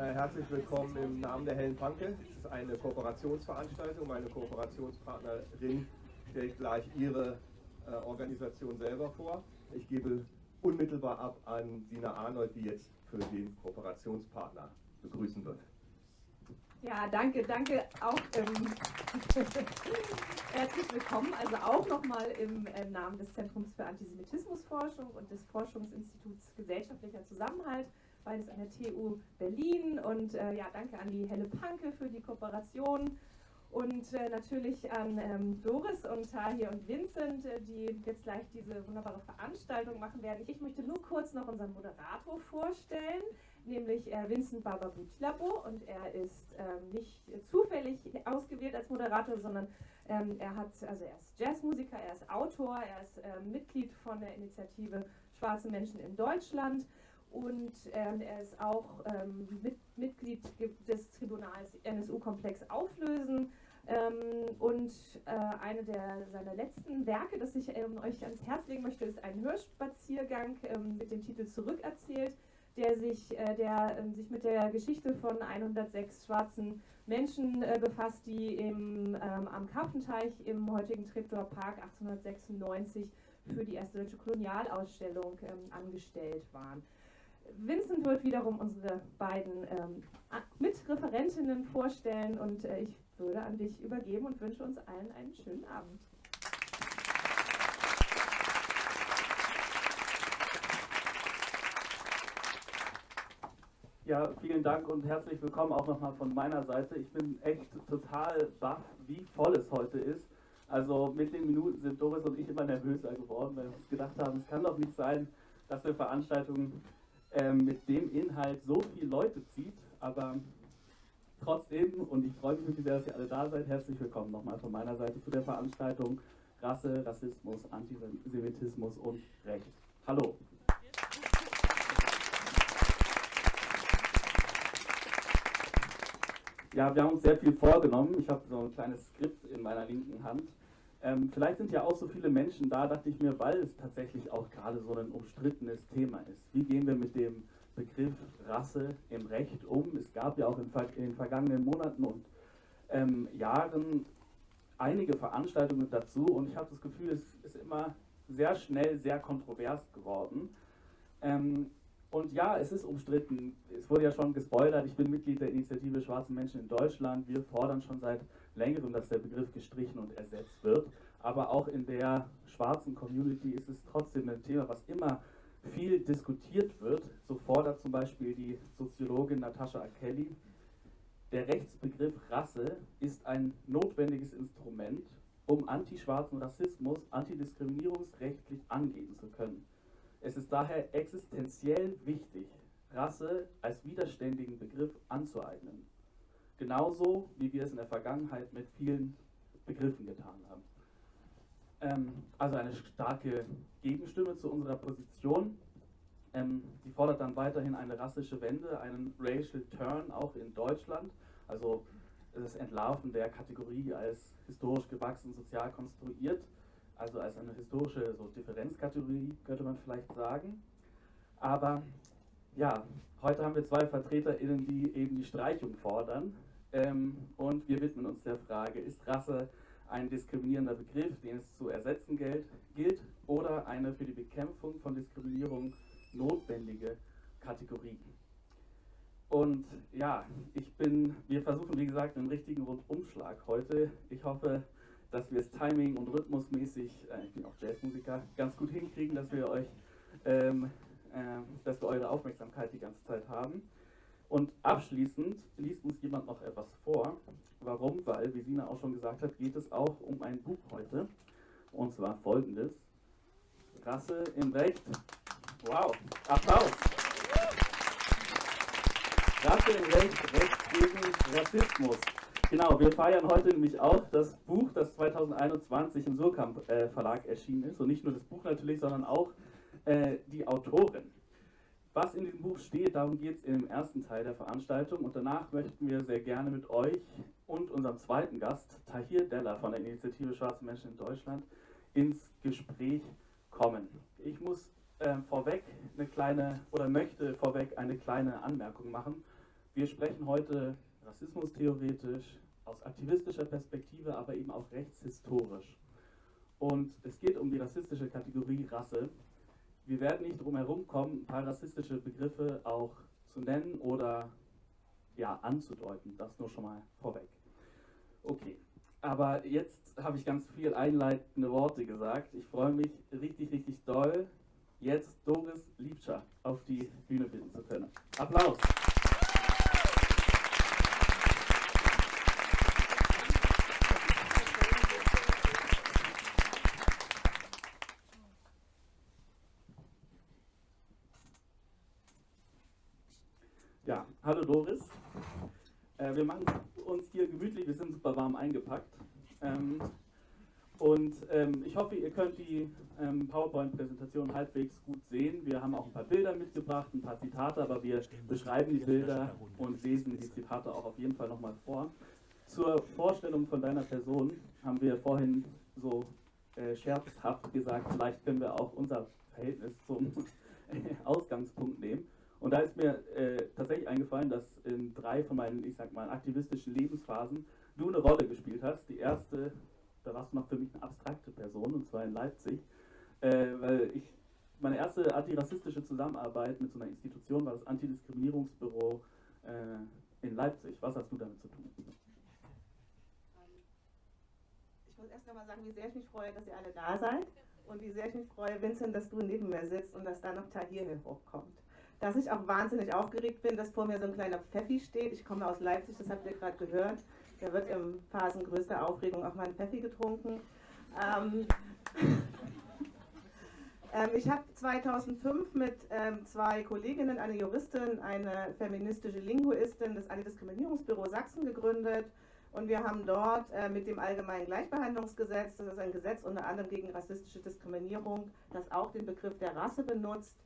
Äh, herzlich willkommen im Namen der Hellen Panke. Es ist eine Kooperationsveranstaltung. Meine Kooperationspartnerin stellt gleich ihre äh, Organisation selber vor. Ich gebe unmittelbar ab an Sina Arnold, die jetzt für den Kooperationspartner begrüßen wird. Ja, danke, danke auch. Ähm, herzlich willkommen, also auch nochmal im äh, Namen des Zentrums für Antisemitismusforschung und des Forschungsinstituts Gesellschaftlicher Zusammenhalt, beides an der TU Berlin. Und äh, ja, danke an die Helle Panke für die Kooperation und äh, natürlich an ähm, Doris und Tahir und Vincent, äh, die jetzt gleich diese wunderbare Veranstaltung machen werden. Ich möchte nur kurz noch unseren Moderator vorstellen, nämlich äh, Vincent Barbabutlabo. Und er ist ähm, nicht zufällig ausgewählt als Moderator, sondern ähm, er hat, also er ist Jazzmusiker, er ist Autor, er ist ähm, Mitglied von der Initiative Schwarze Menschen in Deutschland und ähm, er ist auch ähm, mit, Mitglied des Tribunals NSU-Komplex Auflösen. Ähm, und äh, eine der, seiner letzten Werke, das ich ähm, euch ans Herz legen möchte, ist ein Hörspaziergang ähm, mit dem Titel Zurückerzählt, der sich, äh, der, ähm, sich mit der Geschichte von 106 schwarzen Menschen äh, befasst, die im, am Karpfenteich im heutigen Treptower Park 1896 für die erste deutsche Kolonialausstellung angestellt waren. Vincent wird wiederum unsere beiden ähm, Mitreferentinnen vorstellen und äh, ich würde an dich übergeben und wünsche uns allen einen schönen Abend. Ja, vielen Dank und herzlich willkommen auch nochmal von meiner Seite. Ich bin echt total baff, wie voll es heute ist. Also mit den Minuten sind Doris und ich immer nervöser geworden, weil wir uns gedacht haben, es kann doch nicht sein, dass eine Veranstaltung ähm, mit dem Inhalt so viele Leute zieht, aber trotzdem, und ich freue mich wirklich sehr, dass ihr alle da seid, herzlich willkommen nochmal von meiner Seite zu der Veranstaltung Rasse, Rassismus, Antisemitismus und Recht. Hallo. Ja, wir haben uns sehr viel vorgenommen. Ich habe so ein kleines Skript in meiner linken Hand. Ähm, vielleicht sind ja auch so viele Menschen da, dachte ich mir, weil es tatsächlich auch gerade so ein umstrittenes Thema ist. Wie gehen wir mit dem Begriff Rasse im Recht um? Es gab ja auch in, in den vergangenen Monaten und ähm, Jahren einige Veranstaltungen dazu und ich habe das Gefühl, es ist immer sehr schnell sehr kontrovers geworden. Ähm, und ja, es ist umstritten. Es wurde ja schon gespoilert. Ich bin Mitglied der Initiative Schwarze Menschen in Deutschland. Wir fordern schon seit längerem, dass der Begriff gestrichen und ersetzt wird. Aber auch in der schwarzen Community ist es trotzdem ein Thema, was immer viel diskutiert wird. So fordert zum Beispiel die Soziologin Natascha Kelly, der Rechtsbegriff Rasse ist ein notwendiges Instrument, um antischwarzen Rassismus antidiskriminierungsrechtlich angehen zu können. Es ist daher existenziell wichtig, Rasse als widerständigen Begriff anzueignen. Genauso wie wir es in der Vergangenheit mit vielen Begriffen getan haben. Ähm, also eine starke Gegenstimme zu unserer Position. Ähm, die fordert dann weiterhin eine rassische Wende, einen Racial Turn auch in Deutschland. Also das Entlarven der Kategorie als historisch gewachsen, sozial konstruiert also als eine historische so Differenzkategorie, könnte man vielleicht sagen. Aber ja, heute haben wir zwei VertreterInnen, die eben die Streichung fordern. Ähm, und wir widmen uns der Frage, ist Rasse ein diskriminierender Begriff, den es zu ersetzen gilt, gilt oder eine für die Bekämpfung von Diskriminierung notwendige Kategorie? Und ja, ich bin, wir versuchen wie gesagt einen richtigen Rundumschlag heute. Ich hoffe, dass wir es timing- und rhythmusmäßig, äh, ich bin auch Jazzmusiker, ganz gut hinkriegen, dass wir euch, ähm, äh, dass wir eure Aufmerksamkeit die ganze Zeit haben. Und abschließend liest uns jemand noch etwas vor. Warum? Weil, wie Sina auch schon gesagt hat, geht es auch um ein Buch heute. Und zwar folgendes: Rasse im Recht. Wow, Applaus! Rasse im Recht, Recht gegen Rassismus. Genau, wir feiern heute nämlich auch das Buch, das 2021 im Surkamp äh, Verlag erschienen ist. Und nicht nur das Buch natürlich, sondern auch äh, die Autorin. Was in diesem Buch steht, darum geht es im ersten Teil der Veranstaltung. Und danach möchten wir sehr gerne mit euch und unserem zweiten Gast, Tahir Della von der Initiative Schwarze Menschen in Deutschland, ins Gespräch kommen. Ich muss äh, vorweg eine kleine oder möchte vorweg eine kleine Anmerkung machen Wir sprechen heute rassismustheoretisch, aus aktivistischer Perspektive, aber eben auch rechtshistorisch. Und es geht um die rassistische Kategorie Rasse. Wir werden nicht drum herum kommen, ein paar rassistische Begriffe auch zu nennen oder ja, anzudeuten. Das nur schon mal vorweg. Okay, aber jetzt habe ich ganz viel einleitende Worte gesagt. Ich freue mich richtig, richtig doll, jetzt Doris Liebscher auf die Bühne bitten zu können. Applaus! Ja, hallo Doris. Äh, wir machen uns hier gemütlich, wir sind super warm eingepackt. Ähm, und ähm, ich hoffe, ihr könnt die ähm, PowerPoint-Präsentation halbwegs gut sehen. Wir haben auch ein paar Bilder mitgebracht, ein paar Zitate, aber wir beschreiben die Bilder und lesen die Zitate auch auf jeden Fall nochmal vor. Zur Vorstellung von deiner Person haben wir vorhin so äh, scherzhaft gesagt, vielleicht können wir auch unser Verhältnis zum Ausgangspunkt nehmen. Und da ist mir äh, tatsächlich eingefallen, dass in drei von meinen, ich sag mal, aktivistischen Lebensphasen du eine Rolle gespielt hast. Die erste, da warst du noch für mich eine abstrakte Person, und zwar in Leipzig, äh, weil ich meine erste antirassistische Zusammenarbeit mit so einer Institution war das Antidiskriminierungsbüro äh, in Leipzig. Was hast du damit zu tun? Ich muss erst einmal sagen, wie sehr ich mich freue, dass ihr alle da seid und wie sehr ich mich freue, Vincent, dass du neben mir sitzt und dass da noch Tahir hochkommt dass ich auch wahnsinnig aufgeregt bin, dass vor mir so ein kleiner Pfeffi steht. Ich komme aus Leipzig, das habt ihr gerade gehört. Da wird in Phasen größter Aufregung auch mal ein Pfeffi getrunken. Ähm, ähm, ich habe 2005 mit ähm, zwei Kolleginnen, eine Juristin, eine feministische Linguistin, das Antidiskriminierungsbüro Sachsen gegründet. Und wir haben dort äh, mit dem Allgemeinen Gleichbehandlungsgesetz, das ist ein Gesetz unter anderem gegen rassistische Diskriminierung, das auch den Begriff der Rasse benutzt,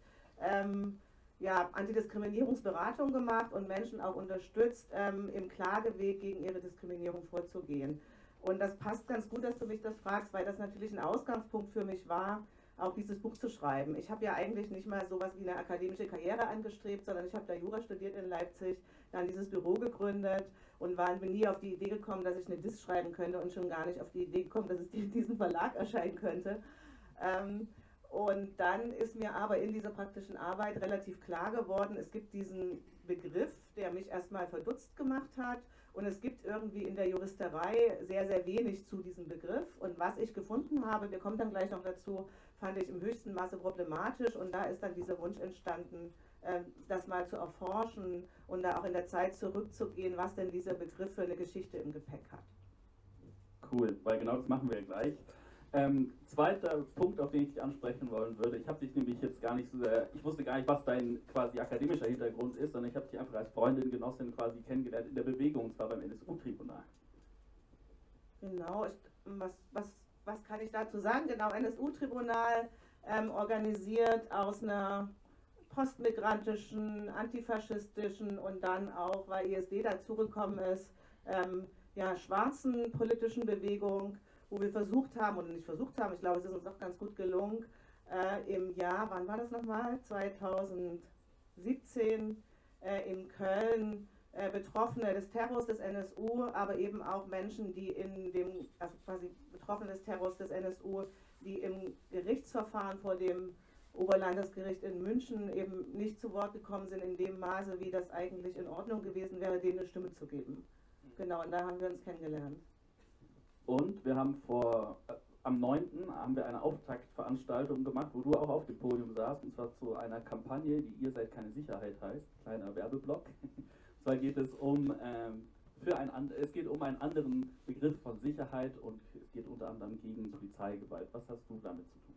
ähm, ja, Antidiskriminierungsberatung gemacht und Menschen auch unterstützt, ähm, im Klageweg gegen ihre Diskriminierung vorzugehen. Und das passt ganz gut, dass du mich das fragst, weil das natürlich ein Ausgangspunkt für mich war, auch dieses Buch zu schreiben. Ich habe ja eigentlich nicht mal sowas wie eine akademische Karriere angestrebt, sondern ich habe da Jura studiert in Leipzig, dann dieses Büro gegründet und war, bin nie auf die Idee gekommen, dass ich eine Diss schreiben könnte und schon gar nicht auf die Idee gekommen, dass es in diesem Verlag erscheinen könnte. Ähm, und dann ist mir aber in dieser praktischen Arbeit relativ klar geworden, es gibt diesen Begriff, der mich erstmal verdutzt gemacht hat. Und es gibt irgendwie in der Juristerei sehr, sehr wenig zu diesem Begriff. Und was ich gefunden habe, wir kommen dann gleich noch dazu, fand ich im höchsten Maße problematisch. Und da ist dann dieser Wunsch entstanden, ähm, das mal zu erforschen und da auch in der Zeit zurückzugehen, was denn dieser Begriff für eine Geschichte im Gepäck hat. Cool, weil genau das machen wir gleich. Ähm, zweiter Punkt, auf den ich dich ansprechen wollen würde, ich habe dich nämlich jetzt gar nicht so sehr, ich wusste gar nicht, was dein quasi akademischer Hintergrund ist, sondern ich habe dich einfach als Freundin, Genossin quasi kennengelernt in der Bewegung, und zwar beim NSU-Tribunal. Genau, ich, was, was, was kann ich dazu sagen? Genau, NSU-Tribunal ähm, organisiert aus einer postmigrantischen, antifaschistischen und dann auch, weil ISD dazugekommen ist, ähm, ja, schwarzen politischen Bewegung wo wir versucht haben, oder nicht versucht haben, ich glaube, es ist uns auch ganz gut gelungen, äh, im Jahr, wann war das nochmal? 2017 äh, in Köln äh, Betroffene des Terrors des NSU, aber eben auch Menschen, die in dem, also quasi Betroffene des Terrors des NSU, die im Gerichtsverfahren vor dem Oberlandesgericht in München eben nicht zu Wort gekommen sind in dem Maße, wie das eigentlich in Ordnung gewesen wäre, denen eine Stimme zu geben. Genau, und da haben wir uns kennengelernt. Und wir haben vor, äh, am 9. haben wir eine Auftaktveranstaltung gemacht, wo du auch auf dem Podium saßt, und zwar zu einer Kampagne, die Ihr seid keine Sicherheit heißt, kleiner Werbeblock. und zwar geht es um, ähm, für ein, es geht um einen anderen Begriff von Sicherheit und es geht unter anderem gegen Polizeigewalt. Was hast du damit zu tun?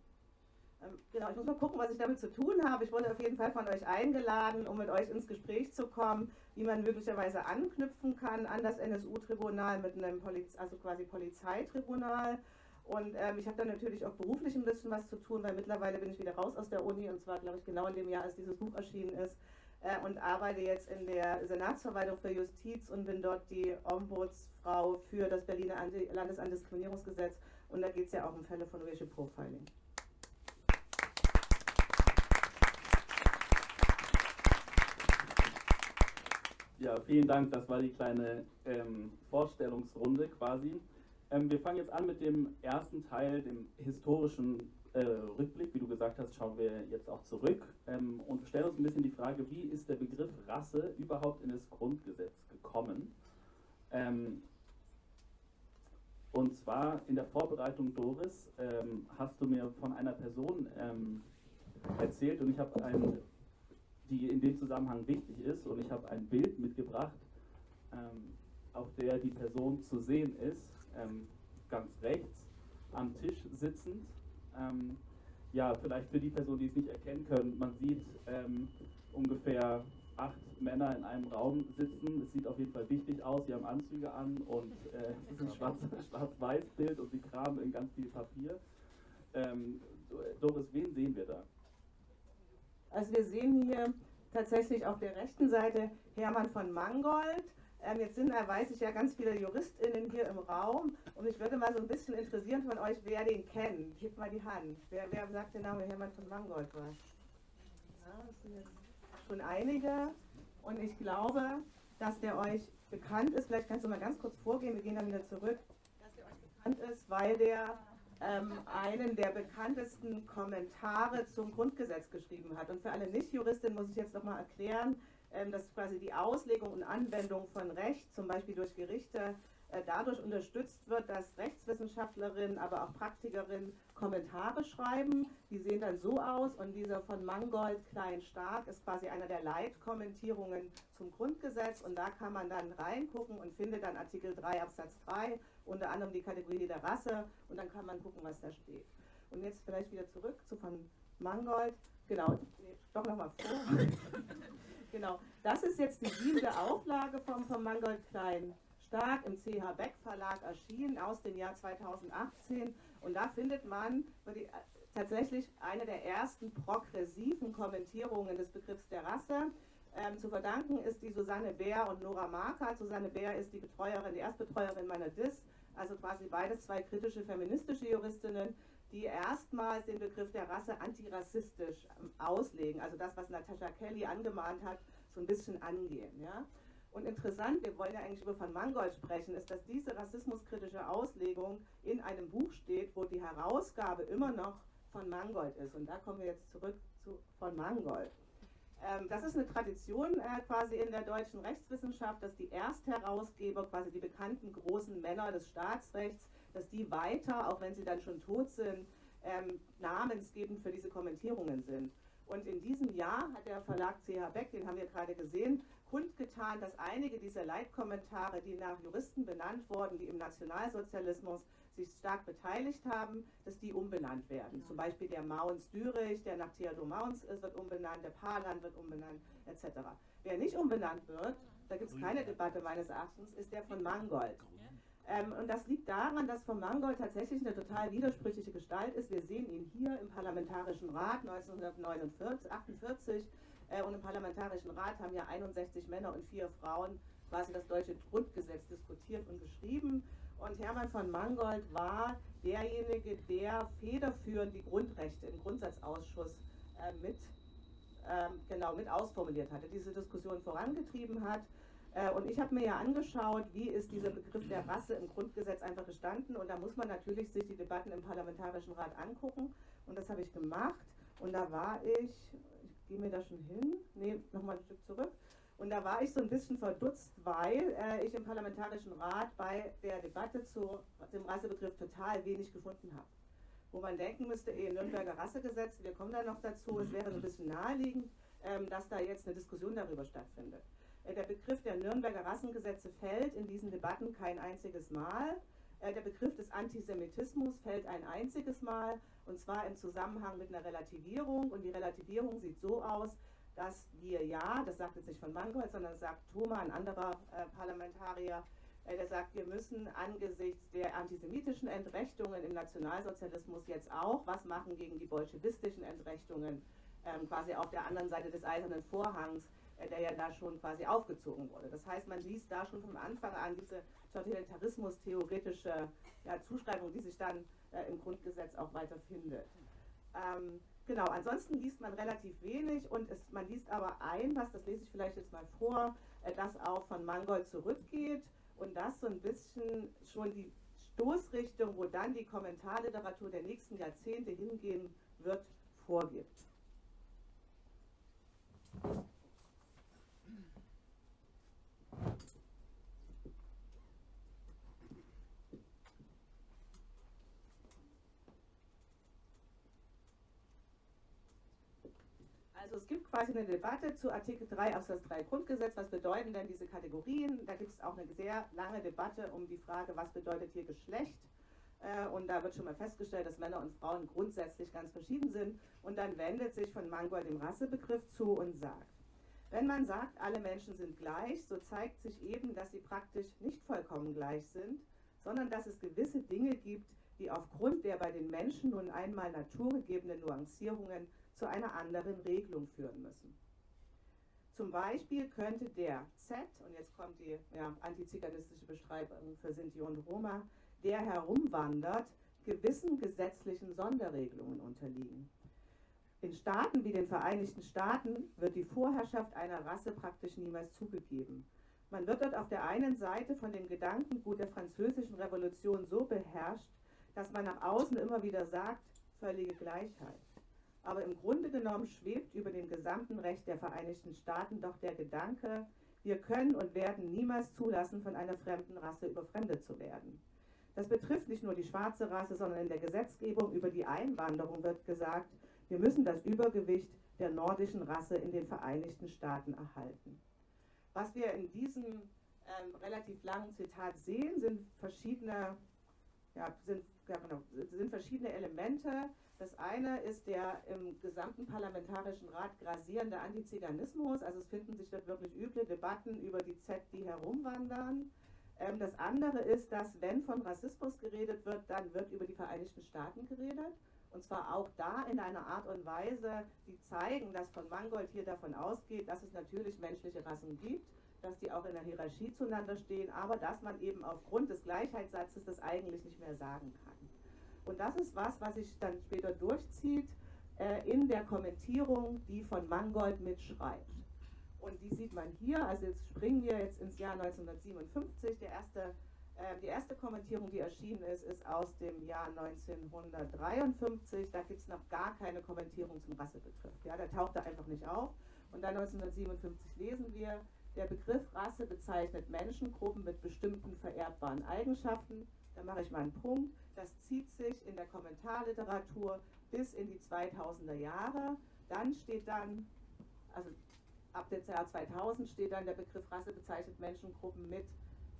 Ähm, genau, ich muss mal gucken, was ich damit zu tun habe. Ich wurde auf jeden Fall von euch eingeladen, um mit euch ins Gespräch zu kommen, wie man möglicherweise anknüpfen kann an das NSU-Tribunal mit einem Poliz also quasi Polizeitribunal. Und ähm, ich habe da natürlich auch beruflich ein bisschen was zu tun, weil mittlerweile bin ich wieder raus aus der Uni und zwar, glaube ich, genau in dem Jahr, als dieses Buch erschienen ist äh, und arbeite jetzt in der Senatsverwaltung für Justiz und bin dort die Ombudsfrau für das Berliner Landesantidiskriminierungsgesetz und da geht es ja auch um Fälle von Racial Profiling. Ja, vielen Dank. Das war die kleine ähm, Vorstellungsrunde quasi. Ähm, wir fangen jetzt an mit dem ersten Teil, dem historischen äh, Rückblick. Wie du gesagt hast, schauen wir jetzt auch zurück ähm, und stellen uns ein bisschen die Frage, wie ist der Begriff Rasse überhaupt in das Grundgesetz gekommen? Ähm, und zwar in der Vorbereitung, Doris, ähm, hast du mir von einer Person ähm, erzählt und ich habe ein die in dem Zusammenhang wichtig ist. Und ich habe ein Bild mitgebracht, ähm, auf der die Person zu sehen ist, ähm, ganz rechts am Tisch sitzend. Ähm, ja, vielleicht für die Person, die es nicht erkennen können, man sieht ähm, ungefähr acht Männer in einem Raum sitzen. Es sieht auf jeden Fall wichtig aus. Sie haben Anzüge an und äh, es ist ein Schwarz-Weiß-Bild und sie kramen in ganz viel Papier. Ähm, Doris, wen sehen wir da? Also wir sehen hier tatsächlich auf der rechten Seite Hermann von Mangold. Ähm, jetzt sind, da weiß ich ja, ganz viele JuristInnen hier im Raum und mich würde mal so ein bisschen interessieren von euch, wer den kennt. Gebt mal die Hand. Wer, wer sagt den Namen Hermann von Mangold was? Ja, das sind jetzt schon einige und ich glaube, dass der euch bekannt ist. Vielleicht kannst du mal ganz kurz vorgehen, wir gehen dann wieder zurück. Dass der euch bekannt ist, weil der ähm, einen der bekanntesten Kommentare zum Grundgesetz geschrieben hat. Und für alle Nicht-Juristinnen muss ich jetzt nochmal erklären, ähm, dass quasi die Auslegung und Anwendung von Recht, zum Beispiel durch Gerichte, äh, dadurch unterstützt wird, dass Rechtswissenschaftlerinnen, aber auch Praktikerinnen Kommentare schreiben. Die sehen dann so aus und dieser von Mangold Klein-Stark ist quasi einer der Leitkommentierungen zum Grundgesetz und da kann man dann reingucken und findet dann Artikel 3 Absatz 3, unter anderem die Kategorie der Rasse und dann kann man gucken, was da steht. Und jetzt vielleicht wieder zurück zu von Mangold. Genau, doch nochmal vor. genau, das ist jetzt die siebte Auflage vom, vom Mangold Klein stark im CH Beck Verlag erschienen aus dem Jahr 2018. Und da findet man die, tatsächlich eine der ersten progressiven Kommentierungen des Begriffs der Rasse. Ähm, zu verdanken ist die Susanne Bär und Nora Marker. Susanne Bär ist die Betreuerin, die Erstbetreuerin meiner DIS, also quasi beides zwei kritische feministische Juristinnen, die erstmals den Begriff der Rasse antirassistisch ähm, auslegen. Also das, was Natascha Kelly angemahnt hat, so ein bisschen angehen. Ja? Und interessant, wir wollen ja eigentlich über von Mangold sprechen, ist, dass diese rassismuskritische Auslegung in einem Buch steht, wo die Herausgabe immer noch von Mangold ist. Und da kommen wir jetzt zurück zu von Mangold. Ähm, das ist eine Tradition äh, quasi in der deutschen Rechtswissenschaft, dass die Erstherausgeber, quasi die bekannten großen Männer des Staatsrechts, dass die weiter, auch wenn sie dann schon tot sind, ähm, namensgebend für diese Kommentierungen sind. Und in diesem Jahr hat der Verlag CH Beck, den haben wir gerade gesehen, kundgetan, dass einige dieser Leitkommentare, die nach Juristen benannt wurden, die im Nationalsozialismus sich stark beteiligt haben, dass die umbenannt werden. Zum Beispiel der Mauns Dürich, der nach Theodor Mauns ist, wird umbenannt, der Palan wird umbenannt, etc. Wer nicht umbenannt wird, da gibt es keine Debatte meines Erachtens, ist der von Mangold. Ähm, und das liegt daran, dass von Mangold tatsächlich eine total widersprüchliche Gestalt ist. Wir sehen ihn hier im Parlamentarischen Rat 1948 äh, und im Parlamentarischen Rat haben ja 61 Männer und vier Frauen quasi das deutsche Grundgesetz diskutiert und geschrieben. Und Hermann von Mangold war derjenige, der federführend die Grundrechte im Grundsatzausschuss äh, mit, ähm, genau, mit ausformuliert hatte, diese Diskussion vorangetrieben hat äh, und ich habe mir ja angeschaut, wie ist dieser Begriff der Rasse im Grundgesetz einfach gestanden. Und da muss man natürlich sich die Debatten im Parlamentarischen Rat angucken. Und das habe ich gemacht. Und da war ich, ich gehe mir da schon hin, nee, nochmal ein Stück zurück. Und da war ich so ein bisschen verdutzt, weil äh, ich im Parlamentarischen Rat bei der Debatte zu dem Rassebegriff total wenig gefunden habe. Wo man denken müsste, eh, Nürnberger Rassegesetz, wir kommen da noch dazu, es wäre so ein bisschen naheliegend, ähm, dass da jetzt eine Diskussion darüber stattfindet. Äh, der Begriff der Nürnberger Rassengesetze fällt in diesen Debatten kein einziges Mal. Äh, der Begriff des Antisemitismus fällt ein einziges Mal und zwar im Zusammenhang mit einer Relativierung. Und die Relativierung sieht so aus, dass wir ja, das sagt jetzt nicht von Mangold, sondern das sagt Thoma, ein anderer äh, Parlamentarier, äh, der sagt, wir müssen angesichts der antisemitischen Entrechtungen im Nationalsozialismus jetzt auch was machen gegen die bolschewistischen Entrechtungen, ähm, quasi auf der anderen Seite des Eisernen Vorhangs äh, der ja da schon quasi aufgezogen wurde. Das heißt, man liest da schon von Anfang an diese totalitarismus-theoretische ja, Zuschreibung, die sich dann äh, im Grundgesetz auch weiter findet. Ähm, genau, ansonsten liest man relativ wenig und es, man liest aber ein, was, das lese ich vielleicht jetzt mal vor, äh, das auch von Mangold zurückgeht und das so ein bisschen schon die Stoßrichtung, wo dann die Kommentarliteratur der nächsten Jahrzehnte hingehen wird, vorgibt. Quasi eine Debatte zu Artikel 3 Absatz 3 Grundgesetz. Was bedeuten denn diese Kategorien? Da gibt es auch eine sehr lange Debatte um die Frage, was bedeutet hier Geschlecht? Äh, und da wird schon mal festgestellt, dass Männer und Frauen grundsätzlich ganz verschieden sind. Und dann wendet sich von Mangold dem Rassebegriff zu und sagt, wenn man sagt, alle Menschen sind gleich, so zeigt sich eben, dass sie praktisch nicht vollkommen gleich sind, sondern dass es gewisse Dinge gibt, die aufgrund der bei den Menschen nun einmal naturgegebenen Nuancierungen zu einer anderen Regelung führen müssen. Zum Beispiel könnte der Z, und jetzt kommt die ja, antiziganistische Beschreibung für Sinti und Roma, der herumwandert, gewissen gesetzlichen Sonderregelungen unterliegen. In Staaten wie den Vereinigten Staaten wird die Vorherrschaft einer Rasse praktisch niemals zugegeben. Man wird dort auf der einen Seite von dem Gedankengut der französischen Revolution so beherrscht, dass man nach außen immer wieder sagt, völlige Gleichheit. Aber im Grunde genommen schwebt über dem gesamten Recht der Vereinigten Staaten doch der Gedanke, wir können und werden niemals zulassen, von einer fremden Rasse überfremdet zu werden. Das betrifft nicht nur die schwarze Rasse, sondern in der Gesetzgebung über die Einwanderung wird gesagt, wir müssen das Übergewicht der nordischen Rasse in den Vereinigten Staaten erhalten. Was wir in diesem ähm, relativ langen Zitat sehen, sind verschiedene, ja, sind, ja, genau, sind verschiedene Elemente. Das eine ist der im gesamten Parlamentarischen Rat grasierende Antiziganismus. Also es finden sich dort wirklich üble Debatten über die Z, die herumwandern. Ähm, das andere ist, dass wenn von Rassismus geredet wird, dann wird über die Vereinigten Staaten geredet. Und zwar auch da in einer Art und Weise, die zeigen, dass von Mangold hier davon ausgeht, dass es natürlich menschliche Rassen gibt, dass die auch in der Hierarchie zueinander stehen, aber dass man eben aufgrund des Gleichheitssatzes das eigentlich nicht mehr sagen kann. Und das ist was, was sich dann später durchzieht äh, in der Kommentierung, die von Mangold mitschreibt. Und die sieht man hier, also jetzt springen wir jetzt ins Jahr 1957, der erste ähm, die erste Kommentierung, die erschienen ist, ist aus dem Jahr 1953. Da gibt es noch gar keine Kommentierung zum Rassebegriff. Ja, der tauchte einfach nicht auf. Und dann 1957 lesen wir, der Begriff Rasse bezeichnet Menschengruppen mit bestimmten vererbbaren Eigenschaften. Da mache ich mal einen Punkt. Das zieht sich in der Kommentarliteratur bis in die 2000er Jahre. Dann steht dann, also ab dem Jahr 2000 steht dann der Begriff Rasse bezeichnet Menschengruppen mit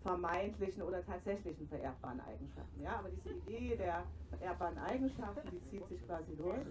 vermeintlichen oder tatsächlichen vererbbaren Eigenschaften. Ja, aber diese Idee der vererbbaren Eigenschaften, die zieht sich quasi durch.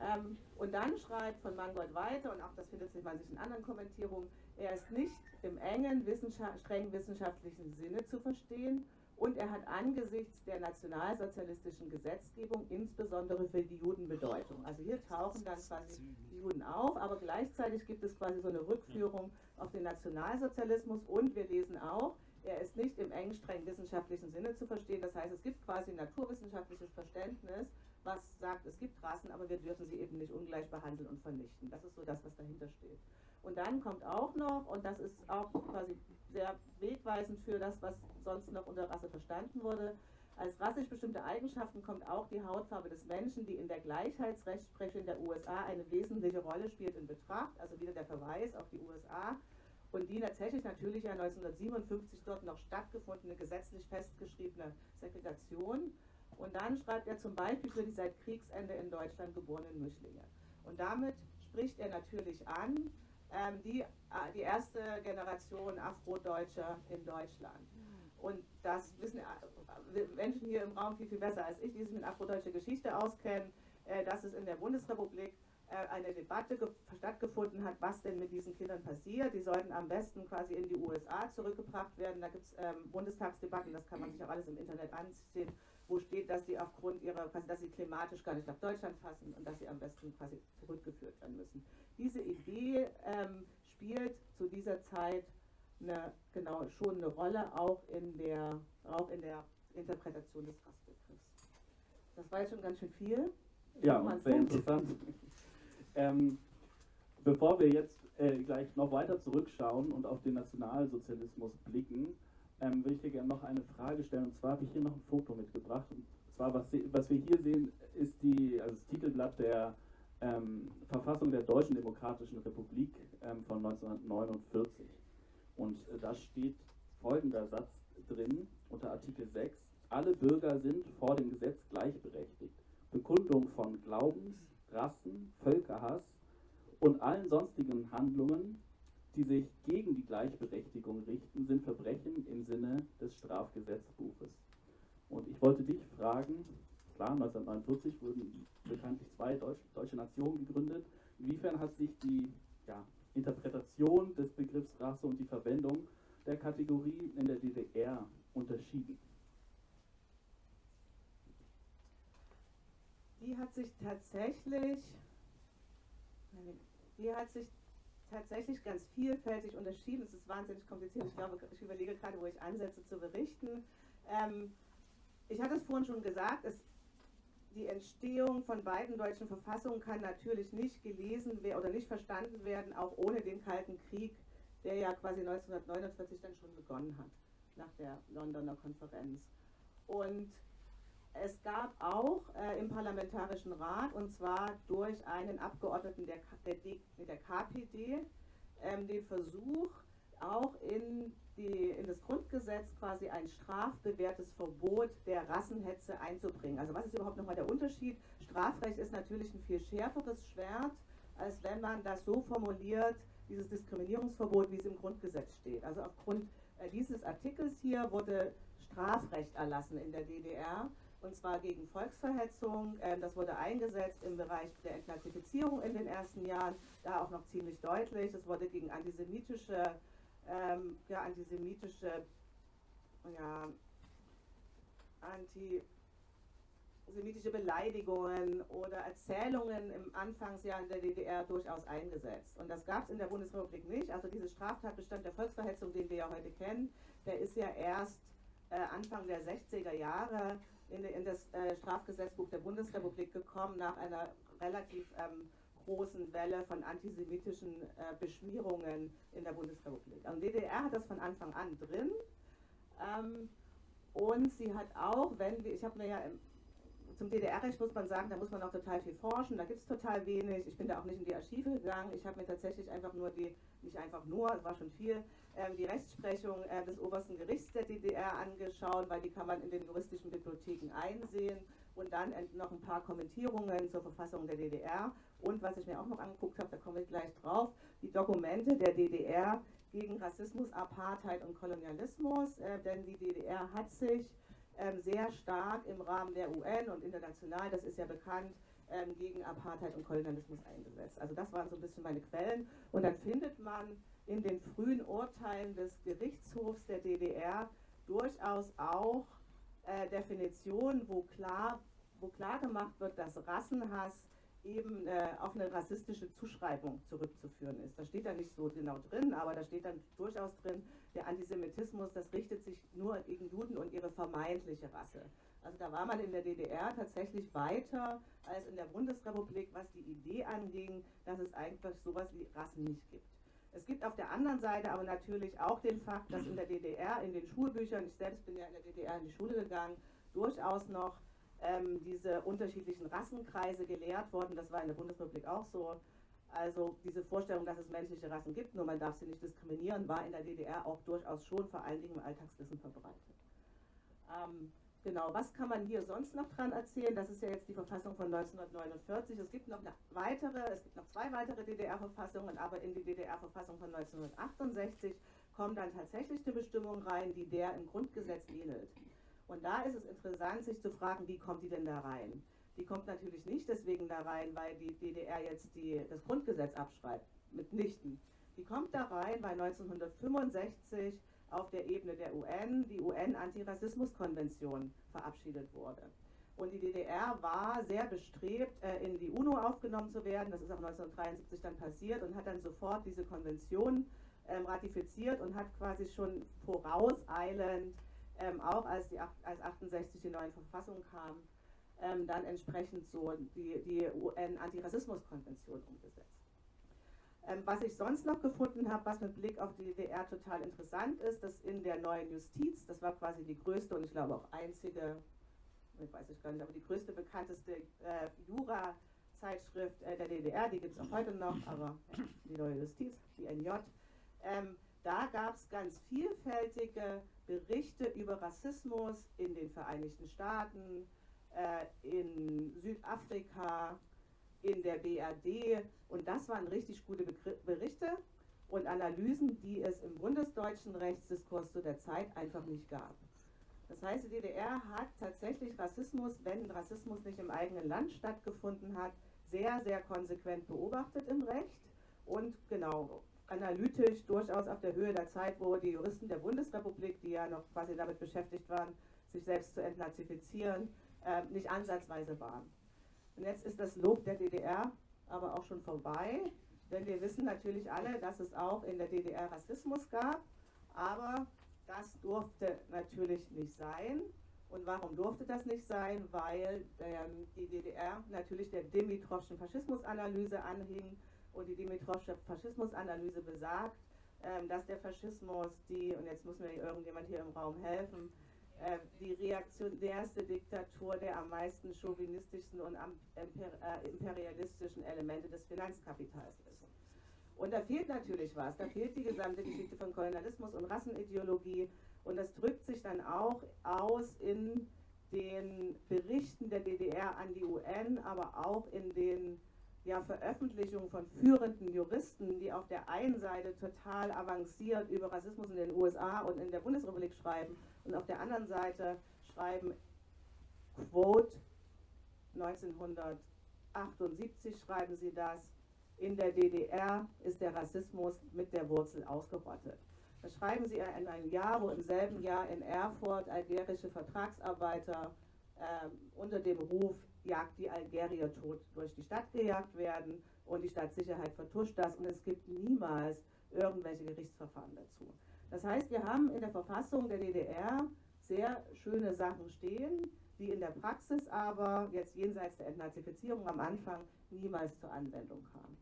Ähm, und dann schreibt von Mangold weiter, und auch das findet man sich in anderen Kommentierungen, er ist nicht im engen, wissenschaft, streng wissenschaftlichen Sinne zu verstehen und er hat angesichts der nationalsozialistischen Gesetzgebung insbesondere für die Juden Bedeutung. Also hier tauchen dann quasi die Juden auf, aber gleichzeitig gibt es quasi so eine Rückführung auf den Nationalsozialismus und wir lesen auch, er ist nicht im eng streng wissenschaftlichen Sinne zu verstehen. Das heißt, es gibt quasi ein naturwissenschaftliches Verständnis, was sagt, es gibt Rassen, aber wir dürfen sie eben nicht ungleich behandeln und vernichten. Das ist so das, was dahinter steht. Und dann kommt auch noch, und das ist auch quasi sehr wegweisend für das, was sonst noch unter Rasse verstanden wurde, als rassisch bestimmte Eigenschaften kommt auch die Hautfarbe des Menschen, die in der Gleichheitsrechtsprechung der USA eine wesentliche Rolle spielt, in Betracht. Also wieder der Verweis auf die USA und die tatsächlich natürlich ja 1957 dort noch stattgefundene gesetzlich festgeschriebene Segregation. Und dann schreibt er zum Beispiel für die seit Kriegsende in Deutschland geborenen Mischlinge. Und damit spricht er natürlich an, ähm, die, äh, die erste Generation Afrodeutscher in Deutschland. Und das wissen äh, Menschen hier im Raum viel, viel besser als ich, die sich mit afrodeutscher Geschichte auskennen, äh, dass es in der Bundesrepublik äh, eine Debatte stattgefunden hat, was denn mit diesen Kindern passiert. Die sollten am besten quasi in die USA zurückgebracht werden. Da gibt es ähm, Bundestagsdebatten, das kann man sich auch alles im Internet ansehen, wo steht, dass sie aufgrund ihrer, dass sie klimatisch gar nicht nach Deutschland passen und dass sie am besten quasi zurückgeführt werden müssen. Diese Idee ähm, spielt zu dieser Zeit eine, genau, schon eine Rolle auch in der, auch in der Interpretation des Rassbegriffs. Das war jetzt schon ganz schön viel. Ja, sehr interessant. ähm, bevor wir jetzt äh, gleich noch weiter zurückschauen und auf den Nationalsozialismus blicken, ähm, würde ich dir gerne noch eine Frage stellen. Und zwar habe ich hier noch ein Foto mitgebracht. Und zwar, was, was wir hier sehen, ist die, also das Titelblatt der ähm, Verfassung der Deutschen Demokratischen Republik ähm, von 1949. Und äh, da steht folgender Satz drin unter Artikel 6. Alle Bürger sind vor dem Gesetz gleichberechtigt. Bekundung von Glaubens, Rassen, Völkerhass und allen sonstigen Handlungen, die sich gegen die Gleichberechtigung richten, sind Verbrechen im Sinne des Strafgesetzbuches. Und ich wollte dich fragen, klar, 1949 wurden bekanntlich zwei Deutsch, deutsche Nationen gegründet. Inwiefern hat sich die ja, Interpretation des Begriffs Rasse und die Verwendung der Kategorie in der DDR unterschieden? Die hat sich tatsächlich, die hat sich tatsächlich ganz vielfältig unterschieden. Es ist wahnsinnig kompliziert. Ich glaube, ich überlege gerade, wo ich ansetze zu berichten. Ähm, ich hatte es vorhin schon gesagt, es, die Entstehung von beiden deutschen Verfassungen kann natürlich nicht gelesen werden oder nicht verstanden werden, auch ohne den Kalten Krieg, der ja quasi 1949 dann schon begonnen hat, nach der Londoner Konferenz. Und es gab auch äh, im Parlamentarischen Rat, und zwar durch einen Abgeordneten der, der, der KPD, ähm, den Versuch, auch in, die, in das Grundgesetz quasi ein strafbewährtes Verbot der Rassenhetze einzubringen. Also was ist überhaupt nochmal der Unterschied? Strafrecht ist natürlich ein viel schärferes Schwert, als wenn man das so formuliert, dieses Diskriminierungsverbot, wie es im Grundgesetz steht. Also aufgrund äh, dieses Artikels hier wurde Strafrecht erlassen in der DDR und zwar gegen Volksverhetzung. Ähm, das wurde eingesetzt im Bereich der Entnazifizierung in den ersten Jahren, da auch noch ziemlich deutlich. Es wurde gegen antisemitische, ähm, ja, antisemitische, ja, antisemitische Beleidigungen oder Erzählungen im Anfangsjahr in der DDR durchaus eingesetzt. Und das gab es in der Bundesrepublik nicht. Also dieser Straftatbestand der Volksverhetzung, den wir ja heute kennen, der ist ja erst äh, Anfang der 60er Jahre in, in das äh, Strafgesetzbuch der Bundesrepublik gekommen nach einer relativ ähm, großen Welle von antisemitischen äh, Beschmierungen in der Bundesrepublik. Und DDR hat das von Anfang an drin. Ähm, und sie hat auch, wenn wir, ich habe mir ja im, zum DDR-Recht muss man sagen, da muss man auch total viel forschen, da gibt es total wenig. Ich bin da auch nicht in die Archive gegangen. Ich habe mir tatsächlich einfach nur die, nicht einfach nur, es war schon viel, die Rechtsprechung äh, des obersten Gerichts der DDR angeschaut, weil die kann man in den juristischen Bibliotheken einsehen. Und dann noch ein paar Kommentierungen zur Verfassung der DDR und was ich mir auch noch angeguckt habe, da komme ich gleich drauf, die Dokumente der DDR gegen Rassismus, Apartheid und Kolonialismus, äh, denn die DDR hat sich ähm, sehr stark im Rahmen der UN und international, das ist ja bekannt, ähm, gegen Apartheid und Kolonialismus eingesetzt. Also das waren so ein bisschen meine Quellen. Und dann findet man in den frühen Urteilen des Gerichtshofs der DDR durchaus auch äh, Definitionen, wo klar, wo klar gemacht wird, dass Rassenhass eben äh, auf eine rassistische Zuschreibung zurückzuführen ist. Da steht da nicht so genau drin, aber da steht dann durchaus drin, der Antisemitismus, das richtet sich nur gegen Juden und ihre vermeintliche Rasse. Also da war man in der DDR tatsächlich weiter als in der Bundesrepublik, was die Idee anging, dass es eigentlich sowas wie Rassen nicht gibt. Es gibt auf der anderen Seite aber natürlich auch den Fakt, dass in der DDR, in den Schulbüchern, ich selbst bin ja in der DDR in die Schule gegangen, durchaus noch ähm, diese unterschiedlichen Rassenkreise gelehrt wurden. Das war in der Bundesrepublik auch so. Also diese Vorstellung, dass es menschliche Rassen gibt, nur man darf sie nicht diskriminieren, war in der DDR auch durchaus schon vor allen Dingen im Alltagswissen verbreitet. Ähm, Genau, was kann man hier sonst noch dran erzählen? Das ist ja jetzt die Verfassung von 1949. Es gibt noch eine weitere, es gibt noch zwei weitere DDR-Verfassungen, aber in die DDR-Verfassung von 1968 kommt dann tatsächlich eine Bestimmung rein, die der im Grundgesetz ähnelt. Und da ist es interessant, sich zu fragen, wie kommt die denn da rein? Die kommt natürlich nicht deswegen da rein, weil die DDR jetzt die, das Grundgesetz abschreibt, mitnichten. Die kommt da rein, weil 1965 auf der Ebene der UN die UN-Antirassismus-Konvention verabschiedet wurde. Und die DDR war sehr bestrebt, äh, in die UNO aufgenommen zu werden. Das ist auch 1973 dann passiert und hat dann sofort diese Konvention ähm, ratifiziert und hat quasi schon vorauseilend, ähm, auch als, die, als 68 die neue Verfassung kam, ähm, dann entsprechend so die, die UN-Antirassismus-Konvention umgesetzt. Ähm, was ich sonst noch gefunden habe, was mit Blick auf die DDR total interessant ist, dass in der neuen Justiz, das war quasi die größte und ich glaube auch einzige, ich weiß ich gar nicht, aber die größte bekannteste äh, Jura-Zeitschrift äh, der DDR, die gibt es auch heute noch, aber die neue Justiz, die NJ, ähm, da gab es ganz vielfältige Berichte über Rassismus in den Vereinigten Staaten, äh, in Südafrika, in der BRD und das waren richtig gute Berichte und Analysen, die es im bundesdeutschen Rechtsdiskurs zu der Zeit einfach nicht gab. Das heißt, die DDR hat tatsächlich Rassismus, wenn Rassismus nicht im eigenen Land stattgefunden hat, sehr, sehr konsequent beobachtet im Recht und genau analytisch durchaus auf der Höhe der Zeit, wo die Juristen der Bundesrepublik, die ja noch quasi damit beschäftigt waren, sich selbst zu entnazifizieren, äh, nicht ansatzweise waren. Und jetzt ist das Lob der DDR aber auch schon vorbei, denn wir wissen natürlich alle, dass es auch in der DDR Rassismus gab, aber das durfte natürlich nicht sein. Und warum durfte das nicht sein? Weil ähm, die DDR natürlich der Dimitrovschen Faschismusanalyse anhing und die Dimitrovsche Faschismusanalyse besagt, ähm, dass der Faschismus die, und jetzt muss mir irgendjemand hier im Raum helfen, äh, die reaktionärste Diktatur der am meisten chauvinistischsten und äh, imperialistischen Elemente des Finanzkapitals ist. Und da fehlt natürlich was. Da fehlt die gesamte Geschichte von Kolonialismus und Rassenideologie. Und das drückt sich dann auch aus in den Berichten der DDR an die UN, aber auch in den ja, Veröffentlichungen von führenden Juristen, die auf der einen Seite total avanciert über Rassismus in den USA und in der Bundesrepublik schreiben und auf der anderen Seite schreiben, Quote, 1978 schreiben sie das, in der DDR ist der Rassismus mit der Wurzel ausgerottet. Das schreiben sie in einem Jahr, wo im selben Jahr in Erfurt algerische Vertragsarbeiter äh, unter dem Ruf Jagd die Algerier tot durch die Stadt gejagt werden und die Stadtsicherheit vertuscht das und es gibt niemals irgendwelche Gerichtsverfahren dazu. Das heißt, wir haben in der Verfassung der DDR sehr schöne Sachen stehen, die in der Praxis aber jetzt jenseits der Entnazifizierung am Anfang niemals zur Anwendung kamen.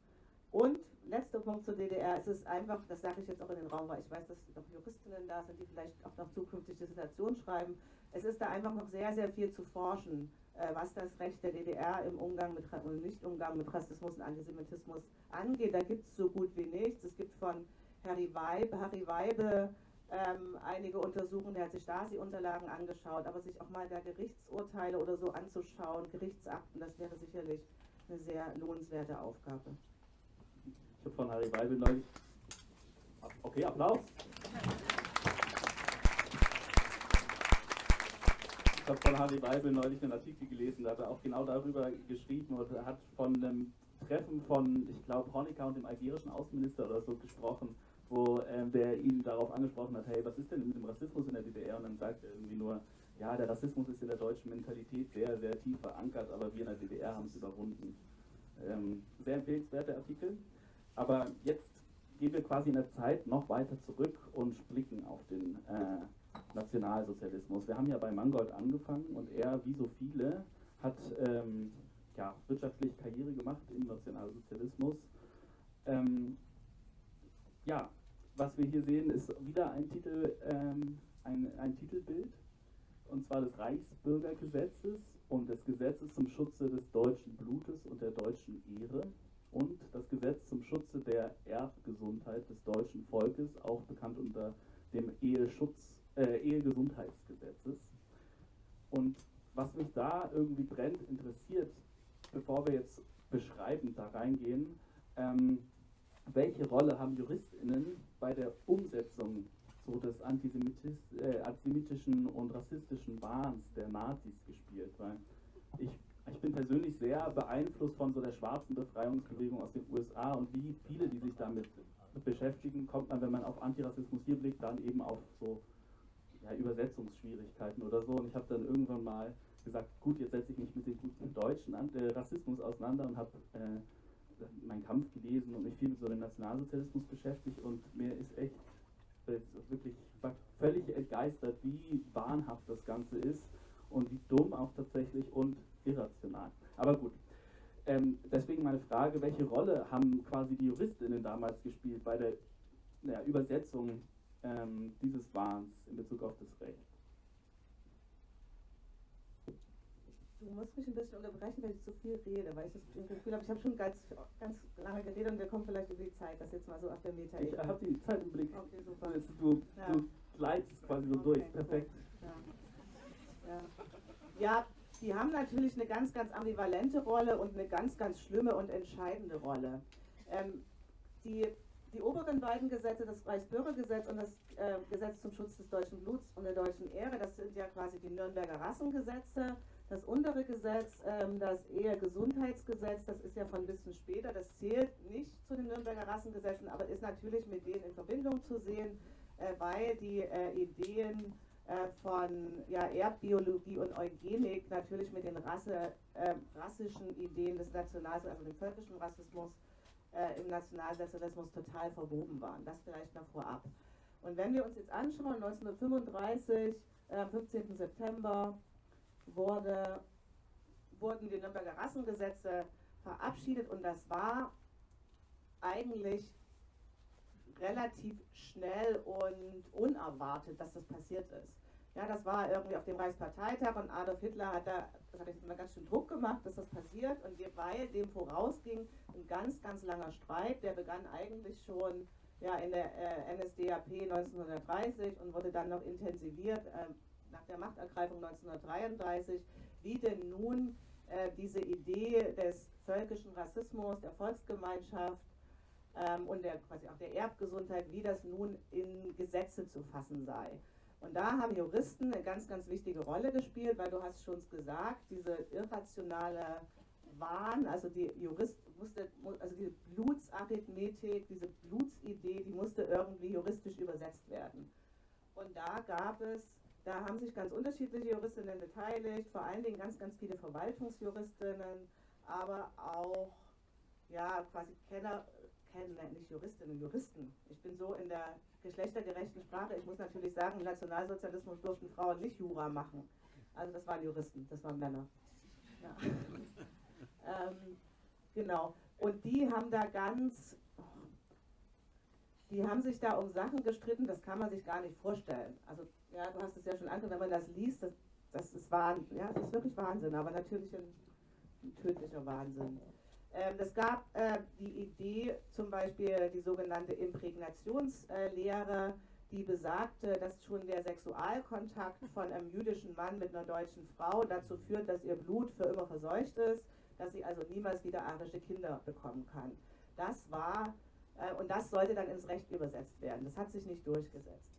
Und letzter Punkt zur DDR, es ist einfach, das sage ich jetzt auch in den Raum, weil ich weiß, dass noch Juristinnen da sind, die vielleicht auch noch zukünftig Dissertation schreiben. Es ist da einfach noch sehr, sehr viel zu forschen, was das Recht der DDR im Umgang mit und Nicht-Umgang mit Rassismus und Antisemitismus angeht. Da gibt es so gut wie nichts. Es gibt von Harry Weibe, Harry Weibe ähm, einige Untersuchungen, der hat sich Stasi-Unterlagen angeschaut, aber sich auch mal da Gerichtsurteile oder so anzuschauen, Gerichtsakten, das wäre sicherlich eine sehr lohnenswerte Aufgabe. Ich habe von Harry Weibe neulich. Okay, Applaus. Ich habe von Harry Weibel neulich einen Artikel gelesen, da hat er auch genau darüber geschrieben und hat von einem Treffen von, ich glaube, Honecker und dem algerischen Außenminister oder so gesprochen, wo ähm, der ihn darauf angesprochen hat, hey, was ist denn mit dem Rassismus in der DDR? Und dann sagt er irgendwie nur, ja, der Rassismus ist in der deutschen Mentalität sehr, sehr tief verankert, aber wir in der DDR haben es überwunden. Ähm, sehr empfehlenswerter Artikel. Aber jetzt gehen wir quasi in der Zeit noch weiter zurück und blicken auf den äh, Nationalsozialismus. Wir haben ja bei Mangold angefangen und er, wie so viele, hat ähm, ja, wirtschaftlich Karriere gemacht im Nationalsozialismus. Ähm, ja, was wir hier sehen, ist wieder ein Titel, ähm, ein, ein Titelbild, und zwar des Reichsbürgergesetzes und des Gesetzes zum Schutze des deutschen Blutes und der deutschen Ehre und das Gesetz zum Schutze der Erbgesundheit des deutschen Volkes, auch bekannt unter dem Eheschutz äh, Ehegesundheitsgesetzes. Und was mich da irgendwie brennend interessiert, bevor wir jetzt beschreibend da reingehen, ähm, welche Rolle haben JuristInnen bei der Umsetzung so des Antisemitis, äh, antisemitischen und rassistischen Wahns der Nazis gespielt? Weil ich, ich bin persönlich sehr beeinflusst von so der schwarzen Befreiungsbewegung aus den USA und wie viele, die sich damit beschäftigen, kommt man, wenn man auf Antirassismus hier blickt, dann eben auf so ja, Übersetzungsschwierigkeiten oder so. Und ich habe dann irgendwann mal gesagt, gut, jetzt setze ich mich mit dem guten deutschen äh, Rassismus auseinander und habe äh, meinen Kampf gelesen und mich viel mit so dem Nationalsozialismus beschäftigt und mir ist echt äh, wirklich völlig entgeistert, wie wahnhaft das Ganze ist und wie dumm auch tatsächlich und irrational. Aber gut, ähm, deswegen meine Frage, welche Rolle haben quasi die Juristinnen damals gespielt bei der ja, Übersetzung ähm, dieses Wahns in Bezug auf das Recht? Du musst mich ein bisschen unterbrechen, wenn ich zu viel rede, weil ich das Gefühl habe, ich habe schon ganz, ganz lange geredet und wir kommen vielleicht über die Zeit, das jetzt mal so auf der meta Ich habe die Zeit im Blick. Okay, super. Also du, Ja. du gleitest quasi so Okay, durch. Perfekt. Ja. Ja. ja, die haben natürlich eine ganz, ganz ambivalente Rolle und eine ganz, ganz schlimme und entscheidende Rolle. Ähm, die, die oberen beiden Gesetze, das Reichsbürgergesetz und das äh, Gesetz zum Schutz des deutschen Bluts und der deutschen Ehre, das sind ja quasi die Nürnberger Rassengesetze. Das untere Gesetz, ähm, das Ehegesundheitsgesetz, das ist ja von ein bisschen später, das zählt nicht zu den Nürnberger Rassengesetzen, aber ist natürlich mit denen in Verbindung zu sehen, äh, weil die äh, Ideen äh, von ja, Erbbiologie und Eugenik natürlich mit den Rasse, äh, rassischen Ideen des Nationals, also dem völkischen Rassismus äh, im Nationalsozialismus total verwoben waren. Das vielleicht noch vorab. Und wenn wir uns jetzt anschauen, 1935, äh, am 15. September, wurde, wurden die Nürnberger Rassengesetze verabschiedet und das war eigentlich relativ schnell und unerwartet, dass das passiert ist. Ja, das war irgendwie auf dem Reichsparteitag und Adolf Hitler hat da, das hat jetzt ganz schön Druck gemacht, dass das passiert und weil dem vorausging ein ganz, ganz langer Streit, der begann eigentlich schon ja, in der äh, NSDAP 1930 und wurde dann noch intensiviert äh, nach der Machtergreifung 1933, wie denn nun äh, diese Idee des völkischen Rassismus, der Volksgemeinschaft ähm, und der, quasi auch der Erbgesundheit, wie das nun in Gesetze zu fassen sei. Und da haben Juristen eine ganz, ganz wichtige Rolle gespielt, weil du hast schon gesagt, diese irrationale Wahn, also die Jurist musste, also die Blutsarithmetik, diese Blutsidee, die musste irgendwie juristisch übersetzt werden. Und da gab es, da haben sich ganz unterschiedliche Juristinnen beteiligt, vor allen Dingen ganz, ganz viele Verwaltungsjuristinnen, aber auch ja, quasi Kenner, Kenner, nicht Juristinnen, Juristen. Ich bin so in der geschlechtergerechten Sprache. Ich muss natürlich sagen, im Nationalsozialismus durften Frauen nicht Jura machen. Also das waren Juristen, das waren Männer. Ja. ähm, genau. Und die haben da ganz, die haben sich da um Sachen gestritten, das kann man sich gar nicht vorstellen. Also, ja, du hast es ja schon angesprochen, wenn man das liest, das, das ist Wahnsinn, ja, das ist wirklich Wahnsinn, aber natürlich ein, ein tödlicher Wahnsinn. Ähm, es gab äh, die Idee, zum Beispiel die sogenannte Imprägnationslehre, die besagte, dass schon der Sexualkontakt von einem jüdischen Mann mit einer deutschen Frau dazu führt, dass ihr Blut für immer verseucht ist, dass sie also niemals wieder arische Kinder bekommen kann. Das war, äh, und das sollte dann ins Recht übersetzt werden. Das hat sich nicht durchgesetzt.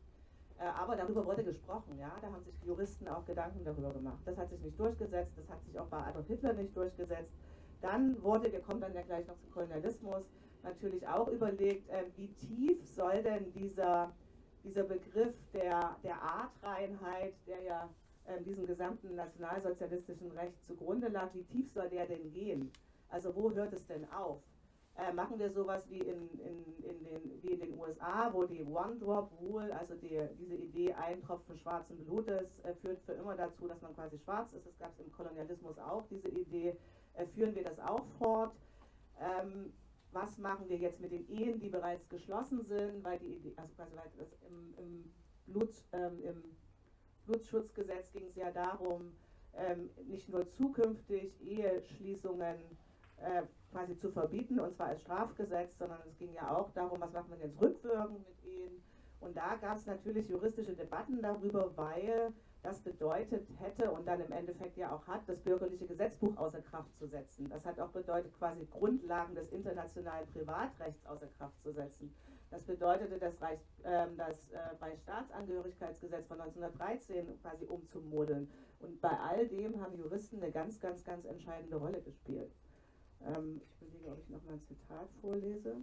Äh, aber darüber wurde gesprochen, ja, da haben sich Juristen auch Gedanken darüber gemacht. Das hat sich nicht durchgesetzt, das hat sich auch bei Adolf Hitler nicht durchgesetzt. Dann wurde, wir kommen dann ja gleich noch zum Kolonialismus, natürlich auch überlegt, äh, wie tief soll denn dieser, dieser Begriff der, der Artreinheit, der ja äh, diesem gesamten nationalsozialistischen Recht zugrunde lag, wie tief soll der denn gehen? Also wo hört es denn auf? Äh, machen wir sowas wie in, in, in, den, wie in den USA, wo die One-Drop-Rule, also die, diese Idee, ein Tropfen schwarzen Blutes äh, führt für immer dazu, dass man quasi schwarz ist. Das gab es im Kolonialismus auch, diese Idee. Äh, führen wir das auch fort? Ähm, was machen wir jetzt mit den Ehen, die bereits geschlossen sind, weil die also quasi weil das im, im, Blut, ähm, im Blutschutzgesetz ging es ja darum, ähm, nicht nur zukünftig Eheschließungen äh, quasi zu verbieten, und zwar als Strafgesetz, sondern es ging ja auch darum, was macht man jetzt rückwirkend mit Ehen. Und da gab es natürlich juristische Debatten darüber, weil das bedeutet hätte und dann im Endeffekt ja auch hat, das bürgerliche Gesetzbuch außer Kraft zu setzen. Das hat auch bedeutet, quasi Grundlagen des internationalen Privatrechts außer Kraft zu setzen. Das bedeutete, das, Reichs, äh, das äh, Reichsstaatsangehörigkeitsgesetz von 1913 quasi umzumodeln. Und bei all dem haben Juristen eine ganz, ganz, ganz entscheidende Rolle gespielt. Ähm, ich überlege, ob ich noch mal ein Zitat vorlese.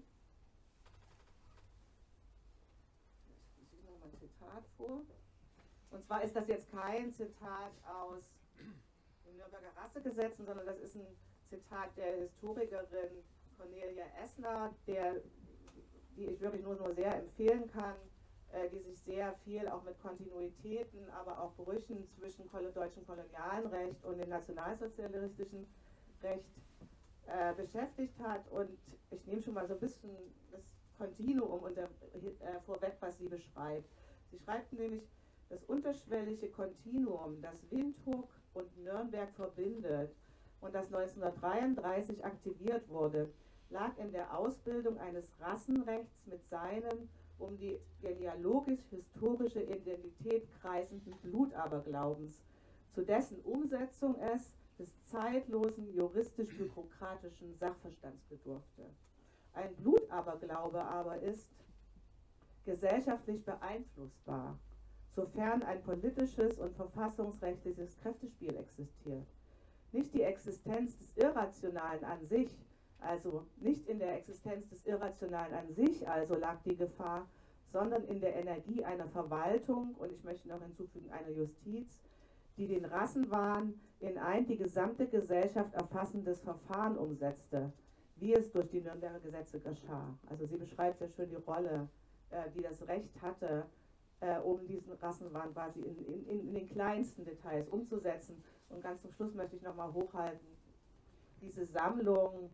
Ich lese noch mal ein Zitat vor. Und zwar ist das jetzt kein Zitat aus den Nürnberger Rassegesetzen, sondern das ist ein Zitat der Historikerin Cornelia Essner, der, die ich wirklich nur, nur sehr empfehlen kann, äh, die sich sehr viel auch mit Kontinuitäten, aber auch Brüchen zwischen deutschem kolonialen Recht und dem nationalsozialistischen Recht äh, beschäftigt hat. Und ich nehme schon mal so ein bisschen das Kontinuum unter, äh, vorweg, was sie beschreibt. Sie schreibt nämlich, das unterschwellige Kontinuum, das Windhoek und Nürnberg verbindet und das 1933 aktiviert wurde, lag in der Ausbildung eines Rassenrechts mit seinem um die genealogisch-historische Identität kreisenden Blutaberglaubens, zu dessen Umsetzung es des zeitlosen juristisch-bürokratischen Sachverstands bedurfte. Ein Blutaberglaube aber ist gesellschaftlich beeinflussbar, sofern ein politisches und verfassungsrechtliches Kräftespiel existiert. Nicht die Existenz des Irrationalen an sich, also nicht in der Existenz des Irrationalen an sich also lag die Gefahr, sondern in der Energie einer Verwaltung und ich möchte noch hinzufügen einer Justiz, die den Rassenwahn in ein die gesamte Gesellschaft erfassendes Verfahren umsetzte, wie es durch die Nürnberger Gesetze geschah. Also sie beschreibt sehr schön die Rolle, äh, die das Recht hatte, äh, um diesen Rassenwahn quasi in, in, in, den kleinsten Details umzusetzen. Und ganz zum Schluss möchte ich nochmal hochhalten, diese Sammlung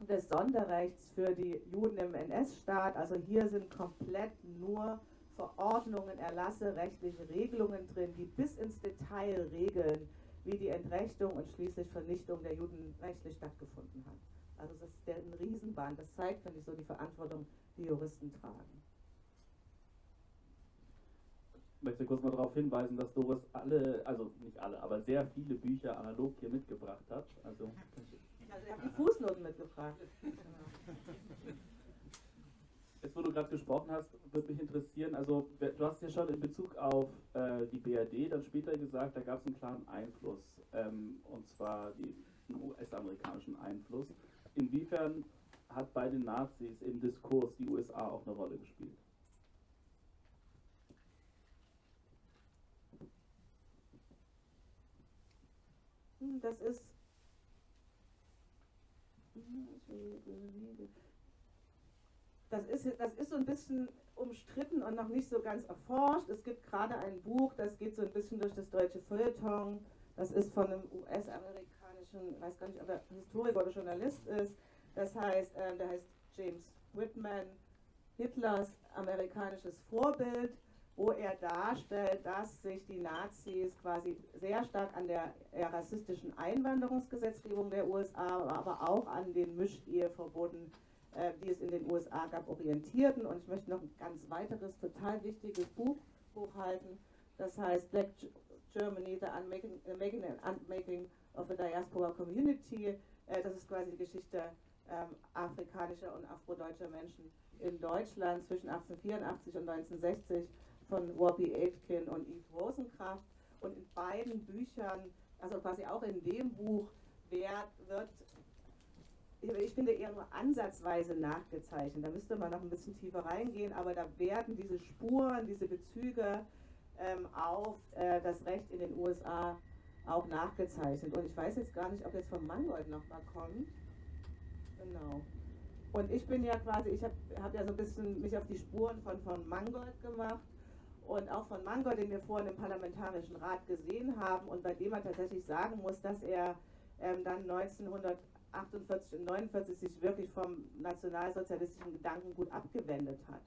des Sonderrechts für die Juden im NS-Staat. Also hier sind komplett nur Verordnungen, Erlasse, rechtliche Regelungen drin, die bis ins Detail regeln, wie die Entrechtung und schließlich Vernichtung der Juden rechtlich stattgefunden hat. Also das ist ein Riesenband. Das zeigt, finde ich, so die Verantwortung, die Juristen tragen. Ich möchte kurz mal darauf hinweisen, dass Doris alle, also nicht alle, aber sehr viele Bücher analog hier mitgebracht hat. Also, also ich habe die Fußnoten mitgebracht. Jetzt, wo du gerade gesprochen hast, würde mich interessieren, also du hast ja schon in Bezug auf äh, die BRD dann später gesagt, da gab es einen klaren Einfluss, ähm, und zwar die, einen US-amerikanischen Einfluss. Inwiefern hat bei den Nazis im Diskurs die USA auch eine Rolle gespielt? Das ist das ist, das ist so ein bisschen umstritten und noch nicht so ganz erforscht. Es gibt gerade ein Buch, das geht so ein bisschen durch das deutsche Feuilleton. Das ist von einem US-amerikanischen, weiß gar nicht, ob er Historiker oder Journalist ist. Das heißt, äh, der heißt James Whitman, Hitlers amerikanisches Vorbild, wo er darstellt, dass sich die Nazis quasi sehr stark an der rassistischen Einwanderungsgesetzgebung der USA, aber auch an den Mischeheverboten äh, die es in den USA gab, orientierten. Und ich möchte noch ein ganz weiteres, total wichtiges Buch hochhalten. Das heißt Black Germany, The Unmaking, the Unmaking of the Diaspora Community. Äh, das ist quasi die Geschichte ähm, afrikanischer und afrodeutscher Menschen in Deutschland zwischen 1884 und 1960 von Warby Aitken und Eve Rosenkraft. Und in beiden Büchern, also quasi auch in dem Buch, wird, ich finde eher nur ansatzweise nachgezeichnet. Da müsste man noch ein bisschen tiefer reingehen, aber da werden diese Spuren, diese Bezüge ähm, auf äh, das Recht in den USA auch nachgezeichnet. Und ich weiß jetzt gar nicht, ob jetzt von Mangold nochmal kommt. Genau. Und ich bin ja quasi, ich habe hab ja so ein bisschen mich auf die Spuren von, von Mangold gemacht und auch von Mangold, den wir vorhin im Parlamentarischen Rat gesehen haben und bei dem man tatsächlich sagen muss, dass er ähm, dann 1900 48 und 49 sich wirklich vom nationalsozialistischen Gedankengut abgewendet hat.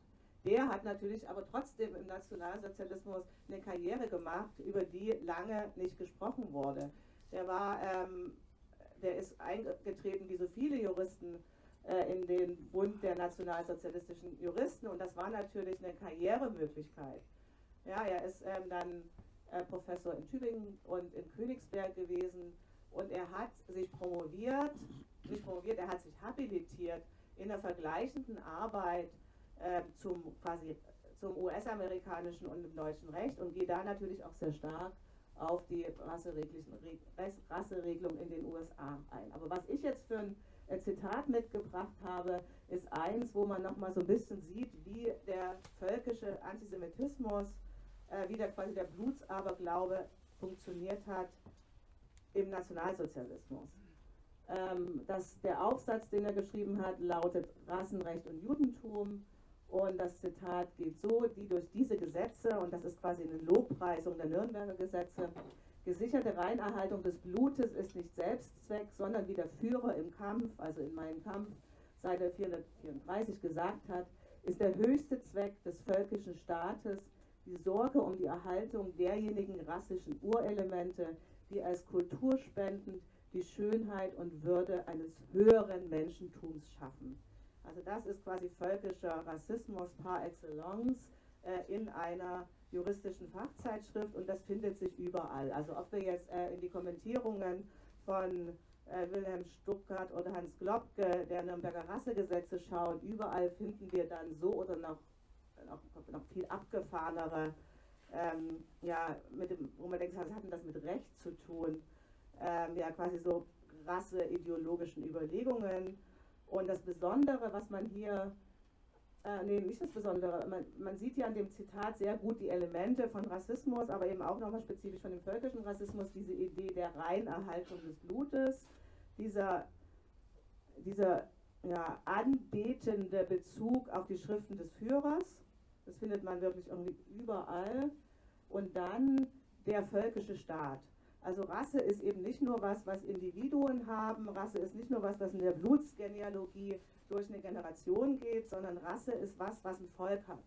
Der hat natürlich aber trotzdem im Nationalsozialismus eine Karriere gemacht, über die lange nicht gesprochen wurde. Der war, ähm, der ist eingetreten wie so viele Juristen äh, in den Bund der nationalsozialistischen Juristen und das war natürlich eine Karrieremöglichkeit. Ja, er ist ähm, dann äh, Professor in Tübingen und in Königsberg gewesen und er hat sich promoviert, nicht promoviert, er hat sich habilitiert in der vergleichenden Arbeit äh, zum quasi zum US-amerikanischen und dem deutschen Recht und geht da natürlich auch sehr stark auf die Rasseregelung in den USA ein. Aber was ich jetzt für ein äh, Zitat mitgebracht habe, ist eins, wo man nochmal so ein bisschen sieht, wie der völkische Antisemitismus, äh, wie der quasi der Blutsaberglaube funktioniert hat im Nationalsozialismus. Ähm, das, der Aufsatz, den er geschrieben hat, lautet Rassenrecht und Judentum. Und das Zitat geht so, die durch diese Gesetze, und das ist quasi eine Lobpreisung der Nürnberger Gesetze, Gesicherte Reinerhaltung des Blutes ist nicht Selbstzweck, sondern wie der Führer im Kampf, also in meinem Kampf, Seite 434 gesagt hat, ist der höchste Zweck des völkischen Staates die Sorge um die Erhaltung derjenigen rassischen Urelemente, die als kulturspendend die Schönheit und Würde eines höheren Menschentums schaffen. Also das ist quasi völkischer Rassismus par excellence äh, in einer juristischen Fachzeitschrift und das findet sich überall. Also ob wir jetzt äh, in die Kommentierungen von äh, Wilhelm Stuckert oder Hans Globke der Nürnberger Rassegesetze schauen, überall finden wir dann so oder noch, noch, noch viel abgefahrenere, ähm, ja, mit dem, wo man denkt, was hat denn das mit Recht zu tun? Ähm, ja, quasi so rasseideologischen Überlegungen. Und das Besondere, was man hier äh, nee, nicht das Besondere. Man, man, sieht ja an dem Zitat sehr gut die Elemente von Rassismus, aber eben auch nochmal spezifisch von dem völkischen Rassismus, diese Idee der Reinerhaltung des Blutes, dieser, dieser ja, anbetende Bezug auf die Schriften des Führers. Das findet man wirklich irgendwie überall. Und dann der völkische Staat. Also Rasse ist eben nicht nur was, was Individuen haben, Rasse ist nicht nur was, was in der Blutsgenealogie durch eine Generation geht, sondern Rasse ist was, was ein Volk hat.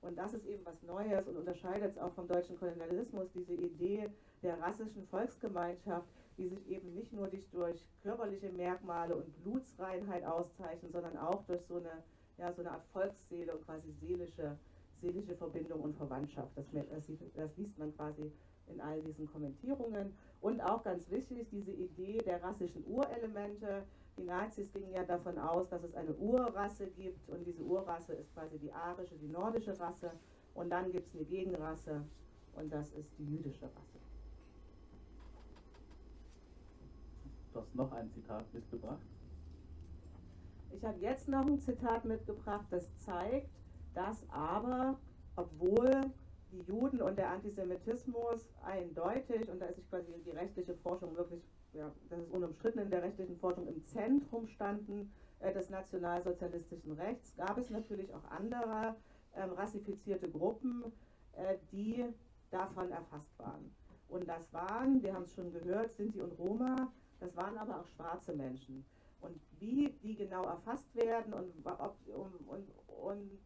Und das ist eben was Neues und unterscheidet es auch vom deutschen Kolonialismus, diese Idee der rassischen Volksgemeinschaft, die sich eben nicht nur durch körperliche Merkmale und Blutsreinheit auszeichnen, sondern auch durch so eine, ja, so eine Art Volksseele und quasi seelische, seelische Verbindung und Verwandtschaft. Das, das, liest man quasi in all diesen Kommentierungen. Und auch ganz wichtig, diese Idee der rassischen Urelemente, die Nazis gingen ja davon aus, dass es eine Urrasse gibt und diese Urrasse ist quasi die arische, die nordische Rasse und dann gibt es eine Gegenrasse und das ist die jüdische Rasse. Du hast noch ein Zitat mitgebracht. Ich habe jetzt noch ein Zitat mitgebracht, das zeigt, dass aber, obwohl die Juden und der Antisemitismus eindeutig, und da ist sich quasi die rechtliche Forschung wirklich ja, das ist unumstritten in der rechtlichen Forschung, im Zentrum standen äh, des nationalsozialistischen Rechts, gab es natürlich auch andere ähm, rassifizierte Gruppen, äh, die davon erfasst waren. Und das waren, wir haben es schon gehört, Sinti und Roma, das waren aber auch schwarze Menschen. Und wie die genau erfasst werden und, ob, und, und, und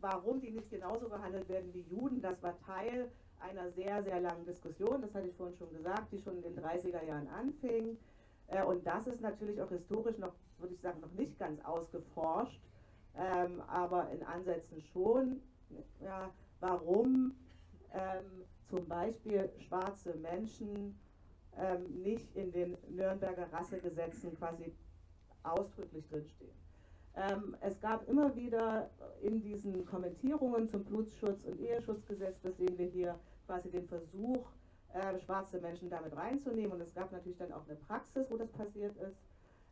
warum die nicht genauso behandelt werden wie Juden, das war Teil einer sehr, sehr langen Diskussion, das hatte ich vorhin schon gesagt, die schon in den 30er Jahren anfing. Äh, und das ist natürlich auch historisch noch, würde ich sagen, noch nicht ganz ausgeforscht, ähm, aber in Ansätzen schon. Ja, warum ähm, zum Beispiel schwarze Menschen ähm, nicht in den Nürnberger Rassegesetzen quasi ausdrücklich drinstehen. Ähm, es gab immer wieder in diesen Kommentierungen zum Blutsschutz- und Eheschutzgesetz, das sehen wir hier, quasi den Versuch, äh, schwarze Menschen damit reinzunehmen. Und es gab natürlich dann auch eine Praxis, wo das passiert ist.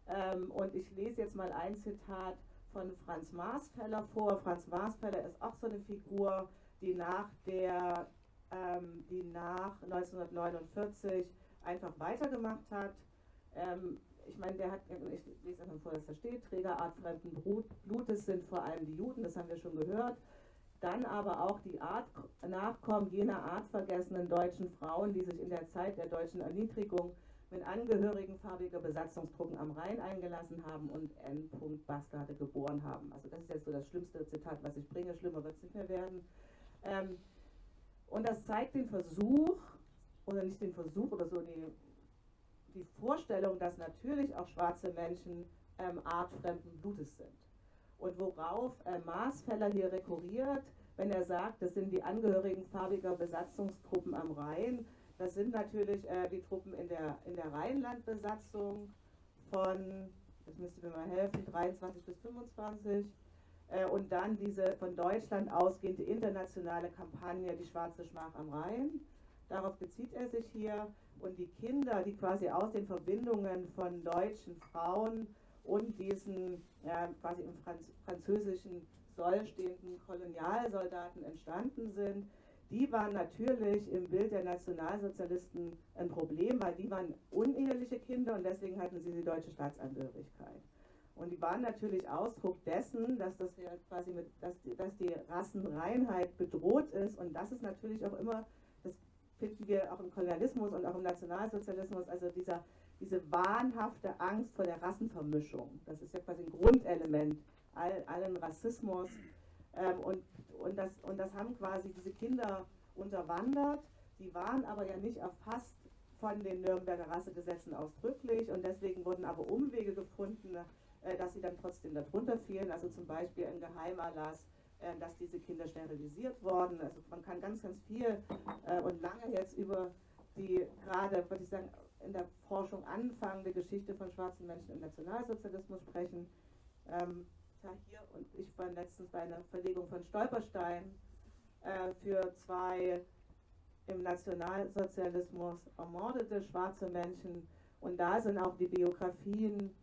Ähm, und ich lese jetzt mal ein Zitat von Franz Marsfeller vor. Franz Marsfeller ist auch so eine Figur, die nach der, ähm, die nach 1949 einfach weitergemacht hat. Ähm, ich meine, der hat, ich lese einfach vor, dass da steht, Träger artfremden Blutes sind vor allem die Juden, das haben wir schon gehört. Dann aber auch die Art, Nachkommen jener artvergessenen deutschen Frauen, die sich in der Zeit der deutschen Erniedrigung mit Angehörigen farbiger Besatzungstruppen am Rhein eingelassen haben und N. Bastarde geboren haben. Also das ist jetzt so das schlimmste Zitat, was ich bringe, schlimmer wird es nicht mehr werden. Ähm, und das zeigt den Versuch, oder nicht den Versuch, oder so die die Vorstellung, dass natürlich auch schwarze Menschen ähm, artfremden Blutes sind. Und worauf äh, Maasfeller hier rekurriert, wenn er sagt, das sind die Angehörigen farbiger Besatzungstruppen am Rhein, das sind natürlich äh, die Truppen in der, in der Rheinlandbesatzung von, das müsste mir mal helfen, 23 bis 25. Äh, und dann diese von Deutschland ausgehende internationale Kampagne, die Schwarze Schmach am Rhein. Darauf bezieht er sich hier und die Kinder, die quasi aus den Verbindungen von deutschen Frauen und diesen ja, quasi im Franz französischen Soll stehenden Kolonialsoldaten entstanden sind, die waren natürlich im Bild der Nationalsozialisten ein Problem, weil die waren uneheliche Kinder und deswegen hatten sie die deutsche Staatsangehörigkeit. Und die waren natürlich Ausdruck dessen, dass das ja quasi mit, dass, dass die Rassenreinheit bedroht ist und das ist natürlich auch immer finden wir auch im Kolonialismus und auch im Nationalsozialismus, also dieser, diese wahnhafte Angst vor der Rassenvermischung. Das ist ja quasi ein Grundelement all, allen Rassismus. Ähm, und, und, das, und das haben quasi diese Kinder unterwandert. Die waren aber ja nicht erfasst von den Nürnberger Rassegesetzen ausdrücklich und deswegen wurden aber Umwege gefunden, äh, dass sie dann trotzdem darunter fielen. Also zum Beispiel ein Geheimerlass dass diese Kinder sterilisiert wurden. Also man kann ganz, ganz viel äh, und lange jetzt über die gerade, würde ich sagen, in der Forschung anfangende Geschichte von schwarzen Menschen im Nationalsozialismus sprechen. Ähm, ja, hier und ich war letztens bei einer Verlegung von Stolperstein äh, für zwei im Nationalsozialismus ermordete schwarze Menschen. Und da sind auch die Biografien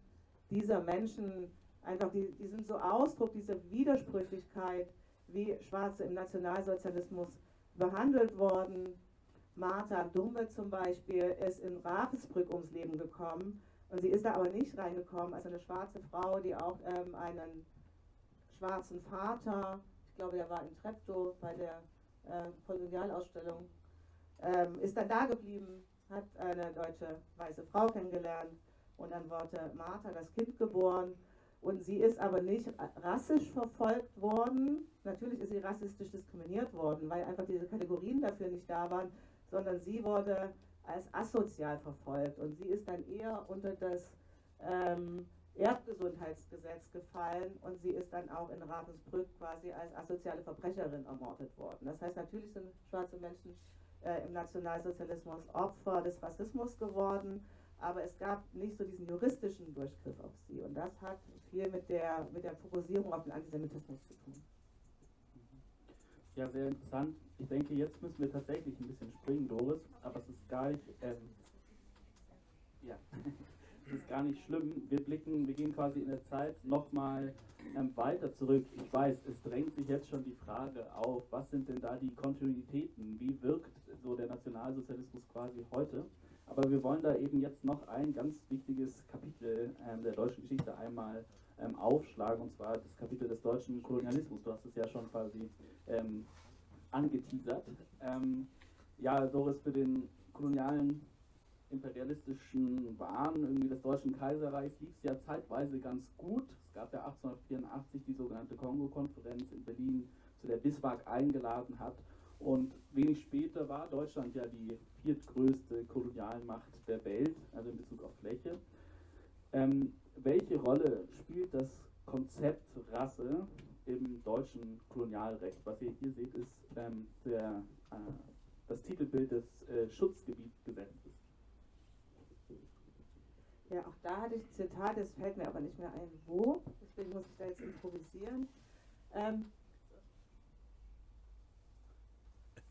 dieser Menschen einfach, die, die sind so Ausdruck dieser Widersprüchlichkeit, wie Schwarze im Nationalsozialismus behandelt worden. Martha Dumbe zum Beispiel ist in Ravensbrück ums Leben gekommen und sie ist da aber nicht reingekommen als eine schwarze Frau, die auch ähm, einen schwarzen Vater, ich glaube, der war in Treptow bei der äh, Kolonialausstellung, ähm, ist dann da geblieben, hat eine deutsche weiße Frau kennengelernt und dann wurde Martha das Kind geboren und sie ist aber nicht rassisch verfolgt worden. Natürlich ist sie rassistisch diskriminiert worden, weil einfach diese Kategorien dafür nicht da waren, sondern sie wurde als asozial verfolgt. Und sie ist dann eher unter das ähm, Erdgesundheitsgesetz gefallen und sie ist dann auch in Ravensbrück quasi als asoziale Verbrecherin ermordet worden. Das heißt, natürlich sind schwarze Menschen äh, im Nationalsozialismus Opfer des Rassismus geworden aber es gab nicht so diesen juristischen Durchgriff auf sie. Und das hat viel mit der, mit der Fokussierung auf den Antisemitismus zu tun. Ja, sehr interessant. Ich denke, jetzt müssen wir tatsächlich ein bisschen springen, Doris, aber es ist gar nicht, ähm, ja, es ist gar nicht schlimm. Wir blicken, wir gehen quasi in der Zeit nochmal ähm, weiter zurück. Ich weiß, es drängt sich jetzt schon die Frage auf, was sind denn da die Kontinuitäten? Wie wirkt so der Nationalsozialismus quasi heute? Aber wir wollen da eben jetzt noch ein ganz wichtiges Kapitel ähm, der deutschen Geschichte einmal ähm, aufschlagen, und zwar das Kapitel des deutschen Kolonialismus. Du hast es ja schon quasi ähm, angeteasert. Ähm, ja, Doris, für den kolonialen imperialistischen Wahn irgendwie des Deutschen Kaiserreichs lief es ja zeitweise ganz gut. Es gab ja 1884 die sogenannte Kongo-Konferenz in Berlin, zu der Bismarck eingeladen hat. Und wenig später war Deutschland ja die viertgrößte Kolonialmacht der Welt, also in Bezug auf Fläche. Ähm, welche Rolle spielt das Konzept Rasse im deutschen Kolonialrecht? Was ihr hier seht, ist ähm, der, äh, das Titelbild des äh, Schutzgebietgesetzes. Ja, auch da hatte ich ein Zitat, das fällt mir aber nicht mehr ein, wo. Deswegen muss ich da jetzt improvisieren. Ähm,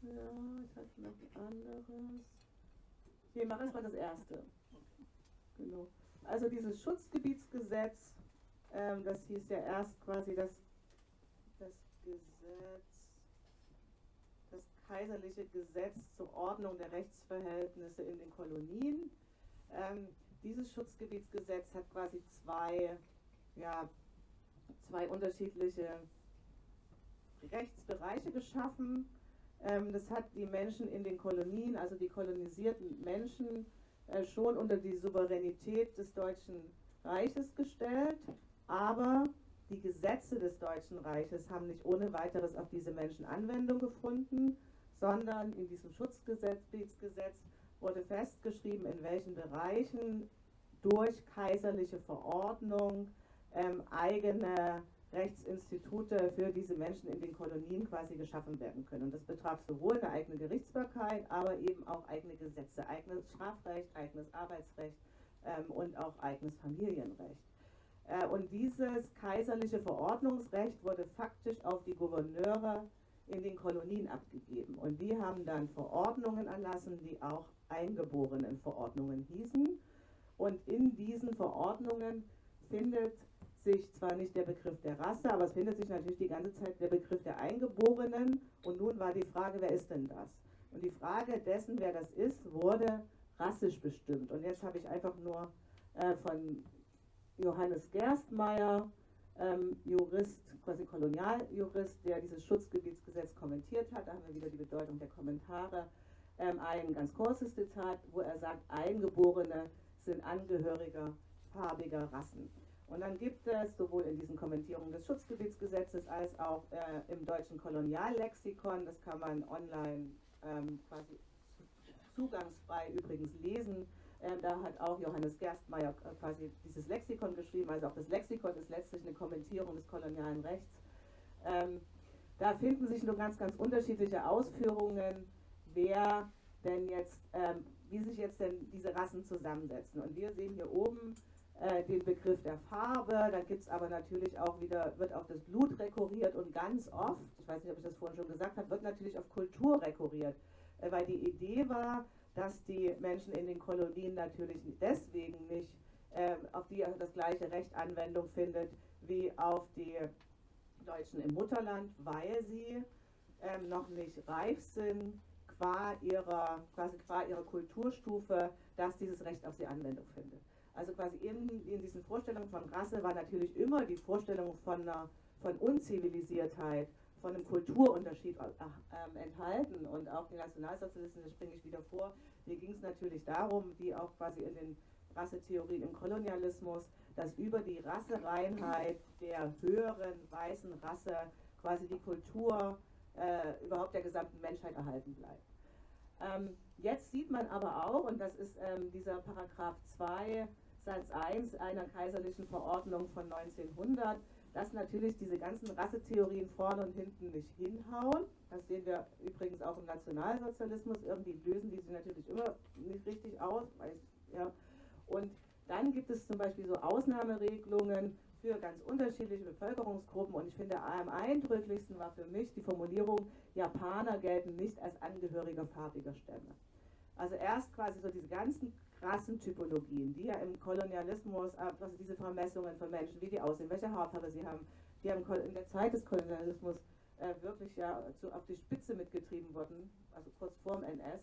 Ja, ich noch ein anderes. Wir machen erstmal das erste. Genau. Also dieses Schutzgebietsgesetz, ähm, das hieß ja erst quasi das, das Gesetz, das kaiserliche Gesetz zur Ordnung der Rechtsverhältnisse in den Kolonien. Ähm, dieses Schutzgebietsgesetz hat quasi zwei, ja, zwei unterschiedliche Rechtsbereiche geschaffen. Ähm, das hat die Menschen in den Kolonien, also die kolonisierten Menschen, äh, schon unter die Souveränität des Deutschen Reiches gestellt, aber die Gesetze des Deutschen Reiches haben nicht ohne weiteres auf diese Menschen Anwendung gefunden, sondern in diesem Schutzgesetz wurde festgeschrieben, in welchen Bereichen durch kaiserliche Verordnung ähm, eigene Rechtsinstitute für diese Menschen in den Kolonien quasi geschaffen werden können. Und das betraf sowohl eine eigene Gerichtsbarkeit, aber eben auch eigene Gesetze, eigenes Strafrecht, eigenes Arbeitsrecht ähm, und auch eigenes Familienrecht. Äh, und dieses kaiserliche Verordnungsrecht wurde faktisch auf die Gouverneure in den Kolonien abgegeben. Und die haben dann Verordnungen erlassen, die auch eingeborenen Verordnungen hießen. Und in diesen Verordnungen findet sich zwar nicht der Begriff der Rasse, aber es findet sich natürlich die ganze Zeit der Begriff der Eingeborenen. Und nun war die Frage, wer ist denn das? Und die Frage dessen, wer das ist, wurde rassisch bestimmt. Und jetzt habe ich einfach nur äh, von Johannes Gerstmeier, ähm, Jurist, quasi Kolonialjurist, der dieses Schutzgebietsgesetz kommentiert hat. Da haben wir wieder die Bedeutung der Kommentare. ähm, ein ganz kurzes Zitat, wo er sagt, Eingeborene sind Angehörige farbiger Rassen. Und dann gibt es sowohl in diesen Kommentierungen des Schutzgebietsgesetzes als auch äh, im deutschen Koloniallexikon, das kann man online ähm, quasi zugangsfrei übrigens lesen, ähm, da hat auch Johannes Gerstmeier äh, quasi dieses Lexikon geschrieben, also auch das Lexikon ist letztlich eine Kommentierung des kolonialen Rechts. Ähm, da finden sich nur ganz, ganz unterschiedliche Ausführungen, wer denn jetzt, ähm, wie sich jetzt denn diese Rassen zusammensetzen. Und wir sehen hier oben äh, den Begriff der Farbe, da gibt es aber natürlich auch wieder, wird auf das Blut rekurriert und ganz oft, ich weiß nicht, ob ich das vorhin schon gesagt habe, wird natürlich auf Kultur rekurriert, äh, weil die Idee war, dass die Menschen in den Kolonien natürlich deswegen nicht äh, auf die das gleiche Recht Anwendung findet wie auf die Deutschen im Mutterland, weil sie ähm, noch nicht reif sind, qua ihrer, quasi qua ihrer Kulturstufe, dass dieses Recht auf sie Anwendung findet. Also quasi in, in diesen Vorstellungen von Rasse war natürlich immer die Vorstellung von, einer, von Unzivilisiertheit, von einem Kulturunterschied äh, enthalten und auch die Nationalsozialisten, das bringe ich wieder vor, hier ging es natürlich darum, wie auch quasi in den Rassetheorien im Kolonialismus, dass über die Rassereinheit der höheren weißen Rasse quasi die Kultur äh, überhaupt der gesamten Menschheit erhalten bleibt. Ähm, jetzt sieht man aber auch, und das ist ähm, dieser Paragraph 2 Satz 1 einer kaiserlichen Verordnung von 1900, dass natürlich diese ganzen Rassetheorien vorne und hinten nicht hinhauen. Das sehen wir übrigens auch im Nationalsozialismus. Irgendwie lösen die sich natürlich immer nicht richtig aus. Weil, ja. Und dann gibt es zum Beispiel so Ausnahmeregelungen für ganz unterschiedliche Bevölkerungsgruppen. Und ich finde, am eindrücklichsten war für mich die Formulierung, Japaner gelten nicht als Angehörige farbiger Stämme. Also erst quasi so diese ganzen Rassentypologien, die ja im Kolonialismus, also diese Vermessungen von Menschen, wie die aussehen, welche Haarfarbe sie haben, die haben in der Zeit des Kolonialismus äh, wirklich ja zu, auf die Spitze mitgetrieben wurden, also kurz vorm NS.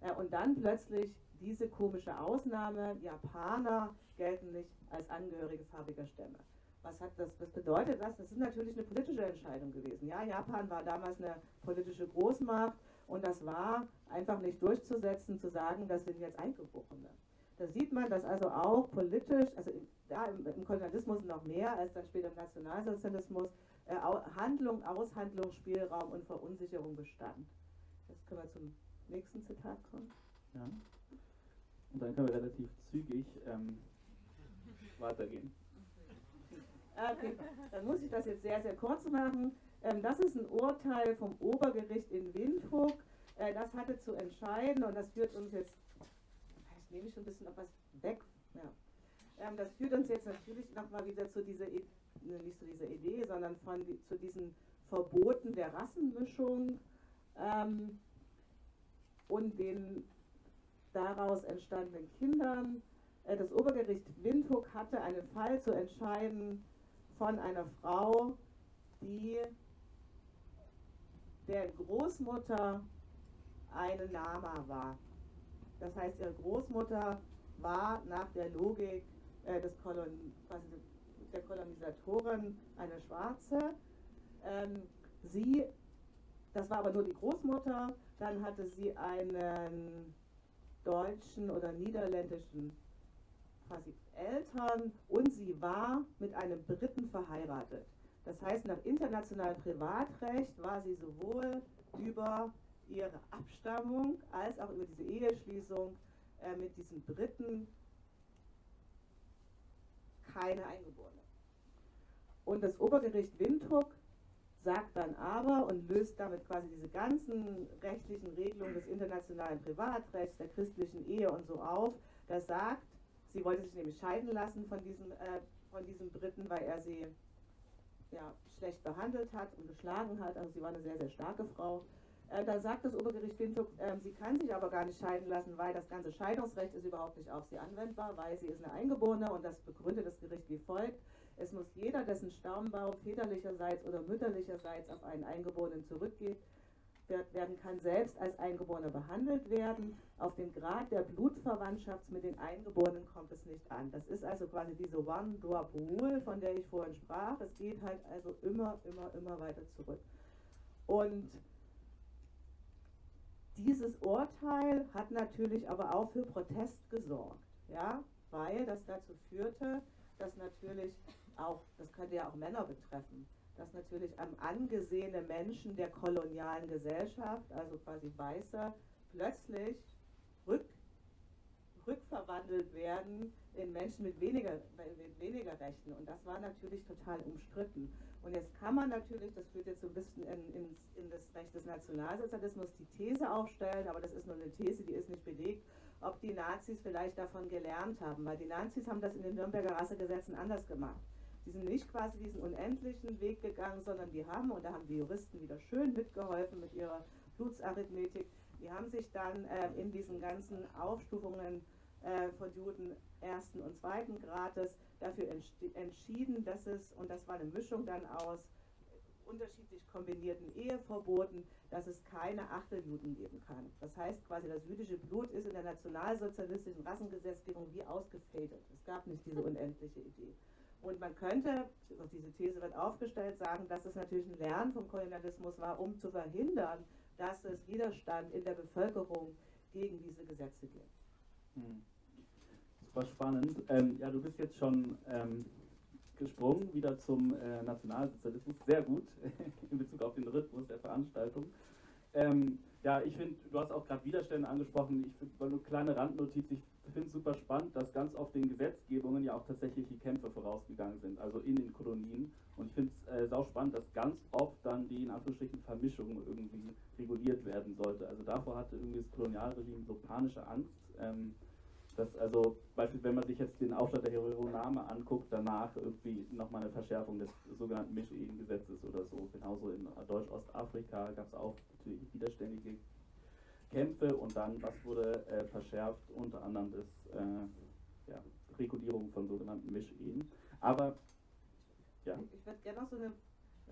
Äh, und dann plötzlich diese komische Ausnahme, Japaner gelten nicht als Angehörige farbiger Stämme. Was, hat das, was bedeutet das? Das ist natürlich eine politische Entscheidung gewesen. Ja, Japan war damals eine politische Großmacht und das war einfach nicht durchzusetzen, zu sagen, das sind jetzt Eingeborene. Da sieht man, dass also auch politisch, also da im, im Kolonialismus noch mehr als dann später im Nationalsozialismus, äh, Handlung, Aushandlungsspielraum und Verunsicherung bestand. Jetzt können wir zum nächsten Zitat kommen. Ja. Und dann können wir relativ zügig ähm, weitergehen. Okay, dann muss ich das jetzt sehr, sehr kurz machen. Ähm, das ist ein Urteil vom Obergericht in Windhoek. Äh, das hatte zu entscheiden und das führt uns jetzt, vielleicht nehme ich schon ein bisschen noch was weg. Ja. Ähm, das führt uns jetzt natürlich nochmal wieder zu dieser, nicht zu dieser Idee, sondern von, zu diesen Verboten der Rassenmischung ähm, und den daraus entstandenen Kindern. Äh, das Obergericht Windhoek hatte einen Fall zu entscheiden von einer Frau, die der Großmutter eine Nama war. Das heißt, ihre Großmutter war nach der Logik äh, des Kolon der Kolonisatoren eine Schwarze. Ähm, sie, das war aber nur die Großmutter, dann hatte sie einen deutschen oder niederländischen quasi Eltern und sie war mit einem Briten verheiratet. Das heißt, nach internationalem Privatrecht war sie sowohl über ihre Abstammung als auch über diese Eheschließung äh, mit diesen Briten keine Eingeborene. Und das Obergericht Windhoek sagt dann aber und löst damit quasi diese ganzen rechtlichen Regelungen des internationalen Privatrechts, der christlichen Ehe und so auf. Das sagt, sie wollte sich nämlich scheiden lassen von diesem, äh, von diesem Briten, weil er sie ja, schlecht behandelt hat und geschlagen hat. Also sie war eine sehr, sehr starke Frau. Äh, da sagt das Obergericht Windhoek, äh, sie kann sich aber gar nicht scheiden lassen, weil das ganze Scheidungsrecht ist überhaupt nicht auf sie anwendbar, weil sie ist eine Eingeborene und das begründet das Gericht wie folgt. Es muss jeder, dessen Stammbaum väterlicherseits oder mütterlicherseits auf einen Eingeborenen zurückgeht, werden kann, selbst als Eingeborene behandelt werden. Auf den Grad der Blutverwandtschaft mit den Eingeborenen kommt es nicht an. Das ist also quasi diese One-Drop-Rule, von der ich vorhin sprach. Es geht halt also immer, immer, immer weiter zurück. Und dieses Urteil hat natürlich aber auch für Protest gesorgt, ja, weil das dazu führte, dass natürlich auch, das könnte ja auch Männer betreffen, dass natürlich am angesehene Menschen der kolonialen Gesellschaft, also quasi Weiße, plötzlich rück, rückverwandelt werden in Menschen mit weniger, mit weniger Rechten. Und das war natürlich total umstritten. Und jetzt kann man natürlich, das führt jetzt so ein bisschen in, in, in das Recht des Nationalsozialismus, die These aufstellen, aber das ist nur eine These, die ist nicht belegt, ob die Nazis vielleicht davon gelernt haben. Weil die Nazis haben das in den Nürnberger Rassegesetzen anders gemacht. Die sind nicht quasi diesen unendlichen Weg gegangen, sondern die haben, und da haben die Juristen wieder schön mitgeholfen mit ihrer Blutsarithmetik, die haben sich dann äh, in diesen ganzen Aufstufungen äh, von Juden ersten und zweiten Grades dafür entschieden, dass es, und das war eine Mischung dann aus unterschiedlich kombinierten Eheverboten, dass es keine Achteljuden geben kann. Das heißt quasi, das jüdische Blut ist in der nationalsozialistischen Rassengesetzgebung wie ausgefädelt. Es gab nicht diese unendliche Idee. Und man könnte, diese These wird aufgestellt, sagen, dass es natürlich ein Lernen vom Kolonialismus war, um zu verhindern, dass es Widerstand in der Bevölkerung gegen diese Gesetze gibt. Hm. Super spannend. Ähm, ja, du bist jetzt schon ähm, gesprungen wieder zum äh, Nationalsozialismus. Sehr gut in Bezug auf den Rhythmus der Veranstaltung. Ähm, ja, ich finde, du hast auch gerade Widerstände angesprochen. Ich finde, eine kleine Randnotiz, ich finde es super spannend, dass ganz oft den Gesetzgebungen ja auch tatsächlich die Kämpfe vorausgegangen sind, also in den Kolonien. Und ich finde es äh, sau spannend, dass ganz oft dann die in Anführungsstrichen Vermischung irgendwie reguliert werden sollte. Also davor hatte irgendwie das Kolonialregime so panische Angst. Ähm, dass also, beispielsweise, wenn man sich jetzt den Aufstand der Heroname anguckt, danach irgendwie nochmal eine Verschärfung des sogenannten Mischehengesetzes oder so. Genauso in Deutsch-Ostafrika gab es auch widerständige Kämpfe und dann, was wurde äh, verschärft? Unter anderem das äh, ja, Regulierung von sogenannten Mischehen. Aber ja. Ich würde gerne noch so eine,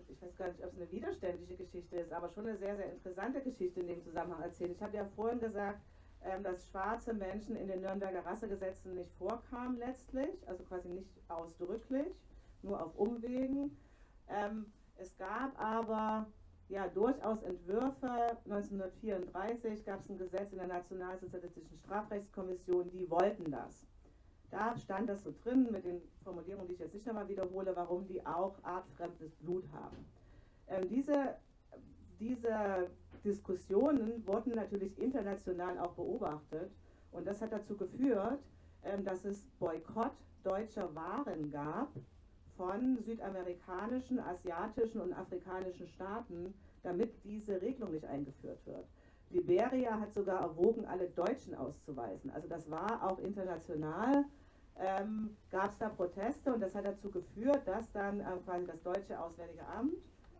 ich weiß gar nicht, ob es eine widerständliche Geschichte ist, aber schon eine sehr, sehr interessante Geschichte in dem Zusammenhang erzählen. Ich habe ja vorhin gesagt, ähm, dass schwarze Menschen in den Nürnberger Rassegesetzen nicht vorkamen letztlich, also quasi nicht ausdrücklich, nur auf Umwegen. Ähm, es gab aber ja durchaus Entwürfe. 1934 gab es ein Gesetz in der Nationalsozialistischen Strafrechtskommission, die wollten das. Da stand das so drin mit den Formulierungen, die ich jetzt nicht nochmal wiederhole, warum die auch artfremdes Blut haben. Ähm, diese, diese Diskussionen wurden natürlich international auch beobachtet und das hat dazu geführt, ähm, dass es Boykott deutscher Waren gab von südamerikanischen, asiatischen und afrikanischen Staaten, damit diese Regelung nicht eingeführt wird. Liberia hat sogar erwogen, alle Deutschen auszuweisen. Also das war auch international, ähm, gab es da Proteste und das hat dazu geführt, dass dann äh, quasi das deutsche Auswärtige Amt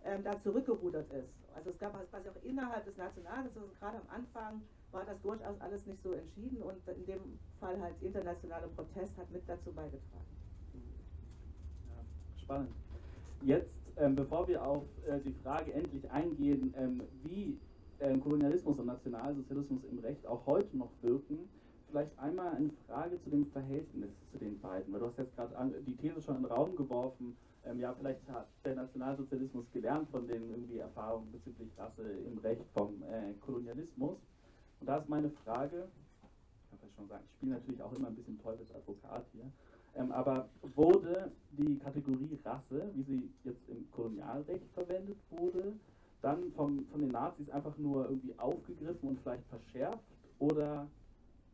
ähm, da zurückgerudert ist. Also es gab quasi auch innerhalb des Nationalgesetzes, gerade am Anfang war das durchaus alles nicht so entschieden und in dem Fall halt internationale Protest hat mit dazu beigetragen. Ja, spannend. Jetzt, ähm, bevor wir auf äh, die Frage endlich eingehen, ähm, wie ähm, Kolonialismus und Nationalsozialismus im Recht auch heute noch wirken, vielleicht einmal eine Frage zu dem Verhältnis zu den beiden, weil du hast jetzt gerade die These schon in den Raum geworfen, ähm, ja, vielleicht hat der Nationalsozialismus gelernt von den irgendwie Erfahrungen bezüglich Rasse im Recht vom äh, Kolonialismus. Und da ist meine Frage, ich kann vielleicht schon sagen, ich spiele natürlich auch immer ein bisschen Teufelsadvokat hier, ähm, aber wurde die Kategorie Rasse, wie sie jetzt im Kolonialrecht verwendet wurde, dann vom, von den Nazis einfach nur irgendwie aufgegriffen und vielleicht verschärft oder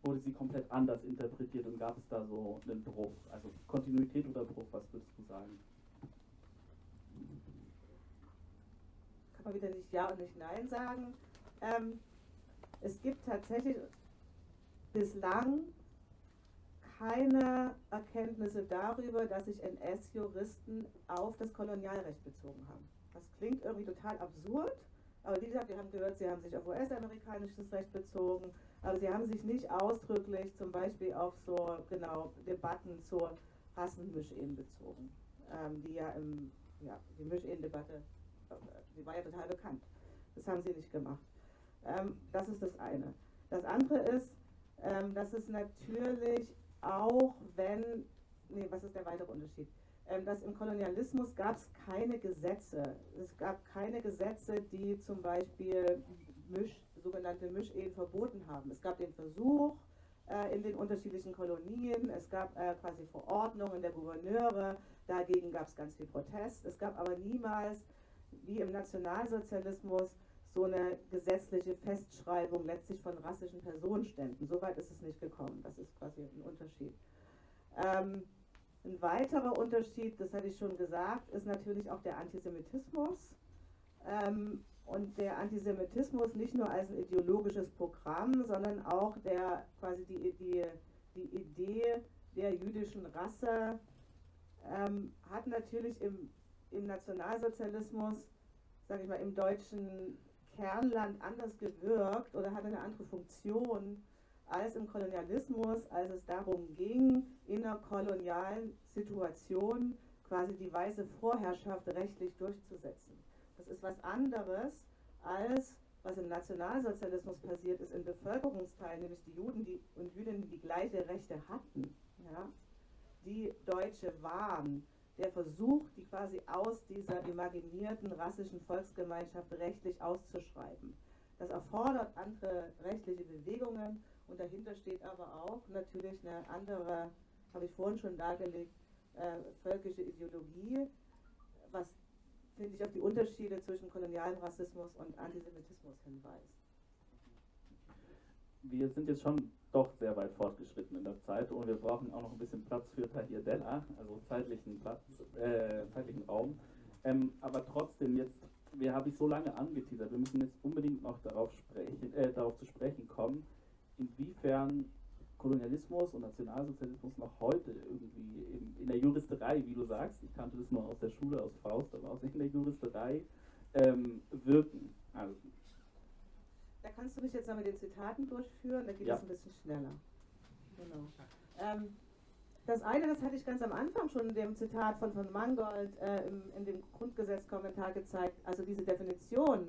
wurde sie komplett anders interpretiert und gab es da so einen Bruch? Also Kontinuität oder Bruch, was würdest du sagen? Kann man wieder nicht Ja und nicht Nein sagen. Ähm, es gibt tatsächlich bislang keine Erkenntnisse darüber, dass sich NS-Juristen auf das Kolonialrecht bezogen haben. Das klingt irgendwie total absurd, aber wie gesagt, wir haben gehört, sie haben sich auf US-amerikanisches Recht bezogen, aber sie haben sich nicht ausdrücklich zum Beispiel auf so genau Debatten zur Rassenmischehen bezogen, ähm, die ja im, ja, die Mischehen-Debatte, die war ja total bekannt. Das haben sie nicht gemacht. Ähm, das ist das eine. Das andere ist, ähm, dass es natürlich auch wenn, nee, was ist der weitere Unterschied? Ähm, dass im Kolonialismus gab es keine Gesetze. Es gab keine Gesetze, die zum Beispiel Misch, sogenannte Mischehen verboten haben. Es gab den Versuch äh, in den unterschiedlichen Kolonien, es gab äh, quasi Verordnungen der Gouverneure, dagegen gab es ganz viel Protest. Es gab aber niemals, wie im Nationalsozialismus, so eine gesetzliche Festschreibung letztlich von rassischen Personenständen. Soweit ist es nicht gekommen. Das ist quasi ein Unterschied. Ähm, ein weiterer Unterschied, das hatte ich schon gesagt, ist natürlich auch der Antisemitismus. Ähm, und der Antisemitismus nicht nur als ein ideologisches Programm, sondern auch der quasi die, die, die Idee der jüdischen Rasse ähm, hat natürlich im, im Nationalsozialismus, sage ich mal, im deutschen Kernland anders gewirkt oder hat eine andere Funktion als im Kolonialismus, als es darum ging, in einer kolonialen Situation quasi die weiße Vorherrschaft rechtlich durchzusetzen. Das ist was anderes als was im Nationalsozialismus passiert ist in Bevölkerungsteilen, nämlich die Juden die, und Jüdinnen, die gleiche Rechte hatten, ja, die Deutsche waren. Der Versuch, die quasi aus dieser imaginierten rassischen Volksgemeinschaft rechtlich auszuschreiben. Das erfordert andere rechtliche Bewegungen und dahinter steht aber auch natürlich eine andere, habe ich vorhin schon dargelegt, äh, völkische Ideologie, was finde ich, auf die Unterschiede zwischen kolonialem Rassismus und Antisemitismus hinweist. Wir sind jetzt schon doch sehr weit fortgeschritten in der Zeit und wir brauchen auch noch ein bisschen Platz für Tahir Della, also zeitlichen Platz, äh, zeitlichen Raum. Ähm, aber trotzdem jetzt, wir habe ich so lange angeteasert, wir müssen jetzt unbedingt noch darauf sprechen, äh, darauf zu sprechen kommen, inwiefern Kolonialismus und Nationalsozialismus noch heute irgendwie in, in, der Juristerei, wie du sagst, ich kannte das nur aus der Schule, aus Faust, aber auch in der Juristerei ähm, wirken. Also, da kannst du mich jetzt mal mit den Zitaten durchführen, da geht es ja. ein bisschen schneller. Genau. Ähm, das eine, das hatte ich ganz am Anfang schon in dem Zitat von, von Mangold äh, im, in dem Grundgesetzkommentar gezeigt, also diese Definition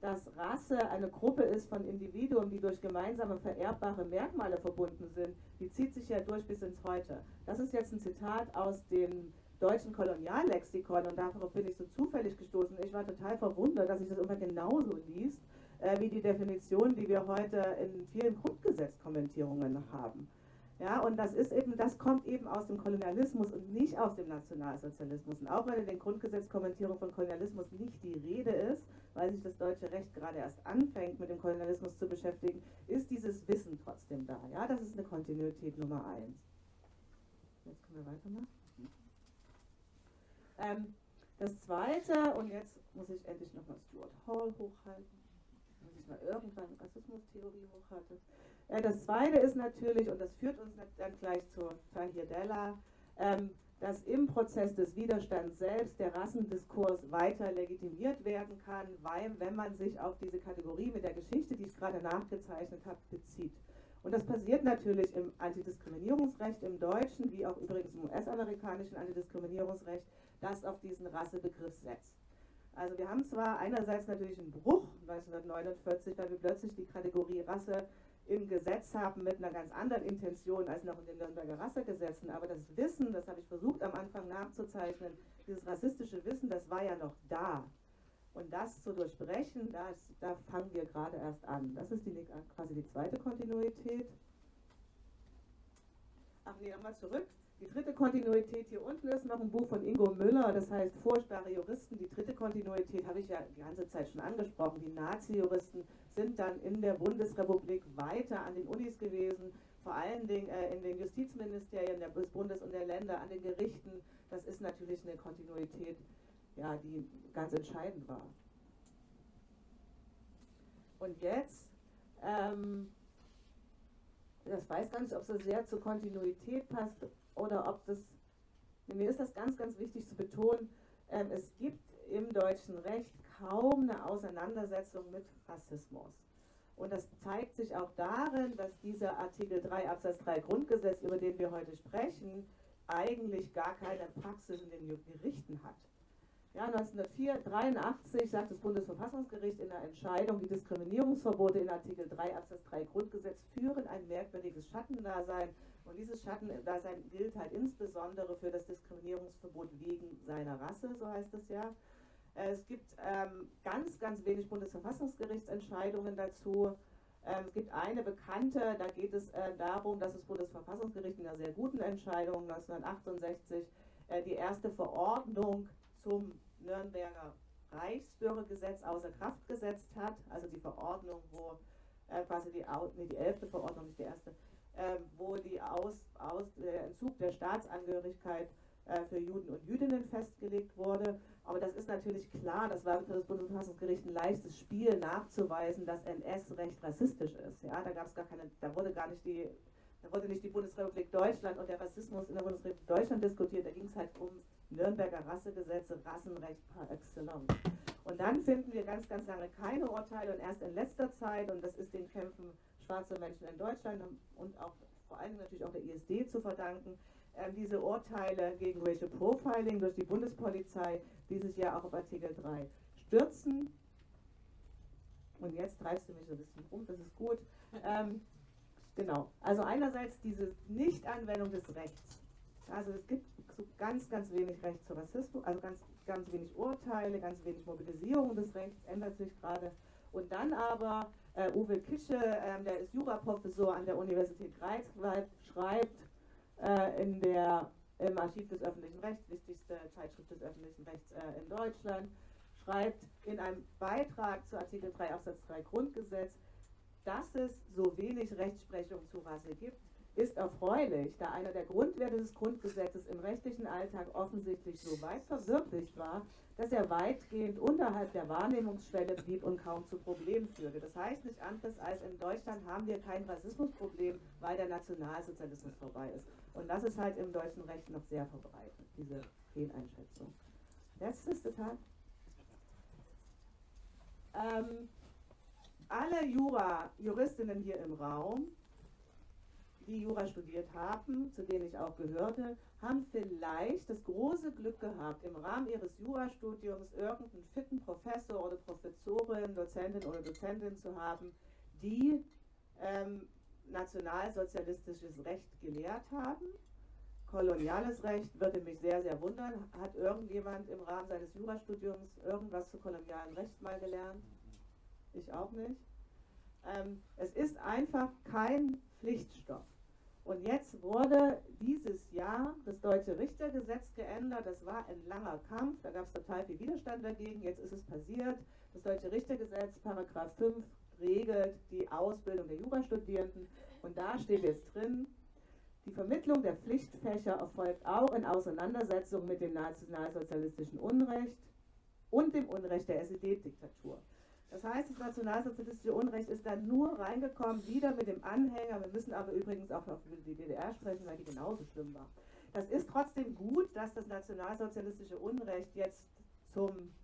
dass Rasse eine Gruppe ist von Individuen, die durch gemeinsame vererbbare Merkmale verbunden sind, die zieht sich ja durch bis ins Heute. Das ist jetzt ein Zitat aus dem deutschen Koloniallexikon und darauf bin ich so zufällig gestoßen. Ich war total verwundert, dass ich das immer genauso liest, wie die Definition, die wir heute in vielen Grundgesetzkommentierungen haben. Ja, und das ist eben, das kommt eben aus dem Kolonialismus und nicht aus dem Nationalsozialismus. Und auch wenn in den Grundgesetzkommentierungen von Kolonialismus nicht die Rede ist, weil sich das deutsche Recht gerade erst anfängt, mit dem Kolonialismus zu beschäftigen, ist dieses Wissen trotzdem da. Ja, das ist eine Kontinuität Nummer eins. Jetzt können wir weitermachen. Ähm, das zweite, und jetzt muss ich endlich nochmal Stuart Hall hochhalten, muss ich mal irgendwann Rassismustheorie hochhalten. Äh, das Zweite ist natürlich, und das führt uns dann gleich zu Tahir Della, ähm, dass im Prozess des Widerstands selbst der Rassendiskurs weiter legitimiert werden kann, weil, wenn man sich auf diese Kategorie mit der Geschichte, die ich gerade nachgezeichnet habe, bezieht. Und das passiert natürlich im Antidiskriminierungsrecht im Deutschen, wie auch übrigens im US-amerikanischen Antidiskriminierungsrecht, das auf diesen Rassebegriff setzt. Also wir haben zwar einerseits natürlich einen Bruch 1949, weil wir plötzlich die Kategorie Rasse im Gesetz haben mit einer ganz anderen Intention als noch in den Nürnberger Rassegesetzen. Aber das Wissen, das habe ich versucht am Anfang nachzuzeichnen, dieses rassistische Wissen, das war ja noch da. Und das zu durchbrechen, das, da fangen wir gerade erst an. Das ist die, quasi die zweite Kontinuität. Ach nee, nochmal zurück. Die dritte Kontinuität hier unten ist noch ein Buch von Ingo Müller, das heißt Furchtbare Juristen. Die dritte Kontinuität habe ich ja die ganze Zeit schon angesprochen. Die Nazi-Juristen sind dann in der Bundesrepublik weiter an den Unis gewesen, vor allen Dingen äh, in den Justizministerien des Bundes und der Länder, an den Gerichten. Das ist natürlich eine Kontinuität, ja, die ganz entscheidend war. Und jetzt, ähm, das weiß gar nicht, ob es so sehr zur Kontinuität passt oder ob das, mir ist das ganz, ganz wichtig zu betonen, ähm, es gibt im deutschen Recht kaum eine Auseinandersetzung mit Rassismus. Und das zeigt sich auch darin, dass dieser Artikel 3 Absatz 3 Grundgesetz, über den wir heute sprechen, eigentlich gar keine Praxis in den Gerichten hat. Ja, 1983 sagt das Bundesverfassungsgericht in der Entscheidung, die Diskriminierungsverbote in Artikel 3 Absatz 3 Grundgesetz führen ein merkwürdiges Schattendasein und dieses Schattendasein gilt halt insbesondere für das Diskriminierungsverbot wegen seiner Rasse, so heißt es ja. Es gibt ähm, ganz, ganz wenig Bundesverfassungsgerichtsentscheidungen dazu. Ähm, es gibt eine bekannte, da geht es äh, darum, dass das Bundesverfassungsgericht in einer sehr guten Entscheidung 1968 äh, die erste Verordnung zum Nürnberger Reichsbürgergesetz außer Kraft gesetzt hat. Also die Verordnung, wo äh, quasi die, nee, die elfte Verordnung, nicht die erste, äh, wo die Aus, Aus, der Entzug der Staatsangehörigkeit äh, für Juden und Jüdinnen festgelegt wurde. Aber das ist natürlich klar, das war für das Bundesverfassungsgericht ein leichtes Spiel nachzuweisen, dass NS-Recht rassistisch ist. Ja, da gab gar keine, da wurde gar nicht die, da wurde nicht die Bundesrepublik Deutschland und der Rassismus in der Bundesrepublik Deutschland diskutiert, da ging es halt um Nürnberger Rassegesetze, Rassenrecht par excellence. Und dann finden wir ganz, ganz lange keine Urteile und erst in letzter Zeit, und das ist den Kämpfen schwarzer Menschen in Deutschland und auch vor allem natürlich auch der ISD zu verdanken, äh, diese Urteile gegen Racial Profiling durch die Bundespolizei dieses Jahr auch auf Artikel 3 stürzen. Und jetzt treibst du mich so ein bisschen rum, das ist gut. Ähm, genau, also einerseits diese Nichtanwendung des Rechts. Also es gibt so ganz, ganz wenig Recht zu Rassismus, also ganz, ganz wenig Urteile, ganz wenig Mobilisierung des Rechts, ändert sich gerade. Und dann aber äh, Uwe Kische, äh, der ist Juraprofessor an der Universität Greifswald, schreibt, äh, in der, im Archiv des öffentlichen Rechts, wichtigste Zeitschrift des öffentlichen Rechts äh, in Deutschland, schreibt in einem Beitrag zu Artikel 3 Absatz 3 Grundgesetz, dass es so wenig Rechtsprechung zu Rasse gibt, ist erfreulich, da einer der Grundwerte des Grundgesetzes im rechtlichen Alltag offensichtlich so weit verwirklicht war, dass er weitgehend unterhalb der Wahrnehmungsschwelle blieb und kaum zu Problemen führte. Das heißt nicht anderes als in Deutschland haben wir kein Rassismusproblem, weil der Nationalsozialismus vorbei ist. Und das ist halt im deutschen Recht noch sehr verbreitet, diese Fehleinschätzung. Letztes Detail. Ähm, alle Jura, Juristinnen hier im Raum die Jura studiert haben, zu denen ich auch gehörte, haben vielleicht das große Glück gehabt, im Rahmen ihres Jurastudiums irgendeinen fitten Professor oder Professorin, Dozentin oder Dozentin zu haben, die ähm, nationalsozialistisches Recht gelehrt haben. Koloniales Recht würde mich sehr, sehr wundern. Hat irgendjemand im Rahmen seines Jurastudiums irgendwas zu kolonialem Recht mal gelernt? Ich auch nicht. Ähm, es ist einfach kein Pflichtstoff. Und jetzt wurde dieses Jahr das deutsche Richtergesetz geändert. Das war ein langer Kampf, da gab es total viel Widerstand dagegen. Jetzt ist es passiert. Das deutsche Richtergesetz, Paragraph 5, regelt die Ausbildung der Jurastudierenden. Und da steht jetzt drin, die Vermittlung der Pflichtfächer erfolgt auch in Auseinandersetzung mit dem nationalsozialistischen Unrecht und dem Unrecht der SED-Diktatur. Das heißt, das nationalsozialistische Unrecht ist dann nur reingekommen, wieder mit dem Anhänger. Wir müssen aber übrigens auch noch über die DDR sprechen, weil die genauso schlimm war. Das ist trotzdem gut, dass das nationalsozialistische Unrecht jetzt zum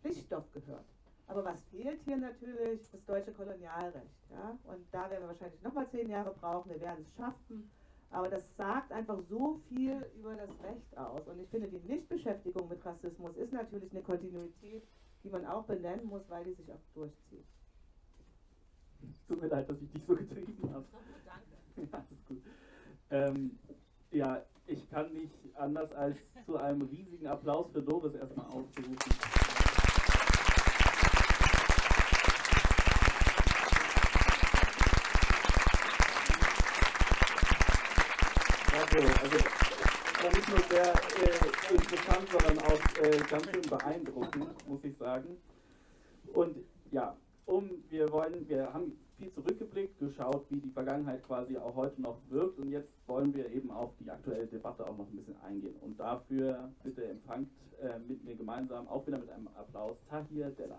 Pflichtstoff gehört. Aber was fehlt hier natürlich? Das deutsche Kolonialrecht. Ja? Und da werden wir wahrscheinlich nochmal zehn Jahre brauchen. Wir werden es schaffen. Aber das sagt einfach so viel über das Recht aus. Und ich finde, die Nichtbeschäftigung mit Rassismus ist natürlich eine Kontinuität die man auch benennen muss, weil die sich auch durchzieht. Tut mir leid, dass ich dich so getrieben habe. Danke. Ja, ist gut. Ähm, ja, ich kann nicht anders als zu einem riesigen Applaus für Doris erstmal aufrufen. Danke. Also, war nicht nur sehr äh, interessant, sondern auch äh, ganz schön beeindruckend, muss ich sagen. Und ja, um, wir wollen, wir haben viel zurückgeblickt, geschaut, wie die Vergangenheit quasi auch heute noch wirkt und jetzt wollen wir eben auf die aktuelle Debatte auch noch ein bisschen eingehen. Und dafür bitte empfangt äh, mit mir gemeinsam, auch wieder mit einem Applaus, Tahir Della.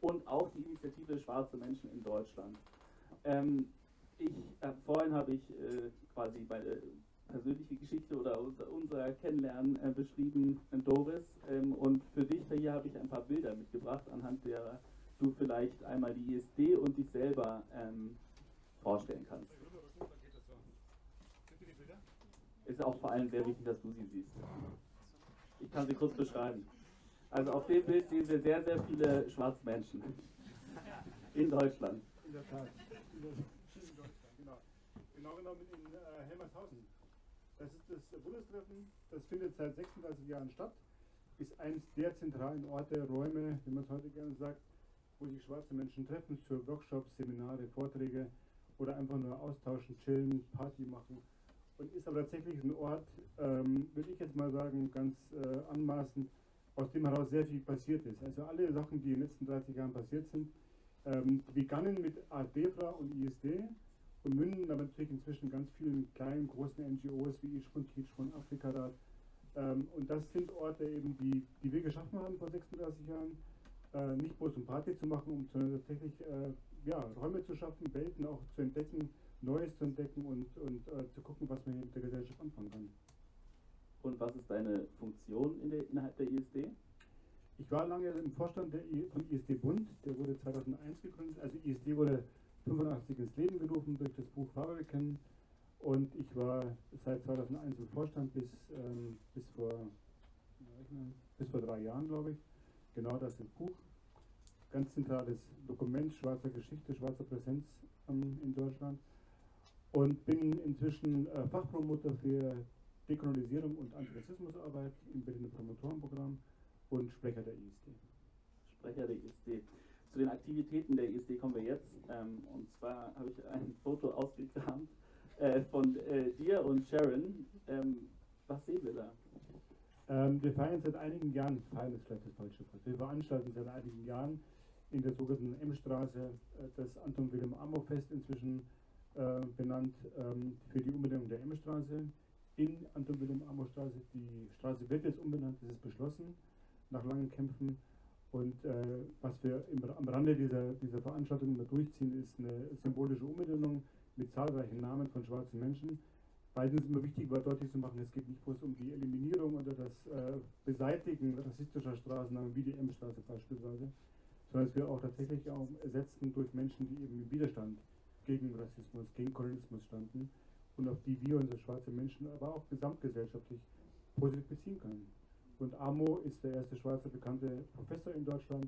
und auch die Initiative Schwarze Menschen in Deutschland. Ähm, ich, äh, vorhin habe ich äh, quasi äh, persönliche Geschichte oder unser Kennenlernen äh, beschrieben, Doris. Ähm, und für dich hier habe ich ein paar Bilder mitgebracht, anhand derer du vielleicht einmal die ISD und dich selber ähm, vorstellen kannst. Ist auch vor allem sehr wichtig, dass du sie siehst. Ich kann sie kurz beschreiben. Also auf dem Bild sehen wir sehr, sehr viele schwarze Menschen in Deutschland. In der Tat. In Deutschland, genau. Genau genommen in äh, Helmershausen. Das ist das Bundestreffen, das findet seit 36 Jahren statt, ist eines der zentralen Orte, Räume, wie man es heute gerne sagt, wo sich schwarze Menschen treffen für Workshops, Seminare, Vorträge oder einfach nur austauschen, chillen, Party machen. Und ist aber tatsächlich ein Ort, ähm, würde ich jetzt mal sagen, ganz äh, anmaßend, aus dem heraus sehr viel passiert ist. Also alle Sachen, die in den letzten 30 Jahren passiert sind, ähm, begannen mit ADEFRA und ISD und münden aber natürlich inzwischen ganz vielen kleinen, großen NGOs wie Ischbund, Kitschbund, Afrikarat. Ähm, und das sind Orte eben, die, die wir geschaffen haben vor 36 Jahren, äh, nicht bloß um Party zu machen, sondern tatsächlich äh, ja, Räume zu schaffen, Welten auch zu entdecken, Neues zu entdecken und, und äh, zu gucken, was man hier mit der Gesellschaft anfangen kann. Und was ist deine Funktion in der, innerhalb der ISD? Ich war lange im Vorstand der von ISD Bund, der wurde 2001 gegründet. Also ISD wurde 85 ins Leben gerufen durch das Buch kennen. Und ich war seit 2001 im Vorstand bis, ähm, bis, vor, bis vor drei Jahren, glaube ich. Genau das ist Buch. Ganz zentrales Dokument schwarzer Geschichte, schwarzer Präsenz ähm, in Deutschland. Und bin inzwischen äh, Fachpromoter für Dekolonisierung und Antirassismusarbeit im Berliner Promotorenprogramm und Sprecher der ISD. Sprecher der ISD. Zu den Aktivitäten der ISD kommen wir jetzt. Ähm, und zwar habe ich ein Foto ausgekramt äh, von äh, dir und Sharon. Ähm, was sehen wir da? Ähm, wir feiern seit einigen Jahren, feiern ist vielleicht das falsche Wort, wir veranstalten seit einigen Jahren in der sogenannten M-Straße äh, das Anton Wilhelm Ammo Fest inzwischen äh, benannt ähm, für die Umbenennung der M-Straße in Anton Wilhelm Ammo Straße. Die Straße wird jetzt umbenannt, das ist beschlossen nach langen Kämpfen. Und äh, was wir im, am Rande dieser, dieser Veranstaltung immer durchziehen, ist eine symbolische Umbenennung mit zahlreichen Namen von schwarzen Menschen. Weil es immer wichtig war, deutlich zu machen, es geht nicht bloß um die Eliminierung oder das äh, Beseitigen rassistischer Straßennamen wie die M-Straße beispielsweise, sondern dass wir auch tatsächlich auch ersetzen durch Menschen, die eben im Widerstand gegen Rassismus, gegen Kolonialismus standen und auf die wir unsere schwarze Menschen, aber auch gesamtgesellschaftlich positiv beziehen können. Und Amo ist der erste schwarze bekannte Professor in Deutschland,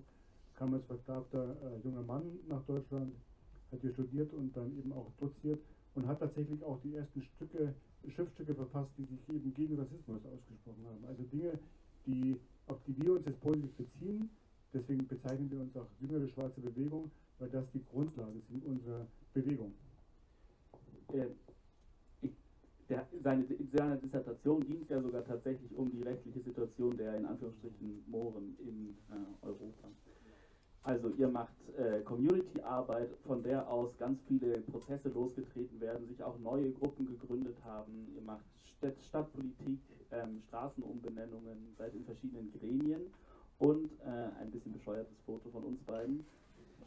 kam als versklavter äh, junger Mann nach Deutschland, hat hier studiert und dann eben auch doziert und hat tatsächlich auch die ersten Stücke, Schriftstücke verfasst, die sich eben gegen Rassismus ausgesprochen haben. Also Dinge, die, auf die wir uns jetzt positiv beziehen. Deswegen bezeichnen wir uns auch jüngere schwarze Bewegung, weil das die Grundlage sind unserer Bewegung. Äh, der, seine, seine Dissertation ging es ja sogar tatsächlich um die rechtliche Situation der in Anführungsstrichen Mohren in äh, Europa. Also ihr macht äh, Community-Arbeit, von der aus ganz viele Prozesse losgetreten werden, sich auch neue Gruppen gegründet haben. Ihr macht Stadt, Stadtpolitik, ähm, Straßenumbenennungen, seid in verschiedenen Gremien und äh, ein bisschen bescheuertes Foto von uns beiden.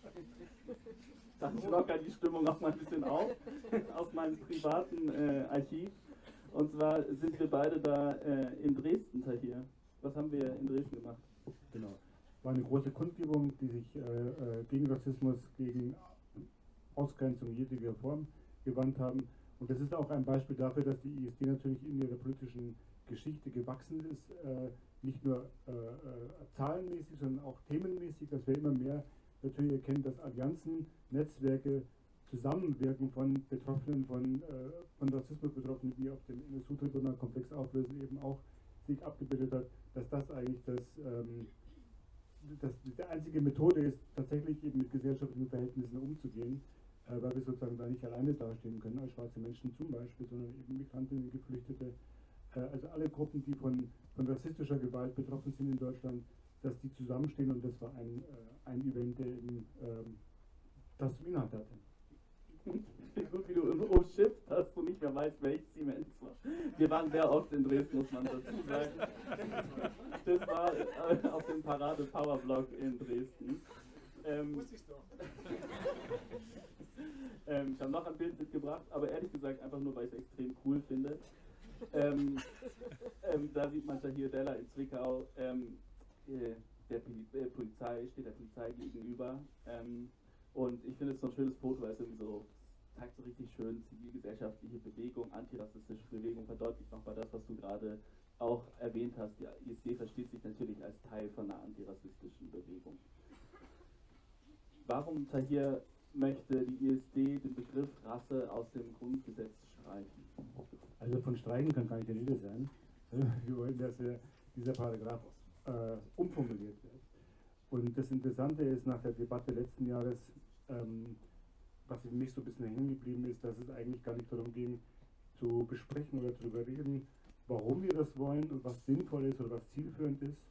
Das lockert die Stimmung auch mal ein bisschen auf aus meinem privaten äh, Archiv. Und zwar sind wir beide da äh, in Dresden hier. Was haben wir in Dresden gemacht? Genau. War eine große Kundgebung, die sich äh, äh, gegen Rassismus, gegen Ausgrenzung jeglicher Form gewandt haben. Und das ist auch ein Beispiel dafür, dass die ISD natürlich in ihrer politischen Geschichte gewachsen ist. Äh, nicht nur äh, zahlenmäßig, sondern auch themenmäßig, dass wir immer mehr natürlich erkennen, dass Allianzen, Netzwerke, Zusammenwirken von Betroffenen, von, äh, von Rassismus Betroffenen, die auf dem NSU-Tribunal-Komplex auflösen, eben auch sich abgebildet hat, dass das eigentlich das, ähm, das, die einzige Methode ist, tatsächlich eben mit gesellschaftlichen Verhältnissen umzugehen, äh, weil wir sozusagen da nicht alleine dastehen können, als schwarze Menschen zum Beispiel, sondern eben Migrantinnen, Geflüchtete, äh, also alle Gruppen, die von, von rassistischer Gewalt betroffen sind in Deutschland, dass die zusammenstehen und das war ein, äh, ein Event, der eben ähm, das zum Inhalt hatte. Gut, wie du umschifft hast und nicht mehr weißt, welches Siemens war. Wir waren sehr oft in Dresden, muss man dazu sagen. Das war äh, auf dem Parade Powerblock in Dresden. Ähm, Muss ich doch. ähm, ich habe noch ein Bild mitgebracht, aber ehrlich gesagt einfach nur, weil ich es extrem cool finde. ähm, ähm, da sieht man Della in Zwickau, äh, der äh, Polizei, steht der Polizei gegenüber. Ähm, und ich finde es so ein schönes Foto, weil es irgendwie so zeigt so richtig schön zivilgesellschaftliche Bewegung, antirassistische Bewegung, verdeutlicht nochmal das, was du gerade auch erwähnt hast. Die ISD versteht sich natürlich als Teil von einer antirassistischen Bewegung. Warum Tahir möchte die ISD den Begriff Rasse aus dem Grundgesetz streichen? Also von streichen kann gar nicht die Rede sein. Wir wollen, dass dieser Paragraph äh, umformuliert wird. Und das Interessante ist nach der Debatte letzten Jahres, ähm, was für mich so ein bisschen hängen geblieben ist, dass es eigentlich gar nicht darum ging, zu besprechen oder darüber reden, warum wir das wollen und was sinnvoll ist oder was zielführend ist,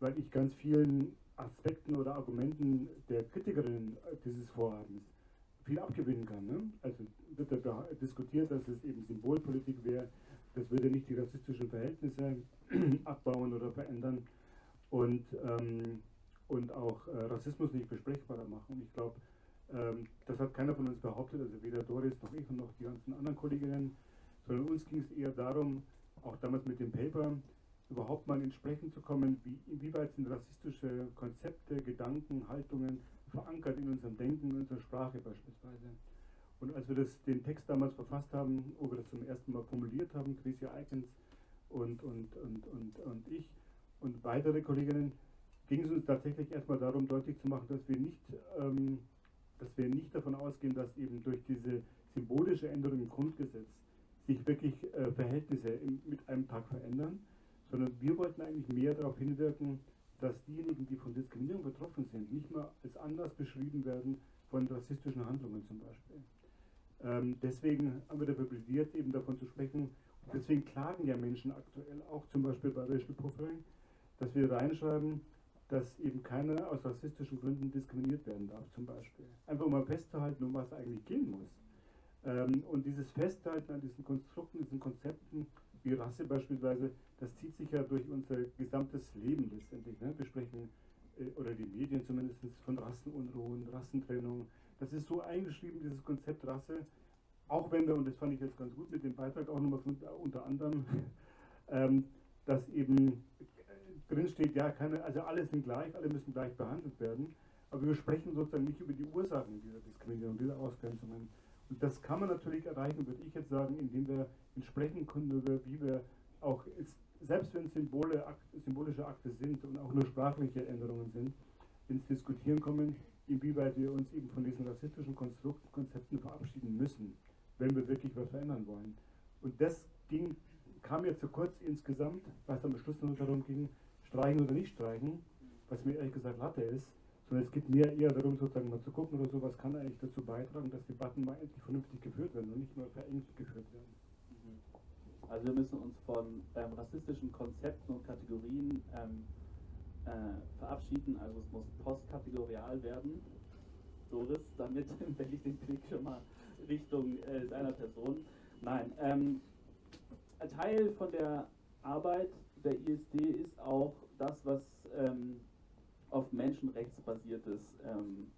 weil ich ganz vielen Aspekten oder Argumenten der Kritikerinnen dieses Vorhabens viel abgewinnen kann. Ne? Also wird da diskutiert, dass es eben Symbolpolitik wäre, das würde nicht die rassistischen Verhältnisse abbauen oder verändern und, ähm, und auch äh, Rassismus nicht besprechbarer machen. Und ich glaube, ähm, das hat keiner von uns behauptet, also weder Doris noch ich und noch die ganzen anderen Kolleginnen, sondern uns ging es eher darum, auch damals mit dem Paper, überhaupt mal ins Sprechen zu kommen, wie, inwieweit sind rassistische Konzepte, Gedanken, Haltungen verankert in unserem Denken, in unserer Sprache beispielsweise. Und als wir das, den Text damals verfasst haben, wo wir das zum ersten Mal formuliert haben, Chrissy Eikens und, und, und, und, und ich und weitere Kolleginnen, ging es uns tatsächlich erstmal darum, deutlich zu machen, dass wir nicht ähm, dass wir nicht davon ausgehen, dass eben durch diese symbolische Änderung im Grundgesetz sich wirklich äh, Verhältnisse in, mit einem Tag verändern, sondern wir wollten eigentlich mehr darauf hinwirken, dass diejenigen, die von Diskriminierung betroffen sind, nicht mehr als anders beschrieben werden von rassistischen Handlungen zum Beispiel. Ähm, deswegen haben wir dafür plädiert, eben davon zu sprechen. Und deswegen klagen ja Menschen aktuell auch zum Beispiel bei Rachel Puffering, dass wir reinschreiben, dass eben keiner aus rassistischen Gründen diskriminiert werden darf, zum Beispiel. Einfach um mal festzuhalten, um was eigentlich gehen muss. Ähm, und dieses Festhalten an diesen Konstrukten, diesen Konzepten, wie Rasse beispielsweise, das zieht sich ja durch unser gesamtes Leben letztendlich. Ne? Wir sprechen, äh, oder die Medien zumindest, von Rassenunruhen, Rassentrennung. Das ist so eingeschrieben, dieses Konzept Rasse, auch wenn wir, und das fand ich jetzt ganz gut mit dem Beitrag auch nochmal unter anderem, ähm, dass eben drin steht, ja, keine, also alle sind gleich, alle müssen gleich behandelt werden. Aber wir sprechen sozusagen nicht über die Ursachen dieser Diskriminierung, dieser Ausgrenzungen. Und das kann man natürlich erreichen, würde ich jetzt sagen, indem wir entsprechend können wie wir auch, selbst wenn Symbole, symbolische Akte sind und auch nur sprachliche Änderungen sind, ins Diskutieren kommen, inwieweit wir uns eben von diesen rassistischen Konzepten verabschieden müssen, wenn wir wirklich was verändern wollen. Und das ging, kam ja zu kurz insgesamt, es am Schluss nur darum ging, streichen oder nicht streichen, was mir ehrlich gesagt Latte ist, sondern es geht mir eher darum, sozusagen mal zu gucken oder so, was kann eigentlich dazu beitragen, dass Debatten mal endlich vernünftig geführt werden und nicht nur verengt geführt werden. Mhm. Also wir müssen uns von ähm, rassistischen Konzepten und Kategorien ähm, äh, verabschieden, also es muss postkategorial werden. Doris, damit wende ich den Blick schon mal Richtung äh, deiner Person. Nein, ähm, ein Teil von der Arbeit der ISD ist auch das, was ähm, auf menschenrechtsbasiertes ähm,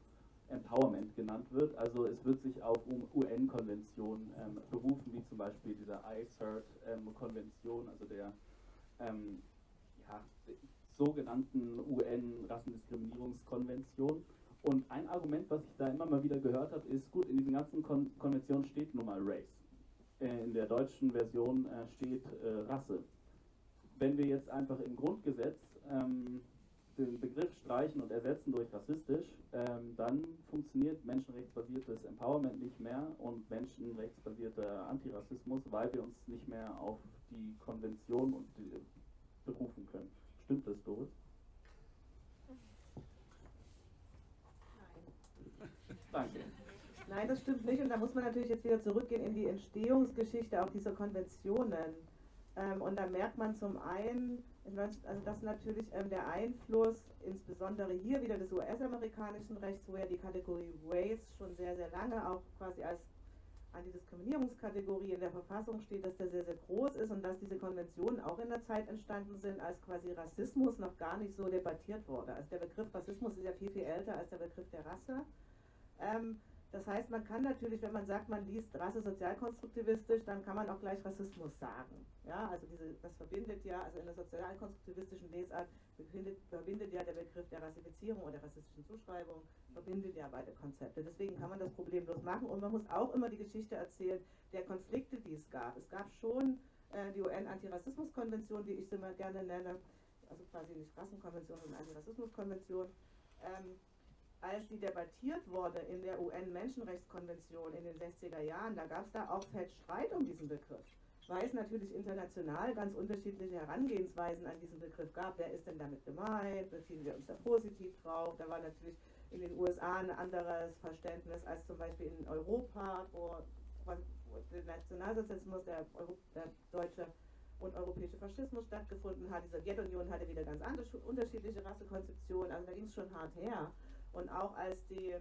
Empowerment genannt wird. Also es wird sich auf UN-Konventionen ähm, berufen, wie zum Beispiel dieser ICERT-Konvention, also der ähm, ja, sogenannten UN-Rassendiskriminierungskonvention. Und ein Argument, was ich da immer mal wieder gehört habe, ist, gut, in diesen ganzen Kon Konventionen steht nun mal Race. Äh, in der deutschen Version äh, steht äh, Rasse wenn wir jetzt einfach im Grundgesetz ähm, den Begriff streichen und ersetzen durch rassistisch, ähm, dann funktioniert menschenrechtsbasiertes Empowerment nicht mehr und menschenrechtsbasierter Antirassismus, weil wir uns nicht mehr auf die Konvention und die, berufen können. Stimmt das, Doris? Nein. Danke. Nein, das stimmt nicht. Und da muss man natürlich jetzt wieder zurückgehen in die Entstehungsgeschichte auch dieser Konventionen. Ähm, und da merkt man zum einen, also dass natürlich ähm, der Einfluss, insbesondere hier wieder des US-amerikanischen Rechts, wo ja die Kategorie Race schon sehr, sehr lange auch quasi als Antidiskriminierungskategorie in der Verfassung steht, dass der sehr, sehr groß ist und dass diese Konventionen auch in der Zeit entstanden sind, als quasi Rassismus noch gar nicht so debattiert wurde. Also der Begriff Rassismus ist ja viel, viel älter als der Begriff der Rasse. Ähm, Das heißt, man kann natürlich, wenn man sagt, man liest Rasse sozialkonstruktivistisch, dann kann man auch gleich Rassismus sagen. Ja, also diese, das verbindet ja, also in der sozialkonstruktivistischen Lesart verbindet, verbindet ja der Begriff der Rassifizierung oder rassistischen Zuschreibung, verbindet ja beide Konzepte. Deswegen kann man das problemlos machen und man muss auch immer die Geschichte erzählen der Konflikte, die es gab. Es gab schon äh, die UN-Antirassismus-Konvention, die ich immer gerne nenne, also quasi nicht Rassenkonvention, sondern Antirassismus-Konvention. Ähm, als die debattiert wurde in der UN-Menschenrechtskonvention in den 60er Jahren, da gab es da auch fett Streit um diesen Begriff, weil es natürlich international ganz unterschiedliche Herangehensweisen an diesen Begriff gab. Wer ist denn damit gemeint? Beziehen wir uns da positiv drauf? Da war natürlich in den USA ein anderes Verständnis als zum Beispiel in Europa, wo, der Nationalsozialismus, der, Euro, der deutsche und europäische Faschismus stattgefunden hat. Die Sowjetunion hatte wieder ganz andere, unterschiedliche Rassekonzeptionen, also da ging es schon hart her. Und auch als die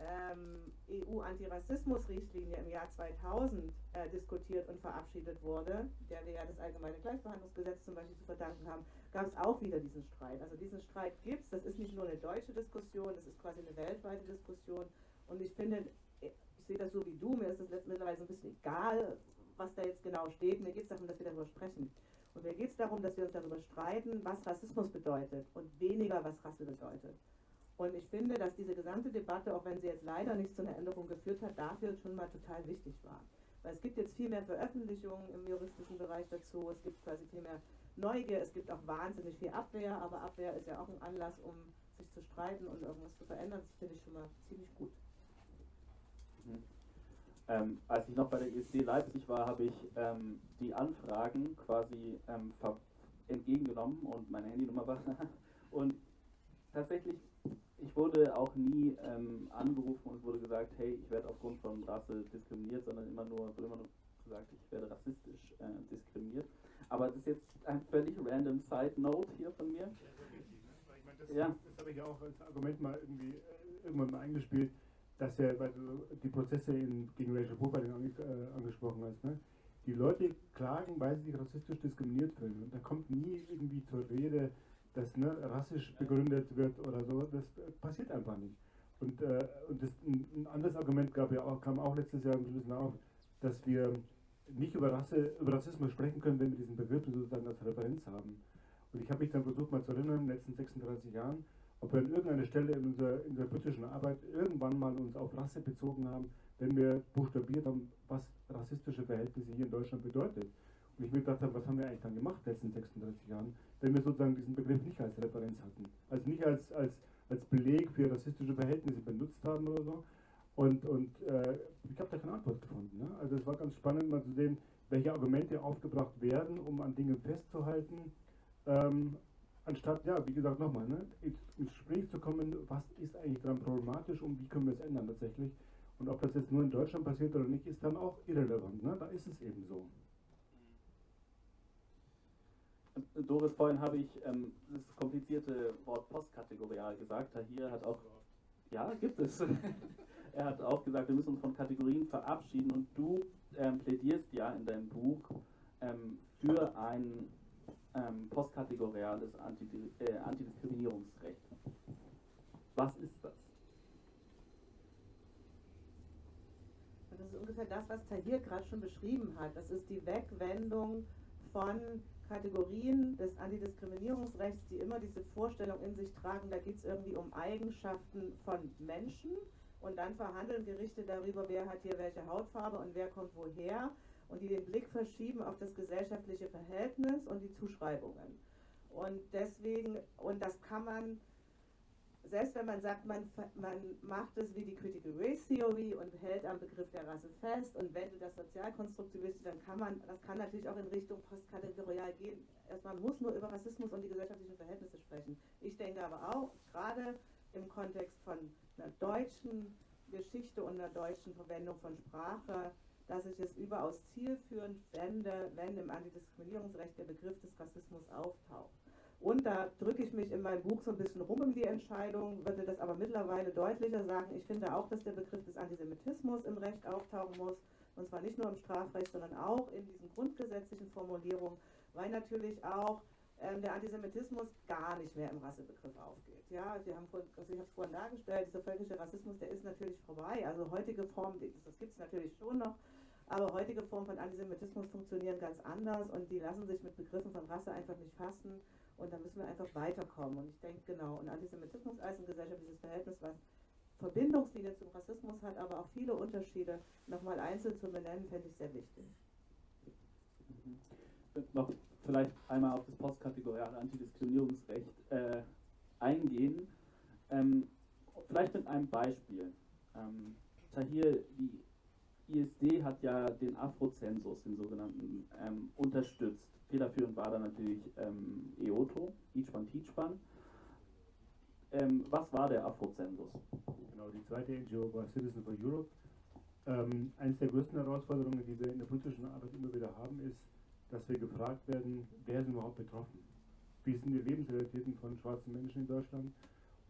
ähm, EU-Antirassismus-Richtlinie im Jahr 2000 äh, diskutiert und verabschiedet wurde, der wir ja das allgemeine Gleichbehandlungsgesetz zum Beispiel zu verdanken haben, gab es auch wieder diesen Streit. Also diesen Streit gibt es, das ist nicht nur eine deutsche Diskussion, das ist quasi eine weltweite Diskussion. Und ich finde, ich sehe das so wie du, mir ist es mittlerweile so ein bisschen egal, was da jetzt genau steht. Mir geht es darum, dass wir darüber sprechen. Und mir geht es darum, dass wir uns darüber streiten, was Rassismus bedeutet und weniger, was Rasse bedeutet. Und ich finde, dass diese gesamte Debatte, auch wenn sie jetzt leider nicht zu einer Änderung geführt hat, dafür schon mal total wichtig war. Weil es gibt jetzt viel mehr Veröffentlichungen im juristischen Bereich dazu, es gibt quasi viel mehr Neugier, es gibt auch wahnsinnig viel Abwehr, aber Abwehr ist ja auch ein Anlass, um sich zu streiten und irgendwas zu verändern. Das finde ich schon mal ziemlich gut. Mhm. Ähm, als ich noch bei der ISD Leipzig war, habe ich ähm, die Anfragen quasi ähm, entgegengenommen und meine Handynummer war. und tatsächlich ich wurde auch nie ähm, angerufen und wurde gesagt, hey, ich werde aufgrund von Rasse diskriminiert, sondern immer nur, wurde immer nur gesagt, ich werde rassistisch äh, diskriminiert. Aber das ist jetzt ein völlig random Side Note hier von mir. Ja. das habe ich ja auch als Argument mal irgendwie äh, irgendwann mal eingespielt, dass ja, weil du die Prozesse in, gegen Racial Profiling ange, äh, angesprochen hast, ne? die Leute klagen, weil sie sich rassistisch diskriminiert fühlen. Und da kommt nie irgendwie zur Rede, das ne, rassisch begründet wird oder so, das passiert einfach nicht. Und, äh, und das, ein, ein, anderes Argument gab ja auch, kam auch letztes Jahr ein bisschen auf, dass wir nicht über, Rasse, über Rassismus sprechen können, wenn wir diesen Begriff sozusagen als Referenz haben. Und ich habe mich dann versucht mal zu erinnern, in den letzten 36 Jahren, ob wir an irgendeiner Stelle in unserer, in unserer politischen Arbeit irgendwann mal uns auf Rasse bezogen haben, wenn wir buchstabiert haben, was rassistische Verhältnisse hier in Deutschland bedeutet. Und ich mir gedacht habe, was haben wir eigentlich dann gemacht in den letzten 36 Jahren, wenn wir sozusagen diesen Begriff nicht als Referenz hatten. Also nicht als, als, als Beleg für rassistische Verhältnisse benutzt haben oder so. Und, und äh, ich habe da keine Antwort gefunden. Ne? Also es war ganz spannend mal zu sehen, welche Argumente aufgebracht werden, um an Dingen festzuhalten. Ähm, anstatt, ja, wie gesagt, nochmal, ne, ins, Gespräch zu kommen, was ist eigentlich daran problematisch und wie können wir es ändern tatsächlich. Und ob das jetzt nur in Deutschland passiert oder nicht, ist dann auch irrelevant. Ne? Da ist es eben so. Doris, vorhin habe ich ähm, das komplizierte Wort postkategorial gesagt. Hier hat auch, ja, gibt es. er hat auch gesagt, wir müssen uns von Kategorien verabschieden und du ähm, plädierst ja in deinem Buch ähm, für ein ähm, postkategoriales Anti äh, Antidiskriminierungsrecht. Was ist das? Das ist ungefähr das, was Tahir gerade schon beschrieben hat. Das ist die Wegwendung von Kategorien des Antidiskriminierungsrechts, die immer diese Vorstellung in sich tragen, da geht es irgendwie um Eigenschaften von Menschen und dann verhandeln Gerichte darüber, wer hat hier welche Hautfarbe und wer kommt woher und die den Blick verschieben auf das gesellschaftliche Verhältnis und die Zuschreibungen. Und deswegen, und das kann man selbst wenn man sagt, man, man macht es wie die Critical Race Theory und hält am Begriff der Rasse fest und wendet das sozialkonstruktivistisch, dann kann man, das kann natürlich auch in Richtung postkategorial gehen. man muss nur über Rassismus und die gesellschaftlichen Verhältnisse sprechen. Ich denke aber auch, gerade im Kontext von einer deutschen Geschichte und einer deutschen Verwendung von Sprache, dass ich es überaus zielführend fände, wenn im Antidiskriminierungsrecht der Begriff des Rassismus auftaucht. Und da drücke ich mich in meinem Buch so ein bisschen rum um die Entscheidung, würde das aber mittlerweile deutlicher sagen. Ich finde auch, dass der Begriff des Antisemitismus im Recht auftauchen muss. Und zwar nicht nur im Strafrecht, sondern auch in diesen grundgesetzlichen Formulierungen, weil natürlich auch ähm, der Antisemitismus gar nicht mehr im Rassebegriff aufgeht. Ja, Sie haben vor, also ich habe es vorhin dargestellt, dieser völkische Rassismus, der ist natürlich vorbei. Also heutige Formen, das gibt es natürlich schon noch, aber heutige Formen von Antisemitismus funktionieren ganz anders und die lassen sich mit Begriffen von Rasse einfach nicht fassen und da müssen wir einfach weiterkommen. Und ich denke, genau, und Antisemitismus als ein gesellschaftliches Verhältnis, was Verbindungslinie zum Rassismus hat, aber auch viele Unterschiede nochmal einzeln zu benennen, fände ich sehr wichtig. Mhm. Noch vielleicht einmal auf das postkategoriale Antidiskriminierungsrecht äh, eingehen. Ähm, vielleicht mit einem Beispiel. Ähm, Tahir, die ISD hat ja den Afrozensus, den sogenannten, ähm, unterstützt. Federführend war da natürlich ähm, EOTO, Teach One. Ähm, was war der Afrozensus? Genau, die zweite NGO war Citizen for Europe. Ähm, eines der größten Herausforderungen, die wir in der politischen Arbeit immer wieder haben, ist, dass wir gefragt werden, wer ist überhaupt betroffen? Wie sind die Lebensrealitäten von schwarzen Menschen in Deutschland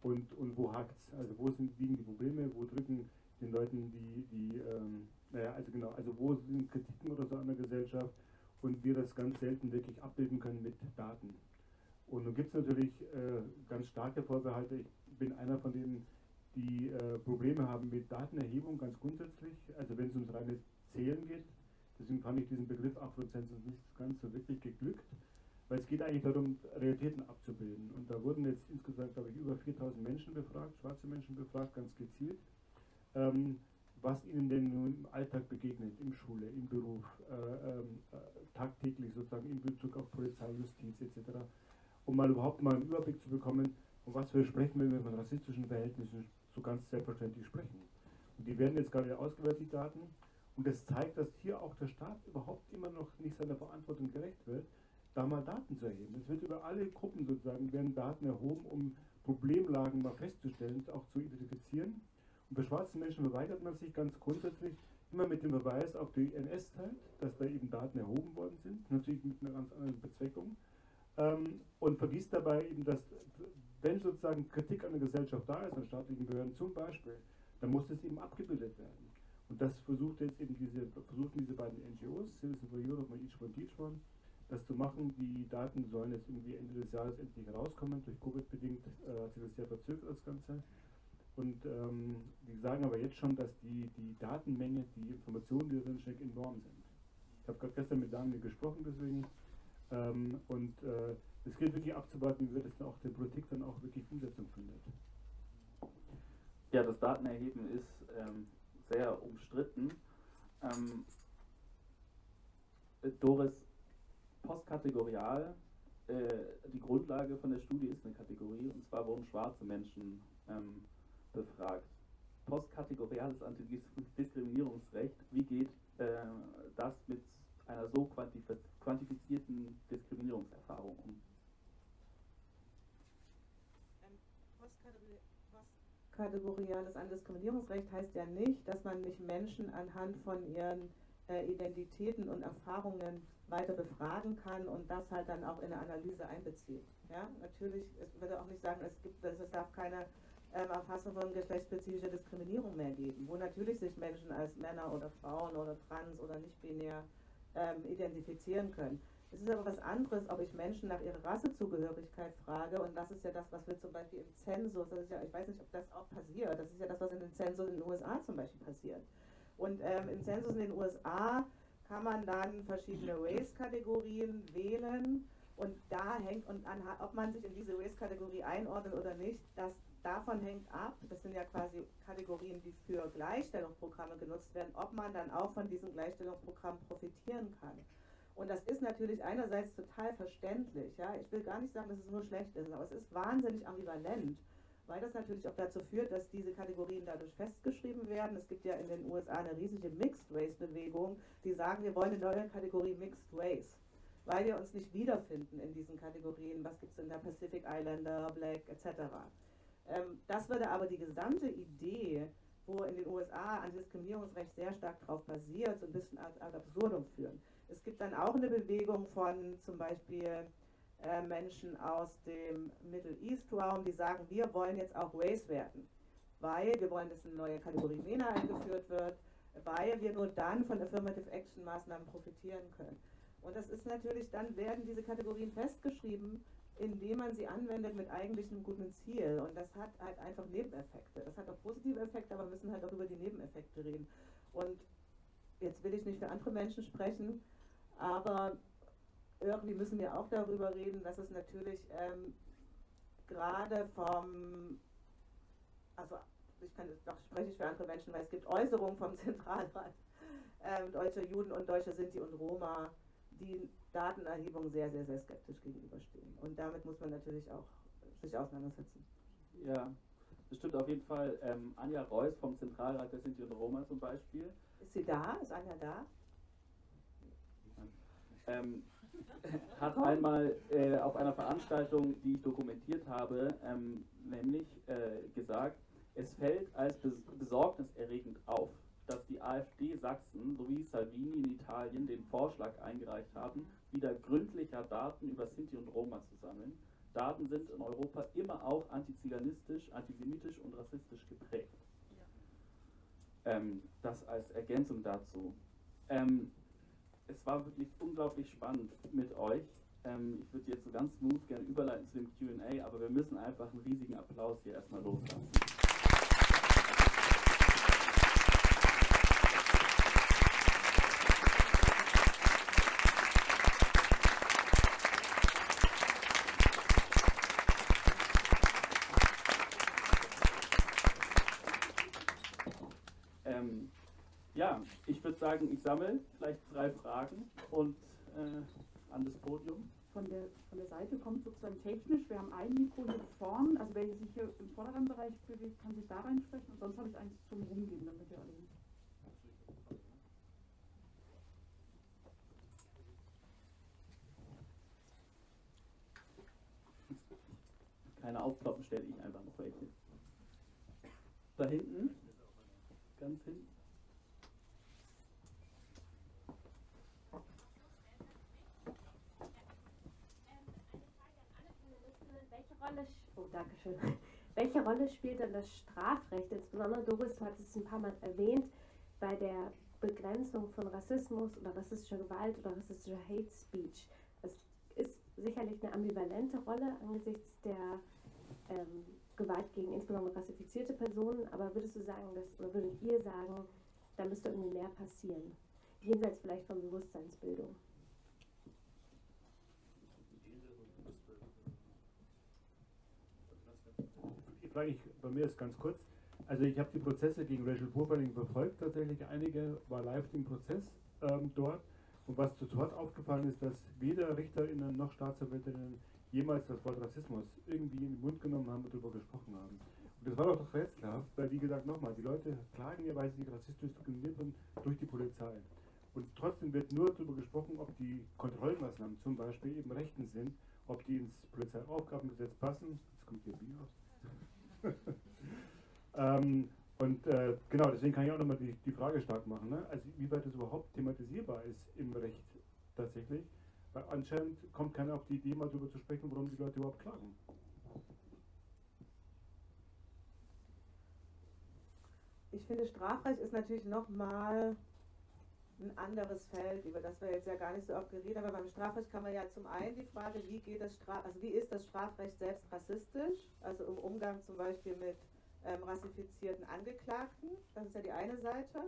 und, und wo es? Also wo sind, liegen die Probleme, wo drücken den Leuten die, die ähm, naja, also genau, also wo sind Kritiken oder so an der Gesellschaft und wir das ganz selten wirklich abbilden können mit Daten. Und nun gibt es natürlich äh, ganz starke Vorbehalte. Ich bin einer von denen, die äh, Probleme haben mit Datenerhebung ganz grundsätzlich. Also wenn es ums reine Zählen geht, Deswegen fand ich diesen Begriff Afrozensus nicht ganz so wirklich geglückt, weil es geht eigentlich darum, Realitäten abzubilden. Und da wurden jetzt insgesamt, glaube ich, über 4000 Menschen befragt, schwarze Menschen befragt, ganz gezielt, ähm, was ihnen denn nun im Alltag begegnet, in Schule, im Beruf, äh, äh, tagtäglich sozusagen in Bezug auf Polizei, Justiz etc., um mal überhaupt mal einen Überblick zu bekommen, um was wir sprechen, wenn wir von rassistischen Verhältnissen so ganz selbstverständlich sprechen. Und die werden jetzt gerade ausgewertet, die Daten. Und das zeigt, dass hier auch der Staat überhaupt immer noch nicht seiner Verantwortung gerecht wird, da mal Daten zu erheben. Es wird über alle Gruppen sozusagen werden Daten erhoben, um Problemlagen mal festzustellen, auch zu identifizieren. Und bei schwarzen Menschen verweigert man sich ganz grundsätzlich immer mit dem Verweis auf die NS-Zeit, dass da eben Daten erhoben worden sind, natürlich mit einer ganz anderen Bezweckung. Ähm, und vergisst dabei eben, dass wenn sozusagen Kritik an der Gesellschaft da ist, an staatlichen Behörden zum Beispiel, dann muss das eben abgebildet werden. Und das versucht jetzt eben diese, versuchen diese beiden NGOs, Citizen for Europe und Each One Teach One, das zu machen. Die Daten sollen jetzt irgendwie Ende des Jahres endlich rauskommen. Durch Covid bedingt äh, hat sich das sehr verzögert, das Ganze. Und ähm, die sagen aber jetzt schon, dass die, die Datenmenge, die Informationen, die darin stecken, enorm sind. Ich habe gerade gestern mit Daniel gesprochen, deswegen. Ähm, und äh, es gilt wirklich abzuwarten, wie wird es dann auch der Politik dann auch wirklich Umsetzung findet. Ja, das Datenerheben ist ähm, sehr umstritten. Ähm, Doris, postkategorial, äh, die Grundlage von der Studie ist eine Kategorie, und zwar wurden schwarze Menschen ähm, befragt. Postkategoriales Antidiskriminierungsrecht, wie geht äh, das mit einer so quantifizierten Diskriminierungserfahrung um? kategoriales Antidiskriminierungsrecht heißt ja nicht, dass man nicht Menschen anhand von ihren äh, Identitäten und Erfahrungen weiter befragen kann und das halt dann auch in eine Analyse einbezieht. Ja, natürlich, ich würde auch nicht sagen, es gibt, es darf keine ähm, Erfassung von geschlechtsspezifischer Diskriminierung mehr geben, wo natürlich sich Menschen als Männer oder Frauen oder trans oder nicht binär ähm, identifizieren können. Es ist aber was anderes, ob ich Menschen nach ihrer Rassezugehörigkeit frage. Und das ist ja das, was wir zum Beispiel im Zensus, das ist ja, ich weiß nicht, ob das auch passiert, das ist ja das, was in den Zensus in den USA zum Beispiel passiert. Und ähm, im Zensus in den USA kann man dann verschiedene Race-Kategorien wählen. Und da hängt, und an, ob man sich in diese Race-Kategorie einordnet oder nicht, das davon hängt ab, das sind ja quasi Kategorien, die für Gleichstellungsprogramme genutzt werden, ob man dann auch von diesem Gleichstellungsprogramm profitieren kann. Und das ist natürlich einerseits total verständlich. Ja? Ich will gar nicht sagen, dass es nur schlecht ist, aber es ist wahnsinnig ambivalent, weil das natürlich auch dazu führt, dass diese Kategorien dadurch festgeschrieben werden. Es gibt ja in den USA eine riesige Mixed Race Bewegung, die sagen, wir wollen eine neue Kategorie Mixed Race, weil wir uns nicht wiederfinden in diesen Kategorien. Was gibt es in der Pacific Islander, Black etc. Ähm, das würde aber die gesamte Idee, wo in den USA Antidiskriminierungsrecht sehr stark darauf basiert, so ein bisschen ad, ad absurdum führen. Es gibt dann auch eine Bewegung von zum Beispiel äh, Menschen aus dem Middle East Raum, die sagen, wir wollen jetzt auch Race werden, weil wir wollen, dass eine neue Kategorie MENA eingeführt wird, weil wir nur dann von Affirmative Action Maßnahmen profitieren können. Und das ist natürlich, dann werden diese Kategorien festgeschrieben, indem man sie anwendet mit eigentlich einem guten Ziel. Und das hat halt einfach Nebeneffekte. Das hat auch positive Effekte, aber wir müssen halt auch über die Nebeneffekte reden. Und jetzt will ich nicht für andere Menschen sprechen, aber irgendwie müssen wir auch darüber reden, dass es natürlich ähm, gerade vom, also ich kann doch spreche ich für andere Menschen, weil es gibt Äußerungen vom Zentralrat äh, deutscher Juden und deutscher Sinti und Roma, die Datenerhebung sehr, sehr, sehr skeptisch gegenüberstehen. Und damit muss man natürlich auch sich auseinandersetzen. Ja, das stimmt auf jeden Fall. Ähm, Anja Reuss vom Zentralrat der Sinti und Roma zum Beispiel. Ist sie da? Ist Anja da? Ähm, hat einmal äh, auf einer Veranstaltung, die ich dokumentiert habe, ähm, nämlich äh, gesagt, es fällt als besorgniserregend auf, dass die AfD Sachsen sowie Salvini in Italien den Vorschlag eingereicht haben, wieder gründlicher Daten über Sinti und Roma zu sammeln. Daten sind in Europa immer auch antiziganistisch, antisemitisch und rassistisch geprägt. Ähm, das als Ergänzung dazu. Ähm, es war wirklich unglaublich spannend mit euch. Ähm, ich würde jetzt so ganz smooth gerne überleiten zu dem QA, aber wir müssen einfach einen riesigen Applaus hier erstmal loslassen. ja, ich würde sagen, ich sammle vielleicht drei Fragen und äh, an das Podium. Von der, von der Seite kommt sozusagen technisch. Wir haben ein Mikro hier vorn, also wer sich hier im vorderen Bereich bewegt, kann sich da reinsprechen und sonst habe ich eins zum Rumgehen, damit wir alle. Keine aufploppen, stelle ich einfach noch welche. Da hinten, ganz hinten. Rolle, oh, Dankeschön. Welche Rolle spielt denn das Strafrecht, insbesondere Doris, du hattest es ein paar Mal erwähnt, bei der Begrenzung von Rassismus oder rassistischer Gewalt oder rassistischer Hate Speech? Es ist sicherlich eine ambivalente Rolle angesichts der ähm, Gewalt gegen insbesondere rassifizierte Personen, aber würdest du sagen, dass, oder würdet ihr sagen, da müsste irgendwie mehr passieren? Jenseits vielleicht von Bewusstseinsbildung. Frage ich bei mir ist ganz kurz. Also ich habe die Prozesse gegen Racial Profiling verfolgt, tatsächlich einige, war live im Prozess ähm, dort. Und was sofort aufgefallen ist, dass weder RichterInnen noch Staatsanwältinnen jemals das Wort Rassismus irgendwie in den Mund genommen haben und darüber gesprochen haben. Und das war doch doch rätselhaft, weil wie gesagt nochmal, die Leute klagen ja, weil sie rassistisch diskriminiert werden durch die Polizei. Und trotzdem wird nur darüber gesprochen, ob die Kontrollmaßnahmen zum Beispiel eben rechtens sind, ob die ins Polizeiaufgabengesetz passen. Jetzt kommt hier Bier aus ähm, und äh, genau, deswegen kann ich auch nochmal die, die Frage stark machen, ne? also wie weit das überhaupt thematisierbar ist im Recht tatsächlich, weil anscheinend kommt keiner auf die Idee, mal darüber zu sprechen, warum die Leute überhaupt klagen. Ich finde, Strafrecht ist natürlich nochmal ein anderes Feld, über das wir jetzt ja gar nicht so oft geredet haben. Aber beim Strafrecht kann man ja zum einen die Frage, wie geht das Straf also wie ist das Strafrecht selbst rassistisch, also im Umgang zum Beispiel mit ähm, rassifizierten Angeklagten, das ist ja die eine Seite.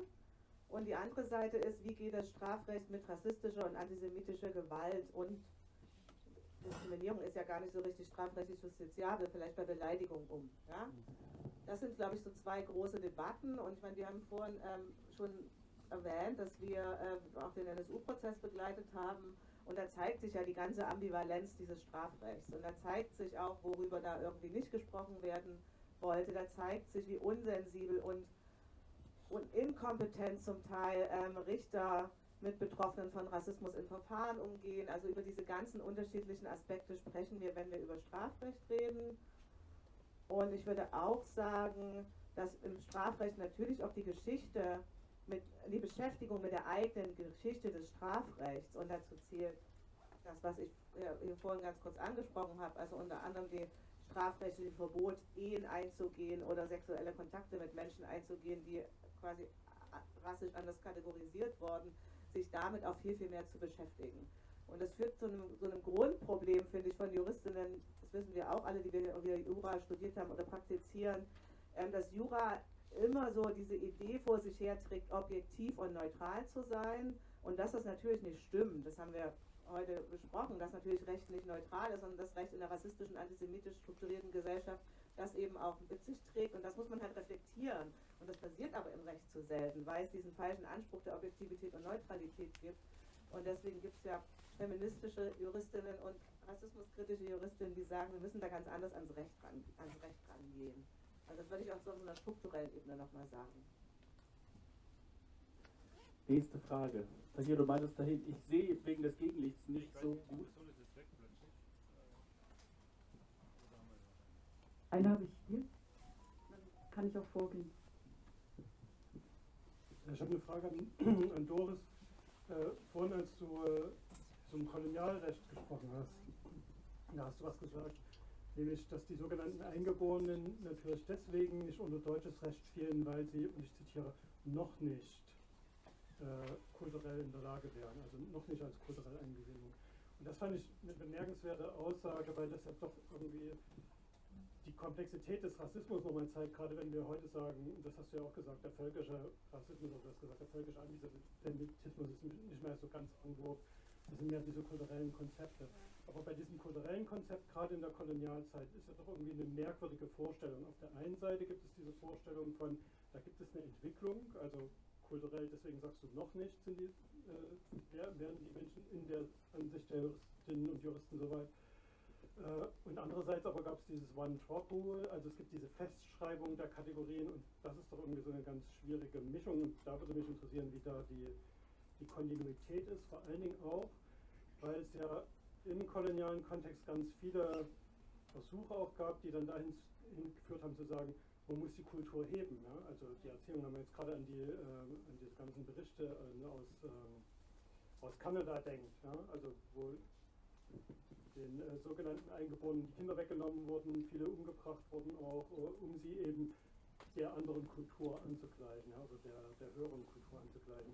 Und die andere Seite ist, wie geht das Strafrecht mit rassistischer und antisemitischer Gewalt und Diskriminierung ist ja gar nicht so richtig strafrechtlich justiziabel, vielleicht bei Beleidigung um. Ja? Das sind, glaube ich, so zwei große Debatten und ich meine, wir haben vorhin ähm, schon erwähnt, dass wir äh, auch den NSU-Prozess begleitet haben. Und da zeigt sich ja die ganze Ambivalenz dieses Strafrechts. Und da zeigt sich auch, worüber da irgendwie nicht gesprochen werden wollte. Da zeigt sich, wie unsensibel und, und inkompetent zum Teil ähm, Richter mit Betroffenen von Rassismus in Verfahren umgehen. Also über diese ganzen unterschiedlichen Aspekte sprechen wir, wenn wir über Strafrecht reden. Und ich würde auch sagen, dass im Strafrecht natürlich auch die Geschichte mit die Beschäftigung mit der eigenen Geschichte des Strafrechts und dazu zählt das, was ich hier vorhin ganz kurz angesprochen habe, also unter anderem die strafrechtliche Verbot, Ehen einzugehen oder sexuelle Kontakte mit Menschen einzugehen, die quasi rassisch anders kategorisiert wurden, sich damit auch viel, viel mehr zu beschäftigen. Und das führt zu einem, so einem Grundproblem, finde ich, von Juristinnen, das wissen wir auch alle, die wir, Jura studiert haben oder praktizieren, ähm, dass Jura immer so diese Idee vor sich herträgt, objektiv und neutral zu sein. Und dass das natürlich nicht stimmt, das haben wir heute besprochen, dass natürlich Recht nicht neutral ist, sondern das Recht in der rassistischen, antisemitisch strukturierten Gesellschaft das eben auch mit sich trägt. Und das muss man halt reflektieren. Und das passiert aber im Recht zu selten, weil es diesen falschen Anspruch der Objektivität und Neutralität gibt. Und deswegen gibt es ja feministische Juristinnen und rassismuskritische Juristinnen, die sagen, wir müssen da ganz anders ans Recht, ran, ans Recht rangehen. Also das würde ich auch so auf einer strukturellen Ebene nochmal sagen. Nächste Frage. Hier, du meintest dahin, ich sehe wegen des Gegenlichts nicht so gut. Eine habe ich hier. Dann kann ich auch vorgehen. Ich habe eine Frage an, an Doris. Äh, vorhin, als du äh, zum Kolonialrecht gesprochen hast, da hast du was gesagt, nämlich, dass die sogenannten Eingeborenen natürlich deswegen nicht unter deutsches Recht fielen, weil sie, und ich zitiere, noch nicht äh, kulturell in der Lage wären, also noch nicht als kulturell angesehen. Und das fand ich eine bemerkenswerte Aussage, weil das ja doch irgendwie die Komplexität des Rassismus nochmal zeigt, gerade wenn wir heute sagen, das hast du ja auch gesagt, der völkische Rassismus, oder du hast gesagt, der völkische Antisemitismus ist nicht mehr so ganz irgendwo, das sind mehr diese kulturellen Konzepte. Aber bei diesem kulturellen Konzept, gerade in der Kolonialzeit, ist ja doch irgendwie eine merkwürdige Vorstellung. Auf der einen Seite gibt es diese Vorstellung von, da gibt es eine Entwicklung, also kulturell, deswegen sagst du noch nicht, sind die, äh, werden die Menschen in der Ansicht der Juristinnen und Juristen soweit. Äh, und andererseits aber gab es dieses One-Drop-Rule, also es gibt diese Festschreibung der Kategorien und das ist doch irgendwie so eine ganz schwierige Mischung. Und da würde mich interessieren, wie da die, die Kontinuität ist, vor allen Dingen auch, weil es ja im kolonialen Kontext ganz viele Versuche auch gab, die dann dahin geführt haben zu sagen, man muss die Kultur heben. Ja? Also die Erzählung, wenn man jetzt gerade an die, äh, an diese ganzen Berichte äh, aus, äh, aus Kanada denkt, ja? also wo den äh, sogenannten Eingeborenen die Kinder weggenommen wurden, viele umgebracht wurden auch, äh, um sie eben der anderen Kultur anzugleichen, ja? also der, der höheren Kultur anzugleichen.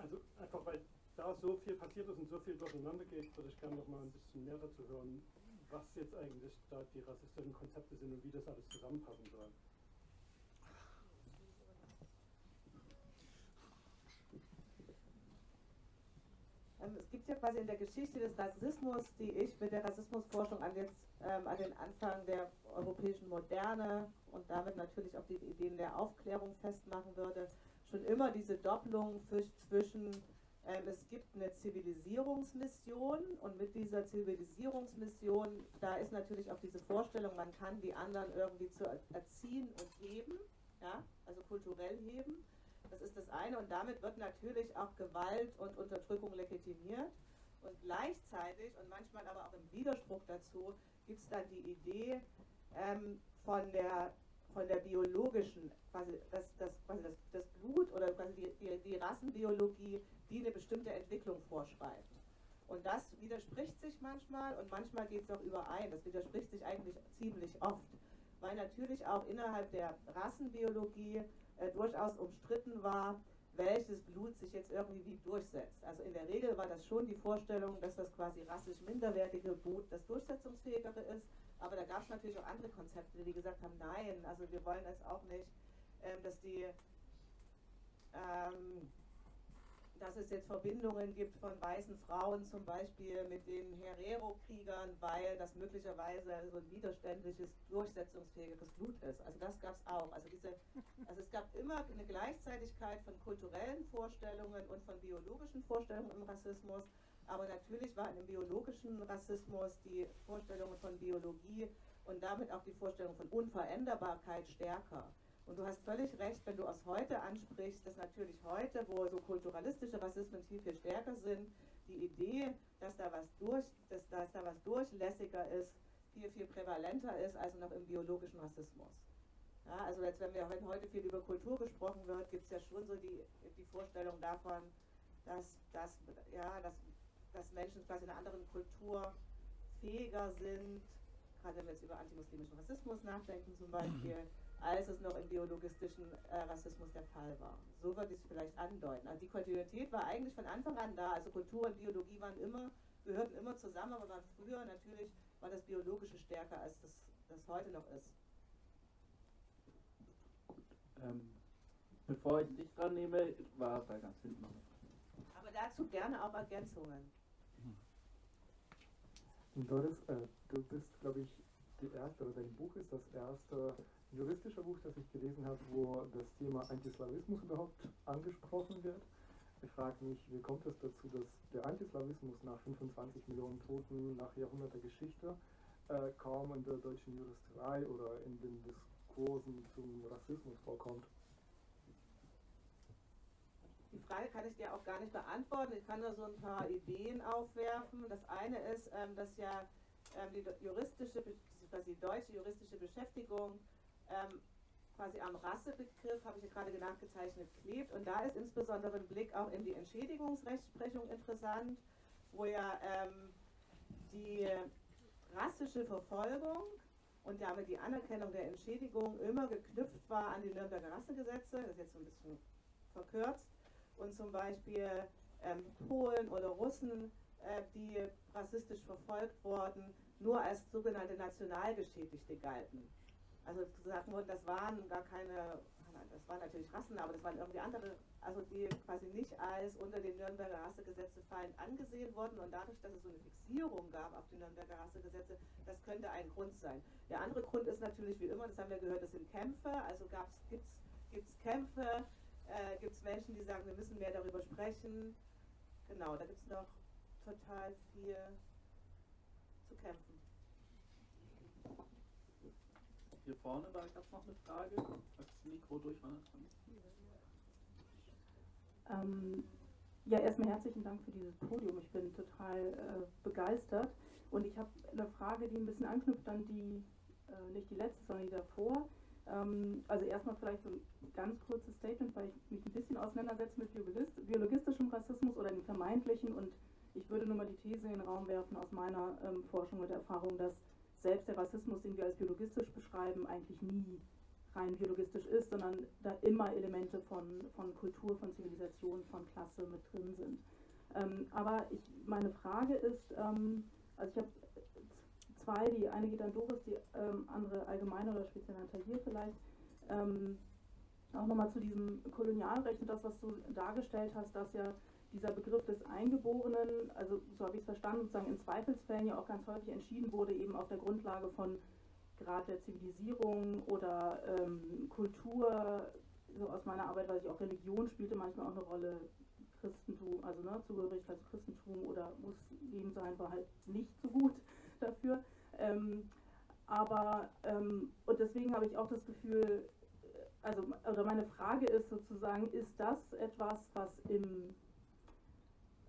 Also einfach weil da so viel passiert ist und so viel durcheinander geht, würde ich gerne noch mal ein bisschen mehr dazu hören, was jetzt eigentlich da die rassistischen Konzepte sind und wie das alles zusammenpassen soll. Ähm, es gibt ja quasi in der Geschichte des Rassismus, die ich mit der Rassismusforschung an, jetzt, ähm, an den Anfang der europäischen Moderne und damit natürlich auch die Ideen der Aufklärung festmachen würde, schon immer diese Doppelung zwischen ähm, es gibt eine Zivilisierungsmission und mit dieser Zivilisierungsmission, da ist natürlich auch diese Vorstellung, man kann die anderen irgendwie zu erziehen und heben, ja, also kulturell heben. Das ist das eine und damit wird natürlich auch Gewalt und Unterdrückung legitimiert. Und gleichzeitig und manchmal aber auch im Widerspruch dazu gibt es dann die Idee ähm, von der von der biologischen, quasi das, das, quasi das, das Blut oder quasi die, die, die Rassenbiologie, die eine bestimmte Entwicklung vorschreibt. Und das widerspricht sich manchmal und manchmal geht es auch überein. Das widerspricht sich eigentlich ziemlich oft, weil natürlich auch innerhalb der Rassenbiologie äh, durchaus umstritten war, welches Blut sich jetzt irgendwie wie durchsetzt. Also in der Regel war das schon die Vorstellung, dass das quasi rassisch minderwertige Blut das durchsetzungsfähigere ist. Aber da gab es natürlich auch andere Konzepte, die gesagt haben, nein, also wir wollen es auch nicht, ähm, dass die ähm, dass es jetzt Verbindungen gibt von weißen Frauen zum Beispiel mit den Herero-Kriegern, weil das möglicherweise so ein widerständliches, durchsetzungsfähiges Blut ist. Also das gab es auch. Also, diese, also es gab immer eine Gleichzeitigkeit von kulturellen Vorstellungen und von biologischen Vorstellungen im Rassismus. Aber natürlich war im biologischen Rassismus die Vorstellung von Biologie und damit auch die Vorstellung von Unveränderbarkeit stärker. Und du hast völlig recht, wenn du aus heute ansprichst, dass natürlich heute, wo so kulturalistische Rassismen viel, viel stärker sind, die Idee, dass da was, durch, dass, dass da was durchlässiger ist, viel, viel prävalenter ist als noch im biologischen Rassismus. Ja, also jetzt, wenn wir heute viel über Kultur gesprochen wird, gibt es ja schon so die, die Vorstellung davon, dass, dass, ja, dass, dass Menschen quasi in einer anderen Kultur fähiger sind, gerade wenn wir jetzt über antimuslimischen Rassismus nachdenken zum Beispiel, als es noch im biologistischen äh, Rassismus der Fall war. So würde ich es vielleicht andeuten. Also die Kontinuität war eigentlich von Anfang an da. Also Kultur und Biologie waren immer, gehörten immer zusammen, aber waren früher natürlich war das Biologische stärker, als das, das heute noch ist. Ähm, bevor ich dich dran nehme, war da ganz hinten noch. Aber dazu gerne auch Ergänzungen. Doris, äh, du bist, glaube ich, die erste, oder dein Buch ist das erste juristische Buch, das ich gelesen habe, wo das Thema Antislawismus überhaupt angesprochen wird. Ich frage mich, wie kommt es dazu, dass der Antislawismus nach 25 Millionen Toten, nach Jahrhunderter Geschichte, äh, kaum in der deutschen Juristerei oder in den Diskursen zum Rassismus vorkommt? Die Frage kann ich dir auch gar nicht beantworten. Ich kann nur so ein paar Ideen aufwerfen. Das eine ist, ähm, dass ja ähm, die juristische, die deutsche juristische Beschäftigung ähm, quasi am Rassebegriff, habe ich ja gerade nachgezeichnet, klebt. Und da ist insbesondere ein Blick auch in die Entschädigungsrechtsprechung interessant, wo ja die rassische Verfolgung und damit die Anerkennung der Entschädigung immer geknüpft war an die Nürnberger Rassegesetze, das ist jetzt so ein bisschen verkürzt, und zum Beispiel ähm, Polen oder Russen, äh, die rassistisch verfolgt wurden, nur als sogenannte Nationalgeschädigte galten. Also gesagt wurde, das waren gar keine, das waren natürlich Rassen, aber das waren irgendwie andere, also die quasi nicht als unter den Nürnberger Rassegesetze fallend angesehen wurden und dadurch, dass es so eine Fixierung gab auf die Nürnberger Rassegesetze, das könnte ein Grund sein. Der andere Grund ist natürlich wie immer, das haben wir gehört, das sind Kämpfe, also gibt es Kämpfe, äh, gibt es Menschen, die sagen, wir müssen mehr darüber sprechen. Genau, da gibt es noch total viel zu kämpfen. Hier vorne, da gab es noch eine Frage, als das Mikro durchwandert. Ähm, ja, erstmal herzlichen Dank für dieses Podium. Ich bin total äh, begeistert. Und ich habe eine Frage, die ein bisschen anknüpft an die, äh, nicht die letzte, sondern die davor. Ähm, also erstmal vielleicht ein ganz kurzes Statement, weil ich mich ein bisschen auseinandersetze mit biologistischem Rassismus oder dem vermeintlichen. Und ich würde nur mal die These in den Raum werfen aus meiner ähm, Forschung und Erfahrung, dass selbst der Rassismus, den wir als biologistisch beschreiben, eigentlich nie rein biologistisch ist, sondern da immer Elemente von, von Kultur, von Zivilisation, von Klasse mit drin sind. Ähm, aber ich, meine Frage ist, ähm, also ich habe zwei, die eine geht an Doris, die ähm, andere allgemein oder speziell an Tahir vielleicht. Ähm, auch nochmal zu diesem Kolonialrecht und das, was du dargestellt hast, dass ja dieser Begriff des Eingeborenen, also so habe ich es verstanden, sozusagen in Zweifelsfällen ja auch ganz häufig entschieden wurde, eben auf der Grundlage von Grad der Zivilisierung oder ähm, Kultur, so aus meiner Arbeit weiß ich auch, Religion spielte manchmal auch eine Rolle, Christentum, also ne, Zugehörigkeit zu Christentum oder Muslim sein war halt nicht so gut dafür. Ähm, aber, ähm, und deswegen habe ich auch das Gefühl, also, oder meine Frage ist sozusagen, ist das etwas, was im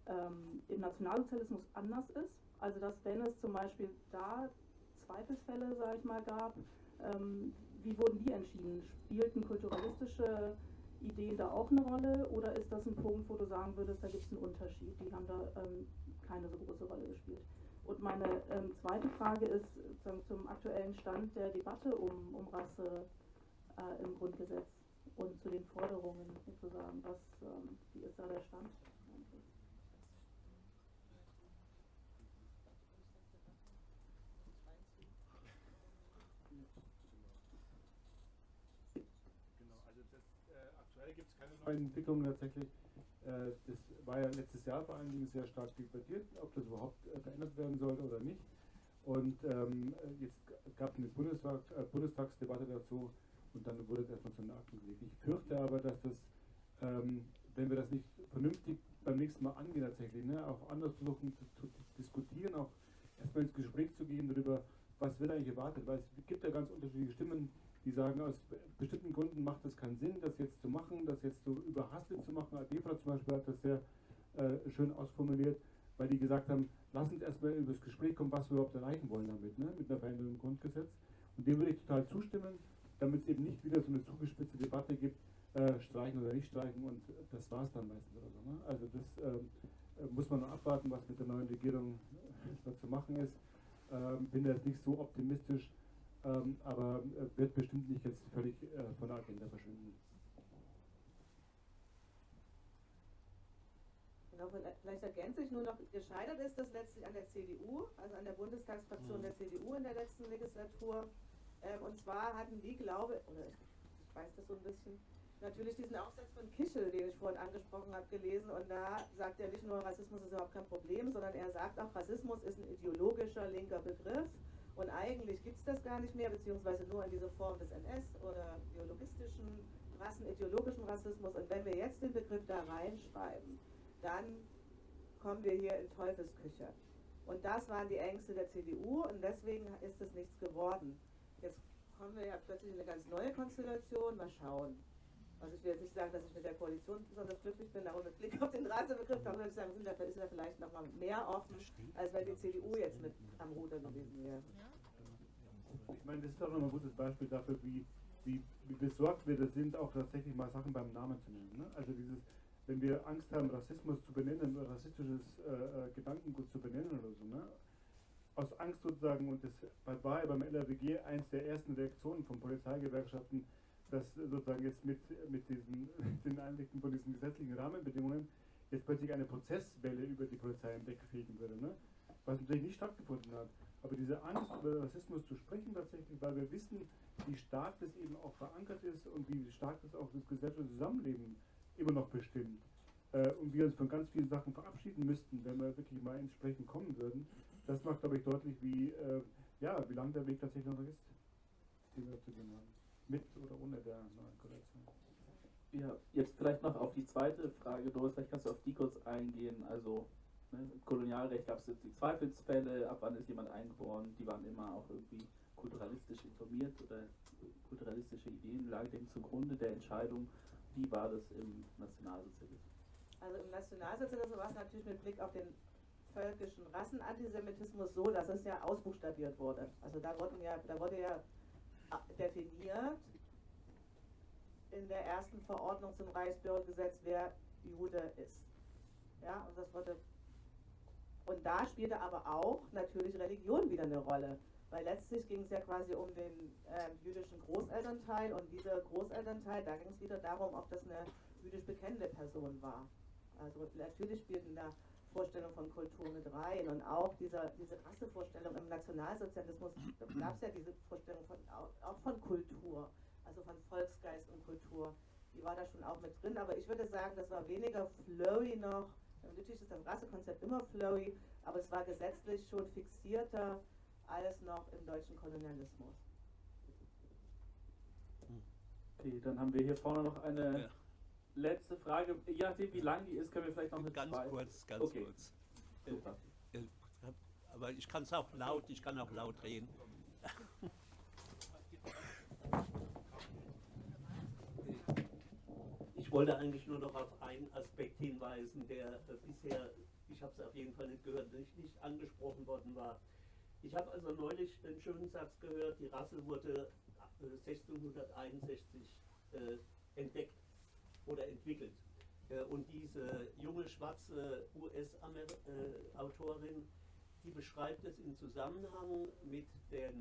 ähm, im Nationalsozialismus anders ist. Also dass wenn es zum Beispiel da Zweifelsfälle, sage ich mal, gab, ähm, wie wurden die entschieden? Spielten kulturalistische Ideen da auch eine Rolle oder ist das ein Punkt, wo du sagen würdest, da gibt es einen Unterschied? Die haben da ähm, keine so große Rolle gespielt. Und meine ähm, zweite Frage ist zum aktuellen Stand der Debatte um, um Rasse äh, im Grundgesetz und zu den Forderungen sozusagen. Was, ähm, wie ist da der Stand? neuen Entwicklungen tatsächlich. Äh, das war ja letztes Jahr vor allen Dingen sehr stark debattiert, ob das überhaupt äh, verändert werden sollte oder nicht. Und ähm, jetzt gab es eine Bundestag, äh, Bundestagsdebatte dazu und dann wurde es erstmal zu den Akten gelegt. Ich fürchte aber, dass das, ähm, wenn wir das nicht vernünftig beim nächsten Mal angehen, tatsächlich, ne, auch anders versuchen zu, zu, diskutieren, auch erstmal ins Gespräch zu gehen darüber, was wird eigentlich erwartet, weil es gibt ja ganz unterschiedliche Stimmen, die sagen, aus bestimmten Gründen macht es keinen Sinn, das jetzt zu machen, das jetzt so überhastet zu machen. Adefra zum Beispiel hat das sehr äh, schön ausformuliert, weil die gesagt haben, lass uns erstmal über das Gespräch kommen, was wir überhaupt erreichen wollen damit, ne, mit einer Veränderung im Grundgesetz. Und dem würde ich total zustimmen, damit es eben nicht wieder so eine zugespitzte Debatte gibt, äh, streichen oder nicht streichen und das war es dann meistens oder so. Ne? Also das äh, muss man noch abwarten, was mit der neuen Regierung äh, zu machen ist. Ähm, bin jetzt nicht so optimistisch, ähm, aber äh, wird bestimmt nicht jetzt völlig äh, von der Agenda verschwinden. Genau, vielleicht ergänze ich nur noch, gescheitert ist das letztlich an der CDU, also an der Bundestagsfraktion mhm. der CDU in der letzten Legislatur. Ähm, und zwar hatten die, glaube oder ich, ich weiß das so ein bisschen, natürlich diesen Aufsatz von Kischel, den ich vorhin angesprochen habe, gelesen. Und da sagt er nicht nur, Rassismus ist überhaupt kein Problem, sondern er sagt auch, Rassismus ist ein ideologischer linker Begriff. Und eigentlich gibt es das gar nicht mehr, beziehungsweise nur in dieser Form des NS oder biologistischen, rassenideologischen Rassismus. Und wenn wir jetzt den Begriff da reinschreiben, dann kommen wir hier in Teufelsküche. Und das waren die Ängste der CDU und deswegen ist es nichts geworden. Jetzt kommen wir ja plötzlich in eine ganz neue Konstellation. Mal schauen. Also ich will jetzt nicht sagen, dass ich mit der Koalition besonders glücklich bin, aber mit Blick auf den Ratsebegriff kann man sagen, sind ist da vielleicht noch mal mehr offen, als wenn die CDU jetzt mit am Ruder gewesen wäre. Ich meine, das ist auch nochmal ein gutes Beispiel dafür, wie, wie, wie besorgt wir das sind, auch tatsächlich mal Sachen beim Namen zu nennen. Ne? Also dieses, wenn wir Angst haben, Rassismus zu benennen, rassistisches äh, äh Gedankengut zu benennen oder so, ne? aus Angst sozusagen, und das war ja beim LRWG eins der ersten Reaktionen von Polizeigewerkschaften, dass sozusagen jetzt mit, mit diesen den Einblicken von diesen gesetzlichen Rahmenbedingungen jetzt plötzlich eine Prozesswelle über die Polizei hinwegfegen würde. Ne? Was natürlich nicht stattgefunden hat. Aber diese Angst, über Rassismus zu sprechen tatsächlich, weil wir wissen, wie stark das eben auch verankert ist und wie stark das auch das gesellschaftliche Zusammenleben immer noch bestimmt. Äh, und wir uns von ganz vielen Sachen verabschieden müssten, wenn wir wirklich mal entsprechend kommen würden. Das macht, glaube ich, deutlich, wie, äh, ja, wie lang der Weg tatsächlich noch ist, den wir zu gehen haben mit oder ohne der neuen Koalition. Ja, jetzt vielleicht noch auf die zweite Frage, Doris, vielleicht kannst du auf die kurz eingehen. Also ne, im Kolonialrecht gab es die Zweifelsfälle, ab wann ist jemand eingeboren, die waren immer auch irgendwie kulturalistisch informiert oder kulturalistische Ideen lagen dem zugrunde der Entscheidung. Wie war das im Nationalsozialismus? Also im Nationalsozialismus war es natürlich mit Blick auf den völkischen Rassenantisemitismus so, dass es ja ausbuchstabiert wurde. Also da, wurden ja, da wurde ja definiert in der ersten Verordnung zum Reichsbürgergesetz, wer Jude ist. Ja, und das wurde und da spielte aber auch natürlich Religion wieder eine Rolle, weil letztlich ging es ja quasi um den äh, jüdischen Großelternteil und dieser Großelternteil, da ging es wieder darum, ob das eine jüdisch bekennende Person war. Also natürlich spielten da Vorstellung von Kultur mit rein und auch dieser, diese Rassevorstellung im Nationalsozialismus, da gab es ja diese Vorstellung von, auch von Kultur, also von Volksgeist und Kultur, die war da schon auch mit drin, aber ich würde sagen, das war weniger flowy noch, natürlich ist das Rassekonzept immer flowy, aber es war gesetzlich schon fixierter als noch im deutschen Kolonialismus. Okay, dann haben wir hier vorne noch eine ja letzte Frage. Je nachdem, wie lang die ist, können wir vielleicht noch eine Ganz zwei. kurz, ganz okay. kurz. Super. Aber ich kann es auch laut, ich kann auch laut reden. Ich wollte eigentlich nur noch auf einen Aspekt hinweisen, der bisher, ich habe es auf jeden Fall nicht gehört, nicht, nicht angesprochen worden war. Ich habe also neulich den schönen Satz gehört, die Rasse wurde 1661 äh, entdeckt oder entwickelt. Äh, und diese junge schwarze US-Autorin, die beschreibt es im Zusammenhang mit der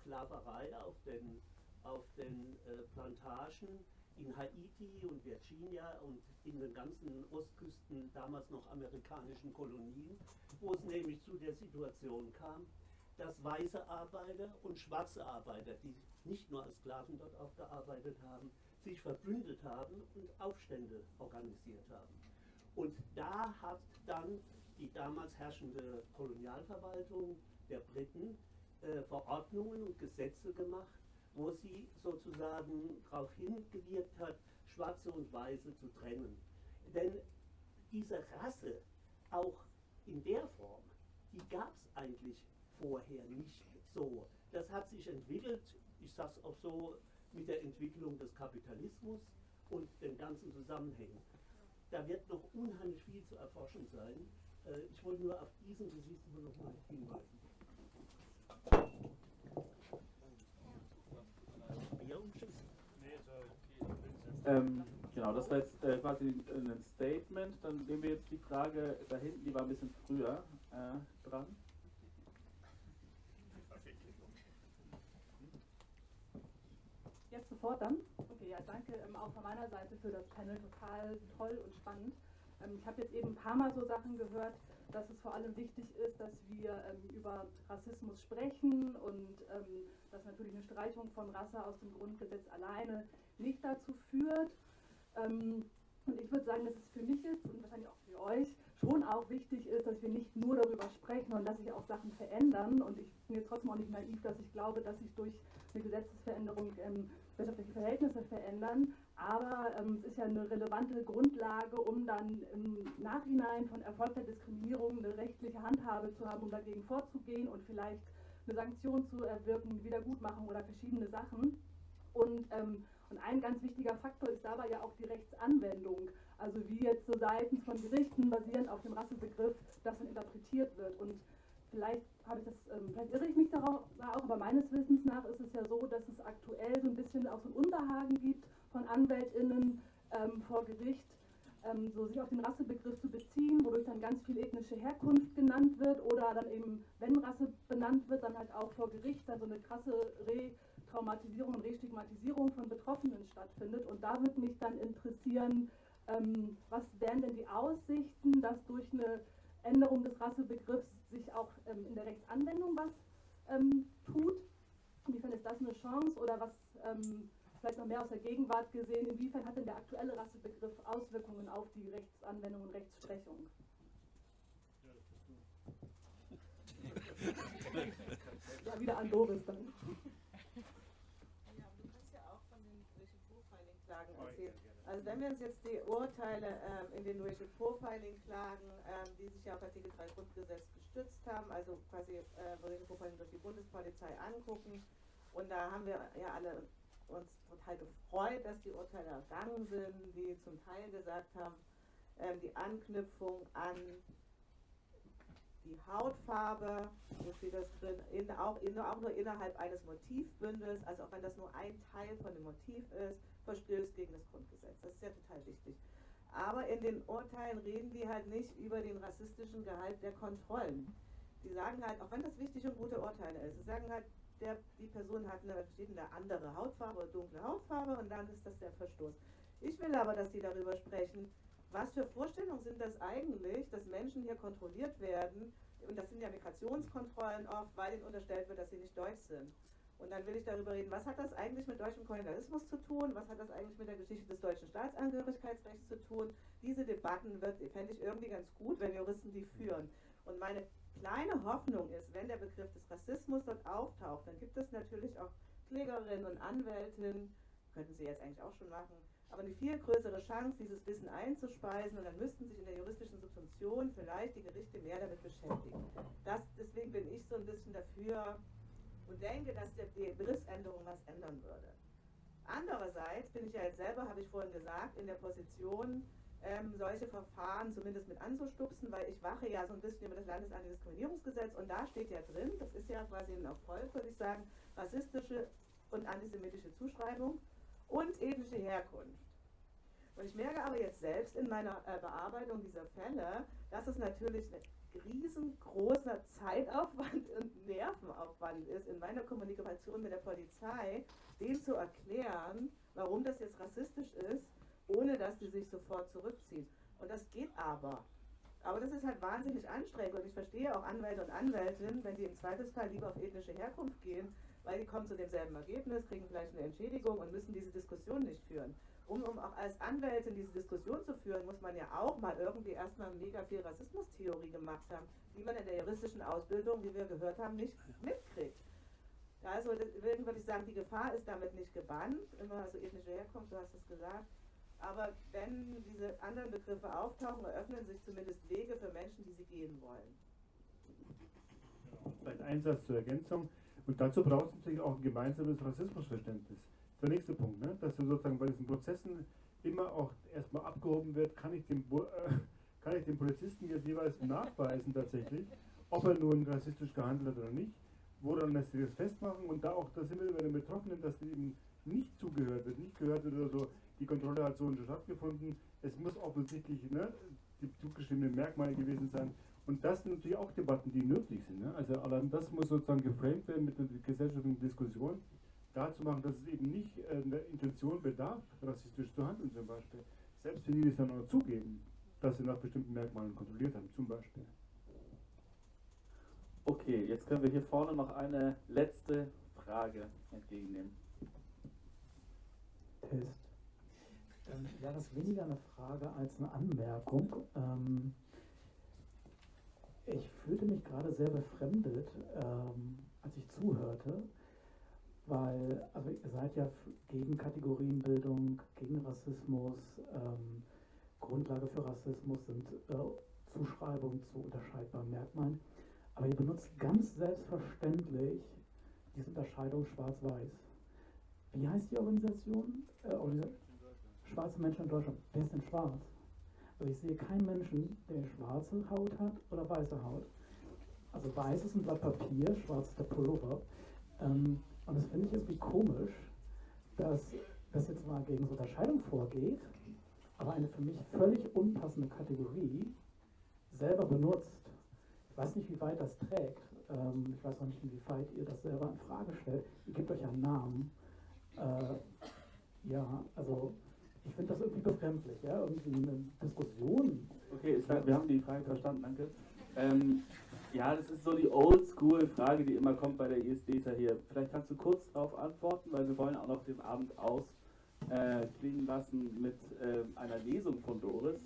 Sklaverei auf den, auf den äh, Plantagen in Haiti und Virginia und in den ganzen Ostküsten damals noch amerikanischen Kolonien, wo es nämlich zu der Situation kam, dass weiße Arbeiter und schwarze Arbeiter, die nicht nur als Sklaven dort auch gearbeitet haben, sich verbündet haben und Aufstände organisiert haben. Und da hat dann die damals herrschende Kolonialverwaltung der Briten äh, Verordnungen und Gesetze gemacht, wo sie sozusagen darauf hingewirkt hat, Schwarze und Weiße zu trennen. Denn diese Rasse, auch in der Form, die gab es eigentlich vorher nicht so. Das hat sich entwickelt, ich sage es auch so, mit der Entwicklung des Kapitalismus und den ganzen Zusammenhängen. Da wird noch unheimlich viel zu erforschen sein. Äh, ich wollte nur auf diesen Gesichtspunkt nochmal hinweisen. Ähm, genau, das war jetzt äh, quasi ein Statement. Dann nehmen wir jetzt die Frage da hinten, die war ein bisschen früher äh, dran. sofort dann? Okay, ja, danke ähm, auch von meiner Seite für das Panel. Total toll und spannend. Ähm, ich habe jetzt eben ein paar Mal so Sachen gehört, dass es vor allem wichtig ist, dass wir ähm, über Rassismus sprechen und ähm, dass natürlich eine Streichung von Rasse aus dem Grundgesetz alleine nicht dazu führt. Ähm, und ich würde sagen, dass es für mich jetzt und wahrscheinlich auch für euch schon auch wichtig ist, dass wir nicht nur darüber sprechen und dass sich auch Sachen verändern. Und ich bin jetzt trotzdem auch nicht naiv, dass ich glaube, dass sich durch eine Gesetzesveränderung ähm, wirtschaftliche Verhältnisse verändern. Aber ähm, es ist ja eine relevante Grundlage, um dann im Nachhinein von erfolgter Diskriminierung eine rechtliche Handhabe zu haben, um dagegen vorzugehen und vielleicht eine Sanktion zu erwirken, Wiedergutmachung oder verschiedene Sachen. Und, ähm, und ein ganz wichtiger Faktor ist dabei ja auch die Rechtsanwendung. Also wie jetzt so seitens von Gerichten basierend auf dem Rassebegriff das dann interpretiert wird. Und vielleicht habe ich das, ähm, vielleicht irre ich mich darauf auch, aber meines Wissens nach ist es ja so, dass es aktuell so ein bisschen auch so ein Unbehagen gibt von AnwältInnen ähm, vor Gericht, ähm, so sich auf den Rassebegriff zu beziehen, wodurch dann ganz viel ethnische Herkunft genannt wird oder dann eben, wenn Rasse benannt wird, dann halt auch vor Gericht dann so eine krasse Retraumatisierung und Restigmatisierung von Betroffenen stattfindet. Und da würde mich dann interessieren, ähm, was wären denn die Aussichten, dass durch eine Änderung des Rassebegriffs sich auch ähm, in der Rechtsanwendung was ähm, tut? Inwiefern ist das eine Chance oder was ähm, vielleicht noch Gegenwart gesehen, inwiefern hat denn der aktuelle Rassebegriff Auswirkungen auf die Rechtsanwendung und Rechtsprechung? Ja, wieder an Doris dann. Ja, du kannst ja auch von den Racial Profiling-Klagen erzählen. Also wenn wir uns jetzt die Urteile ähm, in den Racial Profiling-Klagen, ähm, die sich ja auf Artikel 3 Grundgesetz gestützt haben, also quasi äh, Racial Profiling durch die Bundespolizei angucken, und da haben wir ja alle uns total gefreut, dass die Urteile ergangen sind, die zum Teil gesagt haben, ähm, die Anknüpfung an die Hautfarbe, wo steht das drin, in, auch, in, auch nur innerhalb eines Motivbündels, also auch wenn das nur ein Teil von dem Motiv ist, verstößt gegen das Grundgesetz. Das ist ja total wichtig. Aber in den Urteilen reden die halt nicht über den rassistischen Gehalt der Kontrollen. Die sagen halt, auch wenn das wichtig und gute Urteile ist, sie sagen halt, der, die Person hat eine verschiedene andere Hautfarbe dunkle Hautfarbe und dann ist das der Verstoß. Ich will aber, dass die darüber sprechen, was für Vorstellungen sind das eigentlich, dass Menschen hier kontrolliert werden, und das sind ja Migrationskontrollen oft, weil ihnen unterstellt wird, dass sie nicht deutsch sind. Und dann will ich darüber reden, was hat das eigentlich mit deutschem Kolonialismus zu tun, was hat das eigentlich mit der Geschichte des deutschen Staatsangehörigkeitsrechts zu tun. Diese Debatten fände ich irgendwie ganz gut, wenn Juristen die führen. Und meine kleine Hoffnung ist, wenn der Begriff des Rassismus dort auftaucht, dann gibt es natürlich auch Klägerinnen und Anwältinnen, könnten sie jetzt eigentlich auch schon machen, aber eine viel größere Chance, dieses Wissen einzuspeisen und dann müssten sich in der juristischen Subsumption vielleicht die Gerichte mehr damit beschäftigen. Das, deswegen bin ich so ein bisschen dafür und denke, dass die Begriffsänderung was ändern würde. Andererseits bin ich ja jetzt selber, habe ich vorhin gesagt, in der Position, ähm, solche Verfahren zumindest mit anzustupsen, weil ich wache ja so ein bisschen über das Landesantidiskriminierungsgesetz und da steht ja drin, das ist ja quasi ein Erfolg, würde ich sagen, rassistische und antisemitische Zuschreibung und ethnische Herkunft. Und ich merke aber jetzt selbst in meiner äh, Bearbeitung dieser Fälle, dass es natürlich ein riesengroßer Zeitaufwand und Nervenaufwand ist, in meiner Kommunikation mit der Polizei, denen zu erklären, warum das jetzt rassistisch ist ohne dass die sich sofort zurückziehen. Und das geht aber. Aber das ist halt wahnsinnig anstrengend und ich verstehe auch Anwälte und Anwältinnen, wenn die im Zweifelsfall lieber auf ethnische Herkunft gehen, weil die kommen zu demselben Ergebnis, kriegen vielleicht eine Entschädigung und müssen diese Diskussion nicht führen. Um, um auch als Anwältin diese Diskussion zu führen, muss man ja auch mal irgendwie erstmal mega viel Rassismustheorie gemacht haben, die man in der juristischen Ausbildung, wie wir gehört haben, nicht mitkriegt. Also deswegen würde ich sagen, die Gefahr ist damit nicht gebannt, immer so ethnische Herkunft, du hast es gesagt, aber wenn diese anderen Begriffe auftauchen, eröffnen sich zumindest Wege für Menschen, die sie gehen wollen. Ein Einsatz zur Ergänzung. Und dazu braucht es natürlich auch ein gemeinsames Rassismusverständnis. Der nächste Punkt, ne? dass du sozusagen bei diesen Prozessen immer auch erstmal abgehoben wird, kann ich dem, äh, kann ich dem Polizisten jetzt jeweils nachweisen tatsächlich, ob er nun rassistisch gehandelt hat oder nicht, woran lässt sich das festmachen und da auch, da sind wir bei den Betroffenen, dass eben nicht zugehört wird, nicht gehört wird oder so, die Kontrolle hat so und so stattgefunden, es muss offensichtlich ne, die zugeschriebenen Merkmale gewesen sein. Und das sind natürlich auch Debatten, die nötig sind. Ne? Also allein das muss sozusagen geframed werden mit einer gesellschaftlichen Diskussion. dazu machen, dass es eben nicht äh, der Intention bedarf, rassistisch zu handeln zum Beispiel. Selbst wenn die es dann auch zugeben, dass sie nach bestimmten Merkmalen kontrolliert haben, zum Beispiel. Okay, jetzt können wir hier vorne noch eine letzte Frage entgegennehmen. Test. Ähm, ja, das ist weniger eine Frage als eine Anmerkung. Ähm, ich fühlte mich gerade sehr befremdet, ähm, als ich zuhörte, weil, also ihr seid ja gegen Kategorienbildung, gegen Rassismus, ähm, Grundlage für Rassismus sind äh, Zuschreibungen zu unterscheidbaren Merkmalen, aber ihr benutzt ganz selbstverständlich diese Unterscheidung schwarz-weiß. Wie heißt die Organisation? Äh, Organisation? Schwarze Menschen in Deutschland. Wer ist denn schwarz? Also ich sehe keinen Menschen, der schwarze Haut hat oder weiße Haut. Also weiß ist ein Blatt Papier, schwarz ist der Pullover. Ähm, und das finde ich irgendwie komisch, dass das jetzt mal gegen so Unterscheidung vorgeht, aber eine für mich völlig unpassende Kategorie selber benutzt. Ich weiß nicht, wie weit das trägt. Ähm, ich weiß auch nicht, inwieweit ihr das selber in Frage stellt. Ihr gebt euch einen Namen. Äh, ja, also ich finde das irgendwie befremdlich, ja, irgendwie eine Diskussion. Okay, ist, wir haben die Frage verstanden, danke. Ähm, ja, das ist so die Oldschool-Frage, die immer kommt bei der ISD hier. Vielleicht kannst du kurz darauf antworten, weil wir wollen auch noch den Abend ausklingen äh, lassen mit äh, einer Lesung von Doris.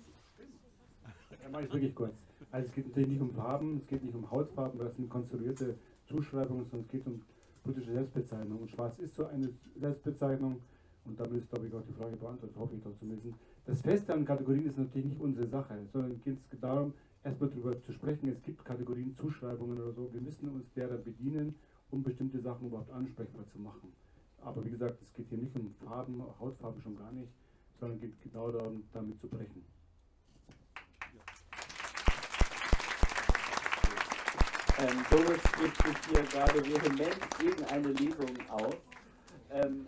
Ja, mache ich wirklich kurz. Also es geht natürlich nicht um Farben, es geht nicht um Hautfarben, das sind konstruierte Zuschreibungen, sondern es geht um politische Selbstbezeichnung. Und schwarz ist so eine Selbstbezeichnung und damit ist, glaube ich, auch die Frage beantwortet, hoffe ich doch zumindest. Das Feste an Kategorien ist natürlich nicht unsere Sache, sondern geht es darum, erstmal darüber zu sprechen, es gibt Kategorien, Zuschreibungen oder so, wir müssen uns derer bedienen, um bestimmte Sachen überhaupt ansprechbar zu machen. Aber wie gesagt, es geht hier nicht um Farben, Hautfarben schon gar nicht, sondern geht genau darum, damit zu brechen. Ähm, Doris spricht sich hier gerade vehement gegen eine Lesung aus. Ähm,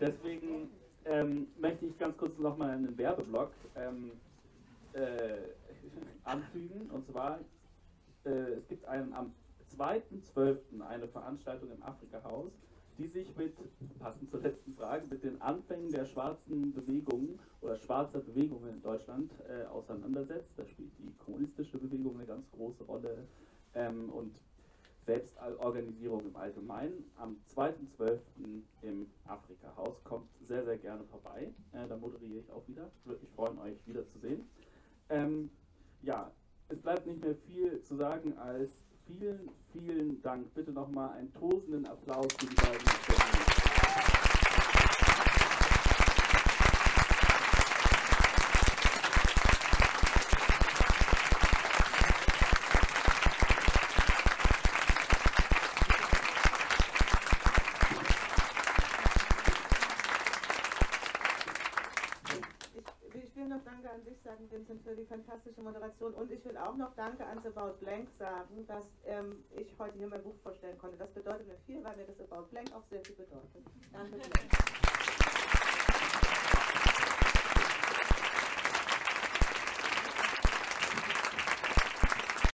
deswegen ähm, möchte ich ganz kurz nochmal einen Werbeblock ähm, äh, anfügen. Und zwar, äh, es gibt einen, am 2.12. eine Veranstaltung im Afrika-Haus, die sich mit, passend zur letzten Frage, mit den Anfängen der schwarzen Bewegung oder schwarzer Bewegungen in Deutschland äh, auseinandersetzt. Da spielt die kommunistische Bewegung eine ganz große Rolle ähm, und Selbstorganisierung im Allgemeinen. Am 2.12. im Afrika-Haus kommt sehr, sehr gerne vorbei. Äh, da moderiere ich auch wieder. Würde mich freuen, euch wiederzusehen. Ähm, ja, es bleibt nicht mehr viel zu sagen als vielen, vielen Dank. Bitte nochmal einen tosenden Applaus für die beiden. sagen, Vincent, für die fantastische Moderation. Und ich will auch noch Danke an About Blank sagen, dass ähm, ich heute hier mein Buch vorstellen konnte. Das bedeutet mir viel, weil mir das About Blank auch sehr viel bedeutet. Danke.